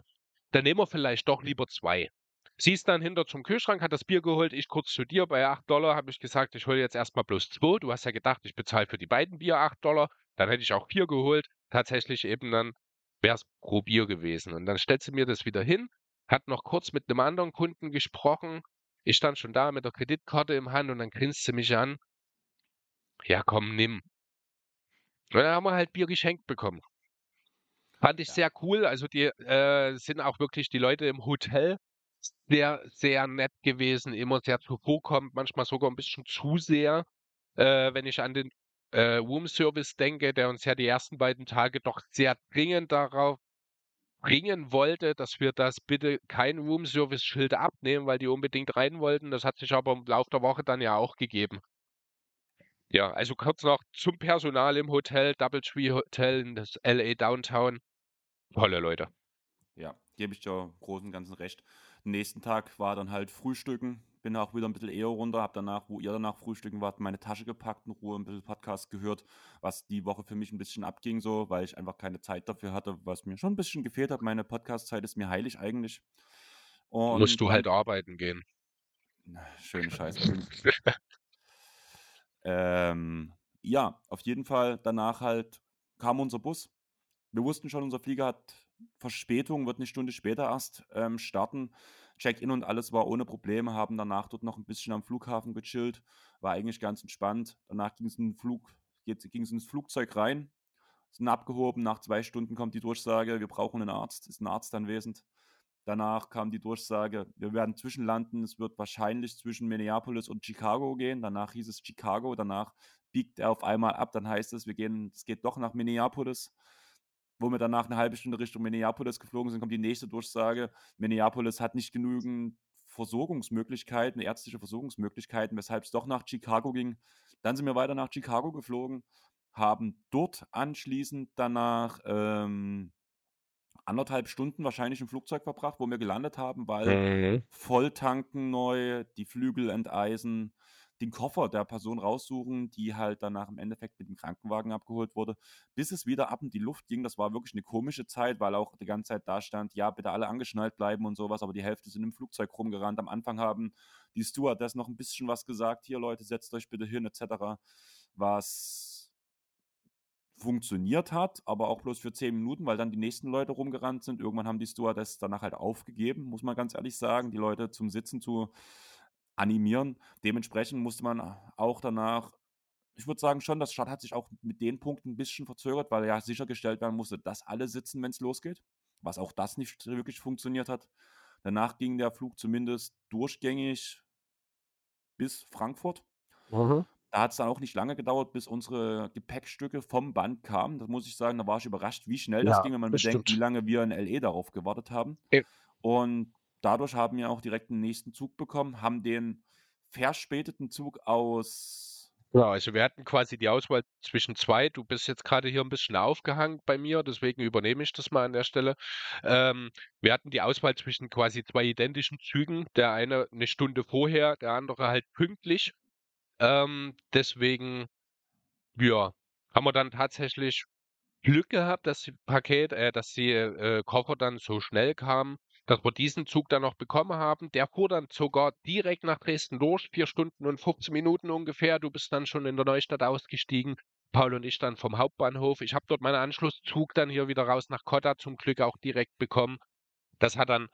Speaker 2: dann nehmen wir vielleicht doch lieber zwei. Sie ist dann hinter zum Kühlschrank, hat das Bier geholt, ich kurz zu dir. Bei 8 Dollar habe ich gesagt, ich hole jetzt erstmal bloß zwei. Du hast ja gedacht, ich bezahle für die beiden Bier 8 Dollar. Dann hätte ich auch vier geholt. Tatsächlich eben dann wäre es pro Bier gewesen. Und dann stellt sie mir das wieder hin, hat noch kurz mit einem anderen Kunden gesprochen. Ich stand schon da mit der Kreditkarte im Hand und dann grinst sie mich an. Ja, komm, nimm. Und dann haben wir halt Bier geschenkt bekommen. Fand ich
Speaker 1: Ja.
Speaker 2: sehr cool. Also die äh, sind auch wirklich die Leute im Hotel sehr, sehr nett gewesen, immer sehr zuvorkommend, manchmal sogar ein bisschen zu sehr. Äh, wenn ich an den äh, Room Service denke, der uns ja die ersten beiden Tage doch sehr dringend darauf bringen wollte, dass wir das bitte kein Room Service Schild abnehmen, weil die unbedingt rein wollten. Das hat sich aber im Laufe der Woche dann ja auch gegeben. Ja, also kurz noch zum Personal im Hotel, Doubletree Hotel in das LA Downtown. Tolle Leute.
Speaker 1: Ja, gebe ich dir Großen Ganzen recht. Nächsten Tag war dann halt Frühstücken. Bin auch wieder ein bisschen eher runter, habe danach, wo ihr danach frühstücken wart, meine Tasche gepackt, in Ruhe ein bisschen Podcast gehört, was die Woche für mich ein bisschen abging, so, weil ich einfach keine Zeit dafür hatte, was mir schon ein bisschen gefehlt hat. Meine Podcast-Zeit ist mir heilig eigentlich.
Speaker 2: Musst
Speaker 1: Und
Speaker 2: du
Speaker 1: dann,
Speaker 2: halt arbeiten gehen.
Speaker 1: Na, schöne Scheiße. Ähm, ja, auf jeden Fall danach halt kam unser Bus. Wir wussten schon, unser Flieger hat Verspätung, wird eine Stunde später erst ähm, starten. Check-in und alles war ohne Probleme, haben danach dort noch ein bisschen am Flughafen gechillt, war eigentlich ganz entspannt. Danach ging es in Flug, ging es ins Flugzeug rein, sind abgehoben. Nach zwei Stunden kommt die Durchsage, wir brauchen einen Arzt, ist ein Arzt anwesend. Danach kam die Durchsage, wir werden zwischenlanden. Es wird wahrscheinlich zwischen Minneapolis und Chicago gehen. Danach hieß es Chicago. Danach biegt er auf einmal ab. Dann heißt es, wir gehen, es geht doch nach Minneapolis. Wo wir danach eine halbe Stunde Richtung Minneapolis geflogen sind, kommt die nächste Durchsage. Minneapolis hat nicht genügend Versorgungsmöglichkeiten, ärztliche Versorgungsmöglichkeiten, weshalb es doch nach Chicago ging. Dann sind wir weiter nach Chicago geflogen, haben dort anschließend danach ähm, anderthalb Stunden wahrscheinlich im Flugzeug verbracht, wo wir gelandet haben, weil
Speaker 2: Mhm.
Speaker 1: Volltanken neu, die Flügel enteisen, den Koffer der Person raussuchen, die halt danach im Endeffekt mit dem Krankenwagen abgeholt wurde, bis es wieder ab in die Luft ging. Das war wirklich eine komische Zeit, weil auch die ganze Zeit da stand, ja, bitte alle angeschnallt bleiben und sowas, aber die Hälfte sind im Flugzeug rumgerannt. Am Anfang haben die Stewardess noch ein bisschen was gesagt, hier Leute, setzt euch bitte hin, etc., was funktioniert hat, aber auch bloß für zehn Minuten, weil dann die nächsten Leute rumgerannt sind. Irgendwann haben die Stewardess danach halt aufgegeben, muss man ganz ehrlich sagen, die Leute zum Sitzen zu animieren. Dementsprechend musste man auch danach, ich würde sagen schon, das Start hat sich auch mit den Punkten ein bisschen verzögert, weil ja sichergestellt werden musste, dass alle sitzen, wenn es losgeht, was auch das nicht wirklich funktioniert hat. Danach ging der Flug zumindest durchgängig bis Frankfurt.
Speaker 2: Mhm.
Speaker 1: Da hat es dann auch nicht lange gedauert, bis unsere Gepäckstücke vom Band kamen. Das muss ich sagen, da war ich überrascht, wie schnell das
Speaker 2: Ja,
Speaker 1: ging, wenn man
Speaker 2: das
Speaker 1: bedenkt, wie lange wir in LE darauf gewartet haben.
Speaker 2: Ja.
Speaker 1: Und dadurch haben wir auch direkt den nächsten Zug bekommen, haben den verspäteten Zug aus.
Speaker 2: Ja, also wir hatten quasi die Auswahl zwischen zwei. Du bist jetzt gerade hier ein bisschen aufgehangen bei mir, deswegen übernehme ich das mal an der Stelle. Ähm, wir hatten die Auswahl zwischen quasi zwei identischen Zügen. Der eine eine Stunde vorher, der andere halt pünktlich. Ähm, deswegen, ja, haben wir dann tatsächlich Glück gehabt, dass die Paket, äh, dass die äh, Koffer dann so schnell kamen, dass wir diesen Zug dann noch bekommen haben. Der fuhr dann sogar direkt nach Dresden durch, vier Stunden und 15 Minuten ungefähr. Du bist dann schon in der Neustadt ausgestiegen. Paul und ich dann vom Hauptbahnhof. Ich habe dort meinen Anschlusszug dann hier wieder raus nach Kotta zum Glück auch direkt bekommen. Das hat dann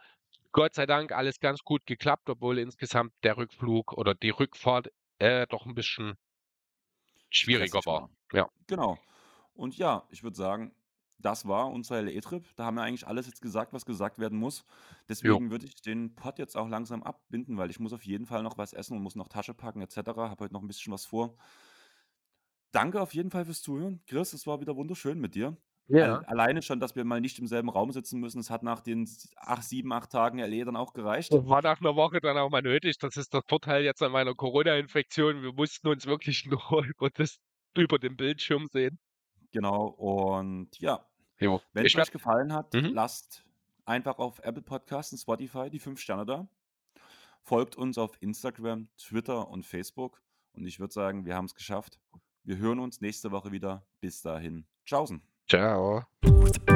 Speaker 2: Gott sei Dank alles ganz gut geklappt, obwohl insgesamt der Rückflug oder die Rückfahrt äh, doch ein bisschen schwieriger war. war. Ja.
Speaker 1: Genau. Und ja, ich würde sagen, das war unser LE-Trip. Da haben wir eigentlich alles jetzt gesagt, was gesagt werden muss. Deswegen würde ich den Pod jetzt auch langsam abbinden, weil ich muss auf jeden Fall noch was essen und muss noch Tasche packen etc. Habe heute noch ein bisschen was vor. Danke auf jeden Fall fürs Zuhören. Chris, es war wieder wunderschön mit dir. Ja. Alleine schon, dass wir mal nicht im selben Raum sitzen müssen. Es hat nach den acht, sieben, acht Tagen LE dann auch gereicht.
Speaker 2: War nach einer Woche dann auch mal nötig. Das ist der Vorteil jetzt an meiner Corona-Infektion. Wir mussten uns wirklich nur über, das, über den Bildschirm sehen.
Speaker 1: Genau, und ja, Jo. Wenn ich es euch gefallen hat, mhm. lasst einfach auf Apple Podcasts und Spotify die 5 Sterne da. Folgt uns auf Instagram, Twitter und Facebook. Und ich würde sagen, wir haben es geschafft. Wir hören uns nächste Woche wieder. Bis dahin. Tschaußen. Ciao.
Speaker 2: Ciao.